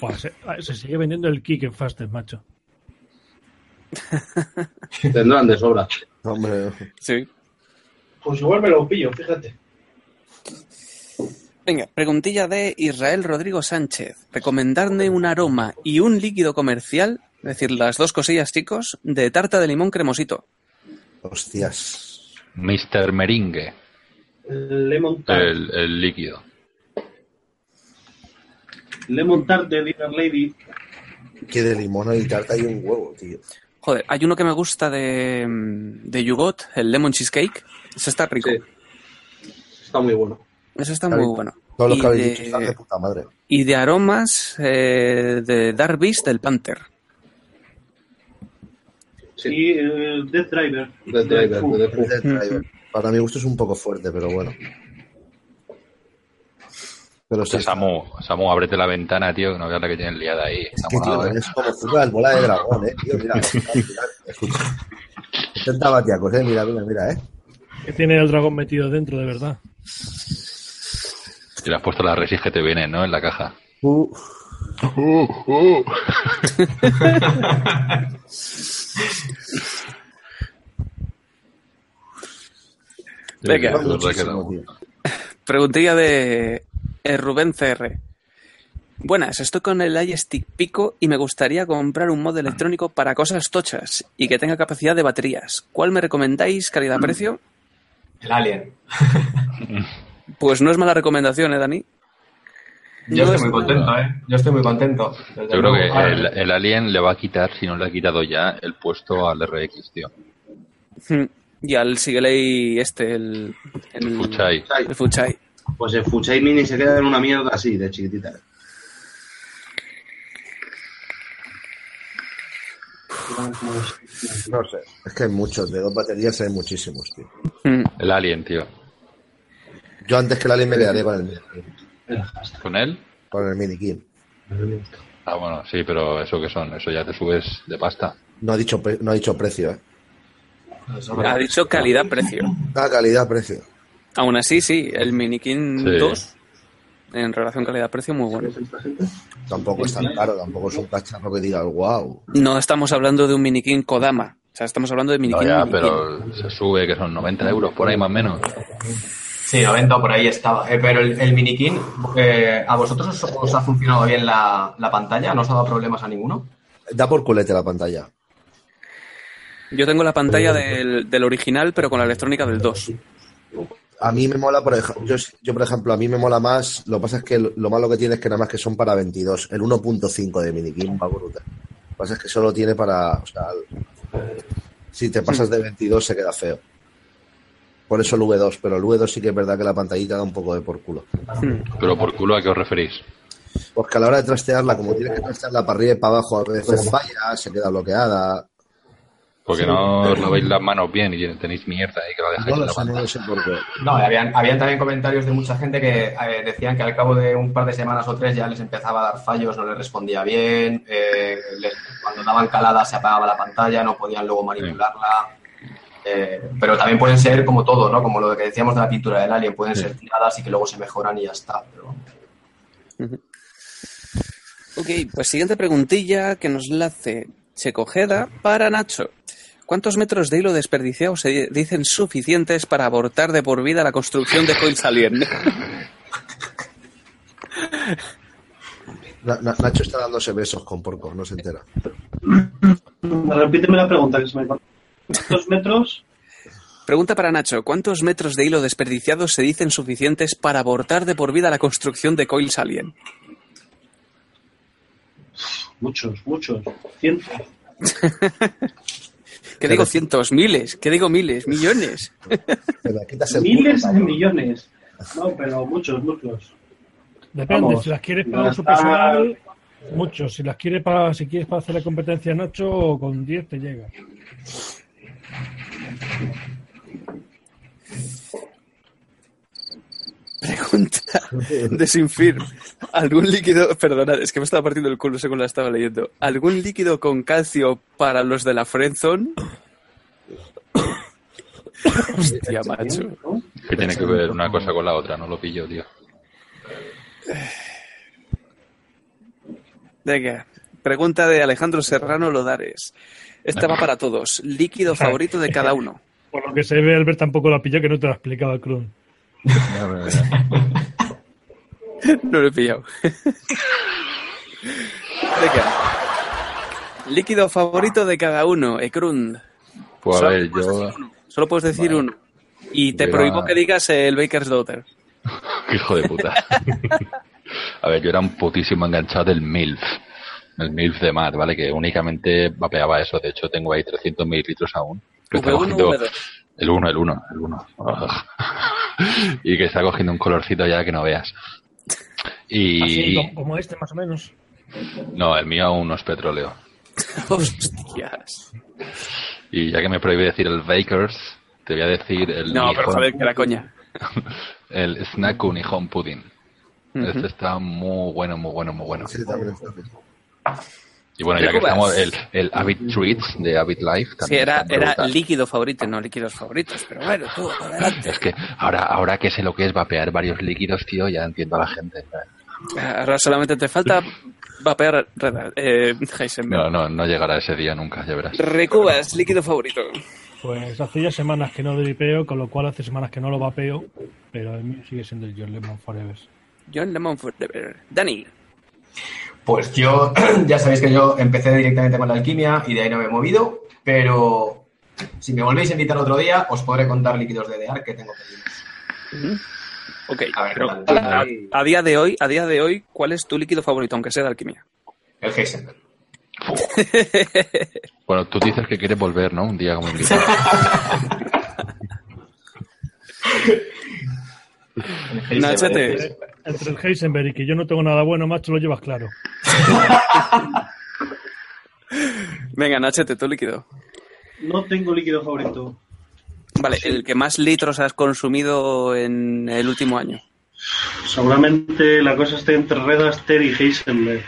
Buah, se, se sigue vendiendo el kick en Fastest, macho. Tendrán de sobra. Hombre, Sí. Pues igual me lo pillo, fíjate. Venga, preguntilla de Israel Rodrigo Sánchez. Recomendarme un aroma y un líquido comercial, es decir, las dos cosillas, chicos, de tarta de limón cremosito. hostias. Mr. Meringue, El Lemon Tart. el, el líquido. Lemon Tart de Dinner Lady. Que de limón y tarta hay un huevo, tío. Joder, hay uno que me gusta de, de Yugot, el Lemon Cheesecake. Ese está rico. Sí. Está muy bueno. Ese está muy bueno. Todos los Y que habéis de- dicho están de puta madre. Y de aromas eh, de Dark Beast del Panther. Sí. Y el Death Driver. Death Driver. Death Driver. Para mi gusto es un poco fuerte, pero bueno. Pero sí, Samu, Samu, ábrete la ventana, tío, que no veas la que tienes liada ahí. Es que, tío, Enamorado, ¿eh? es como fuga el bola de dragón, eh, tío. Mira, mira, escucha. 70 batiacos, eh. Mira, mira, mira, eh. Que tiene el dragón metido dentro, de verdad. Y le has puesto las resis que te vienen, ¿no? En la caja. Uh, Venga. Sí, sí, muchísimo, es verdad que tío. Preguntilla de eh, Rubén CR. Buenas, estoy con el iStick Pico y me gustaría comprar un modo electrónico para cosas tochas y que tenga capacidad de baterías. ¿Cuál me recomendáis, calidad-precio? El Alien. Pues no es mala recomendación, ¿eh, Dani? Yo No estoy es muy contento, ¿eh? Yo estoy muy contento. Yo creo que el, el Alien le va a quitar, si no le ha quitado ya, el puesto al RX, tío. Hmm. Y al Sigelei este, el... El, Fuchai. el Fuchai. Pues el Fuchai Mini se queda en una mierda así, de chiquitita. No sé. Es que hay muchos. De dos baterías hay muchísimos, tío. Hmm. El Alien, tío. Yo antes que la ley me quedaría con el Mini King. ¿Con él? Con el Mini King. Ah, bueno, sí, pero ¿eso qué son? Eso ya te subes de pasta. No ha dicho, pre- no ha dicho precio, eh. Ha dicho calidad-precio. Ah, calidad, precio. Aún así, sí, el Minikin Sí. 2, en relación calidad-precio, muy bueno. Tampoco es tan caro, tampoco es un cacharro que diga, wow. No estamos hablando de un Minikin Kodama. O sea, estamos hablando de No, Minikin. ya, Minikin. pero se sube, que son 90 euros por ahí más o menos. Sí, 90 por ahí estaba. Eh, pero el, el Minikin, eh, ¿a vosotros os, os ha funcionado bien la, la pantalla? ¿No os ha dado problemas a ninguno? Da por culete la pantalla. Yo tengo la pantalla del, del original, pero con la electrónica del 2. A mí me mola, por ejemplo, yo, yo, por ejemplo, a mí me mola más, lo que pasa es que lo, lo malo que tiene es que nada más que son para 22, el 1.5 de Minikin va brutal. Lo que pasa es que solo tiene para, o sea, si te pasas de 22 se queda feo. Por eso el V2, pero el V2 sí que es verdad que la pantallita da un poco de por culo. Pero por culo, ¿a qué os referís? Porque a la hora de trastearla, como tienes que trastearla para arriba y para abajo, a veces falla, se queda bloqueada. Porque no os lavéis las manos bien y tenéis mierda ahí que la dejáis No en la no pantalla. lo sé por qué. No, habían, habían también comentarios de mucha gente que eh, decían que al cabo de un par de semanas o tres ya les empezaba a dar fallos, no les respondía bien, eh, les- cuando daban calada se apagaba la pantalla, no podían luego manipularla. Eh, pero también pueden ser como todo, ¿no? Como lo que decíamos de la pintura del alien, pueden ser tiradas y que luego se mejoran y ya está. Pero... Ok, pues siguiente preguntilla que nos la hace Checojeda para Nacho. ¿Cuántos metros de hilo desperdiciado se dicen suficientes para abortar de por vida la construcción de Coils Alien? Na- Na- Nacho está dándose besos con porco, no se entera. Repíteme la pregunta que se me. ¿Cuántos metros? Pregunta para Nacho. ¿Cuántos metros de hilo desperdiciado se dicen suficientes para abortar de por vida la construcción de Coils Alien? Muchos, muchos. Cientos. ¿Qué digo cientos, miles? ¿Qué digo miles, millones? Miles culo, de millones. No, pero muchos, muchos. Depende, Vamos, si las quieres para uso gastar- personal, mucho. Si las quieres para, si quieres para hacer la competencia en 8, con 10 te llega. Pregunta de Sinfir. ¿Algún líquido, perdona, es que me estaba partiendo el culo según la estaba leyendo. ¿Algún líquido con calcio para los de la Friendzone? Hostia, macho. Que tiene que ver una cosa con la otra, no lo pillo, tío. Venga, pregunta de Alejandro Serrano Lodares. Esta va para todos. Líquido favorito de cada uno. Por lo que se ve, Albert tampoco la pilló, que no te lo explicaba Cruz. No lo he pillado. Venga. Líquido favorito de cada uno, Ekrund. Pues a Solo ver, puedes yo... decir uno. Solo puedes decir uno. Y te Yo prohíbo era- que digas el Baker's Daughter. Hijo de puta. A ver, yo era un putísimo enganchado del MILF. El MILF de Matt, ¿vale? Que únicamente vapeaba eso. De hecho, tengo ahí 300 mililitros aún. Que está V1 cogiendo- o V2. El 1, el 1, el 1. y que está cogiendo un colorcito ya que no veas. Y... Así como, este, más o menos. No, el mío aún no es petróleo. Hostias. Y ya que me prohíbe decir el Bakers, te voy a decir el No, pero joder, que la coña. el Snack Nihon Pudding. Ujú. Este está muy bueno, muy bueno, muy bueno. Sí, también está bien. Y bueno, ya que estamos, el, el Avid Treats de Avid Life Sí, también. era, está era brutal. líquido favorito, no líquidos favoritos. Pero bueno, tú, adelante. Es que ahora, ahora que sé lo que es vapear varios líquidos, tío, ya entiendo a la gente. Ahora solamente te falta vapear eh, Heisenberg. No, no, no llegará ese día nunca, ya verás. Recubas, líquido favorito. Pues hace ya semanas que no dripeo, con lo cual hace semanas que no lo vapeo, pero el mío sigue siendo el John Lemon Forever. John Lemon Forever. Dani. Pues yo, ya sabéis que yo empecé directamente con la alquimia y de ahí no me he movido, pero si me volvéis a invitar otro día, os podré contar líquidos de DEAR que tengo pedidos. Ok, A ver, pero ¿qué a, a día de hoy, a día de hoy, ¿cuál es tu líquido favorito, aunque sea de alquimia? El Heisenberg. Bueno, tú dices que quieres volver, ¿no? Un día como invitado. El Heisenberg, Nachete. Entre el Heisenberg y que yo no tengo nada bueno, macho, lo llevas claro. Venga, Nachete, tu líquido. No tengo líquido favorito. Vale, el que más litros has consumido en el último año. Seguramente la cosa esté entre Red Aster y Heisenberg.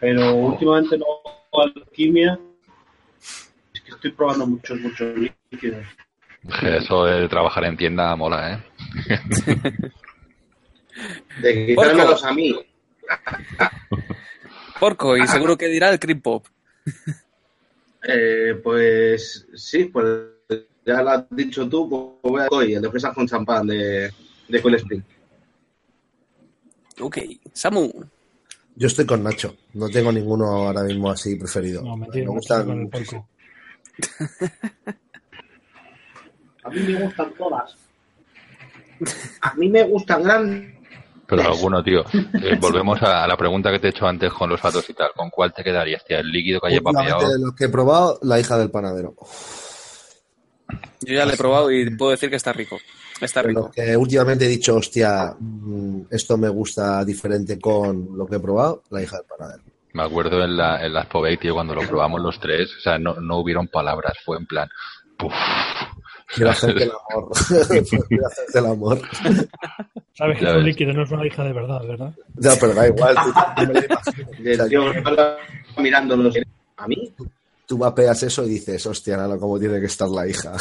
Pero últimamente no hago alquimia. Es que estoy probando muchos, muchos líquidos. Eso de trabajar en tienda mola, ¿eh? De quitármelos a mí. Porco, y seguro que dirá el Cream Pop. Eh, pues sí, pues ya lo has dicho tú, pues voy a hoy, el de fresas con champán de, de Cool Spring. Ok, Samu. Yo estoy con Nacho. No tengo ninguno ahora mismo así preferido. No, mentira, me gustan con el muchísimo. porco. A mí me gustan todas. A mí me gustan grandes. Pero alguno, tío. Eh, volvemos a, la pregunta que te he hecho antes con los fatos y tal. ¿Con cuál te quedarías, tío? ¿El líquido que Últimamente vapeado? de los que he probado, la hija del panadero. Yo ya lo he probado y puedo decir que está rico. Está rico. que últimamente he dicho, hostia, mm, esto me gusta diferente con lo que he probado, la hija del panadero. Me acuerdo en la, en las Povey, tío, cuando lo probamos los tres. O sea, no, no hubieron palabras. Fue en plan... Quiero hacerte el amor. Quiero hacerte el amor. Sabes que Ya es un líquido, no es una hija de verdad, ¿verdad? No, pero da igual. Tú, me lo imaginas. O Del sea, tío que está mirándonos. ¿A mí? tú vapeas eso y dices, hostia, nada, cómo tiene que estar la hija.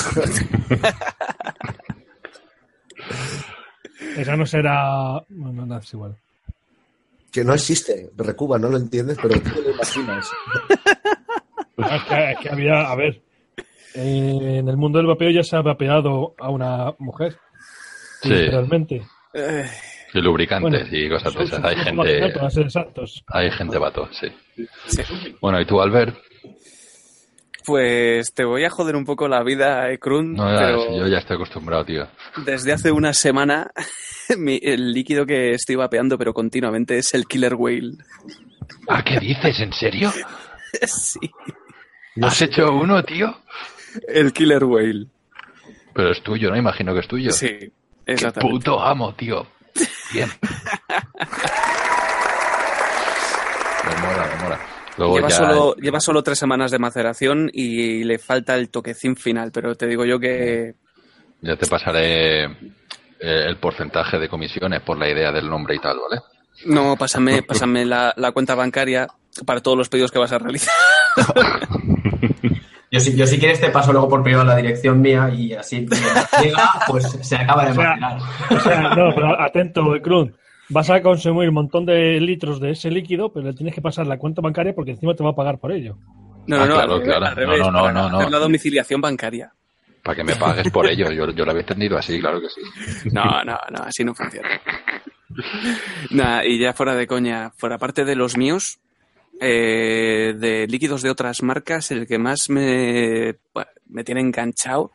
Esa no será. Bueno, nada, es igual. que no existe. Recuba, no lo entiendes, pero tú te lo imaginas. Es que, es que había, a ver, eh, en el mundo del vapeo ya se ha vapeado a una mujer. Sí. Literalmente. Eh, Y lubricantes Bueno, y cosas de esas. Hay gente... exactos. Hay gente vato, sí. sí. Bueno, ¿y tú, Albert? Pues te voy a joder un poco la vida, eh, Krun, No, ya, pero yo ya estoy acostumbrado, tío. desde hace una semana mi- el líquido que estoy vapeando pero continuamente es el Killer Whale. Ah, ¿qué dices? ¿En serio? sí. No ¿Has hecho uno, tío? El Killer Whale. Pero es tuyo, ¿no? Imagino que es tuyo. Sí, Qué exactamente. puto amo, tío. Bien. me mola, me mola. Luego Lleva, ya... solo, lleva solo tres semanas de maceración y le falta el toquecín final, pero te digo yo que Ya te pasaré eh, el porcentaje de comisiones por la idea del nombre y tal, ¿vale? no, pásame, pásame la, la cuenta bancaria para todos los pedidos que vas a realizar. Yo si, yo si quieres te paso luego por privado la dirección mía y así llega, pues se acaba de O sea. O sea, no, pero atento, Crun. Vas a consumir un montón de litros de ese líquido, pero le tienes que pasar la cuenta bancaria porque encima te va a pagar por ello. No, Ah, no, claro, claro. al revés, No, no, no, la domiciliación bancaria. Para que me pagues por ello. Yo, yo lo había entendido así, claro que sí. No, no, no, así no funciona. Nada, y ya fuera de coña, fuera parte de los míos, eh, de líquidos de otras marcas, el que más me, bueno, me tiene enganchado,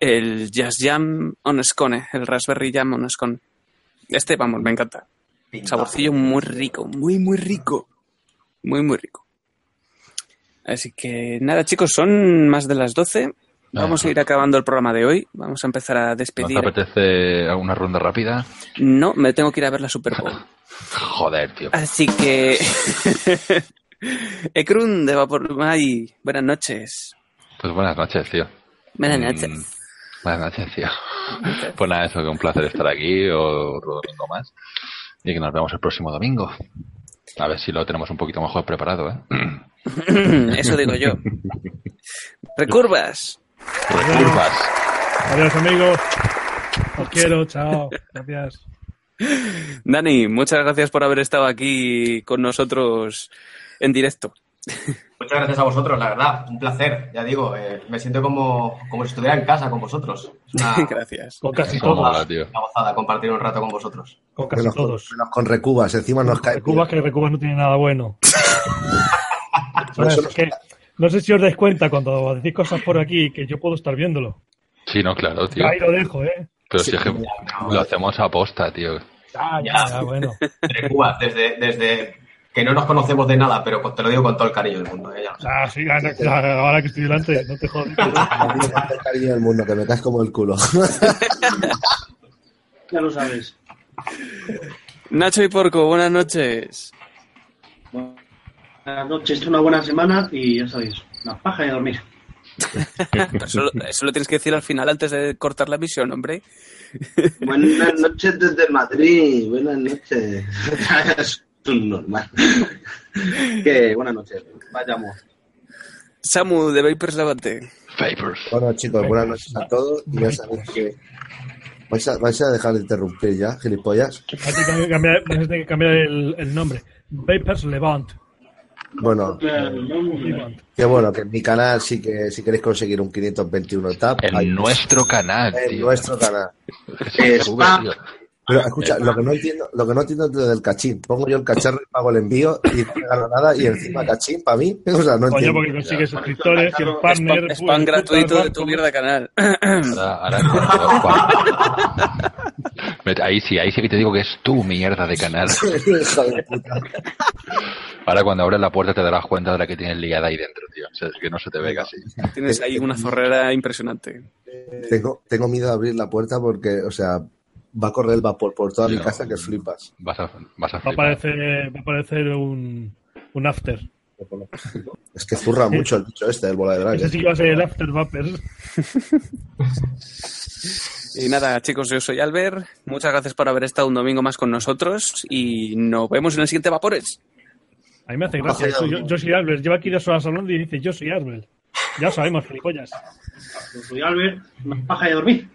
el Jazz Jam on Scone, el Raspberry Jam on Scone. Este, vamos, me encanta. Saborcillo muy rico, muy, muy rico. Muy, muy rico. Así que nada, chicos, son más de las 12. Vamos a ir acabando el programa de hoy. Vamos a empezar a ¿No te despedir. apetece una ronda rápida? No, me tengo que ir a ver la Super Bowl. Joder, tío. Así que. Ekrun de Vapormay, buenas noches. Pues buenas noches, tío. Buenas Mm, noches. Buenas noches, tío. Pues nada, eso, que un placer estar aquí otro domingo más. Y que nos vemos el próximo domingo. A ver si lo tenemos un poquito mejor preparado, ¿eh? Eso digo yo. Recurvas. Recurvas. Adiós, amigos. Os quiero, chao. Gracias. Dani, muchas gracias por haber estado aquí con nosotros en directo. Muchas gracias a vosotros, la verdad. Un placer. Ya digo, eh, me siento como, como si estuviera en casa con vosotros. Una, Gracias. Con casi todos. tío. una gozada compartir un rato con vosotros. Con casi Menos todos. menos con recubas, encima nos cae. Recubas que Recubas no tiene nada bueno. No sé si os dais cuenta cuando decís cosas por aquí que yo puedo estar viéndolo. Sí, no, claro, tío. Ahí lo dejo, ¿eh? Pero si es que lo hacemos a posta, tío. Ya, ya, ya, bueno. De Cuba, desde, desde que no nos conocemos de nada, pero te lo digo con todo el cariño del mundo. ¿eh? Ah, sí, ahora que- ahora que estoy delante, no te jodas. Me encanta el cariño del mundo, que me caes como el culo. Ya lo sabes. Nacho y Porco, buenas noches. Buenas noches, una buena semana y ya sabéis, la paja y a dormir. Eso, lo- eso lo tienes que decir al final antes de cortar la emisión, hombre. Buenas noches desde Madrid. Buenas noches. es normal. que buenas noches. Vayamos. Samu de Vapers Levante. Vapors. bueno, chicos, buenas noches a todos. Y ya sabéis que. ¿Vais a, vais a dejar de interrumpir ya, gilipollas? Hay que cambiar, cambiar- vais a tener que cambiar el, el nombre. Vapers Levant. Bueno, Levant. que bueno, que en mi canal sí que si queréis conseguir un 521 tap, En hay- nuestro canal, en tío. nuestro canal. Eh, Pero escucha, lo que no entiendo, lo que no entiendo es lo del cachín. Pongo yo el cacharro y pago el envío y no me gano nada y encima cachín para mí. O sea, no Coño, entiendo. porque consigues suscriptores y el partner. Spam, spam gratuito de tu mierda canal. Ahora, ahora cuando- Ahí sí, ahí sí que te digo que es tu mierda de canal. Ahora cuando abres la puerta te darás cuenta de la que tienes liada ahí dentro, tío. O sea, es que no se te ve casi. Tienes ahí una zorrera impresionante. Tengo, tengo miedo de abrir la puerta porque, o sea, va a correr el vapor por toda mi casa que flipas. Vas a, vas a Va a aparecer, va a aparecer un, un after. Es que zurra mucho el bicho este, el bola de Ese drag. sí que va a ser el after vapers. Y nada, chicos, yo soy Albert. Muchas gracias por haber estado un domingo más con nosotros y nos vemos en el siguiente Vapores. A mí me hace gracia. eso. Yo, yo soy Albert. Lleva aquí dos horas hablando y dice yo soy Albert. Ya lo sabemos, gilipollas. Yo soy Albert, paja y a dormir.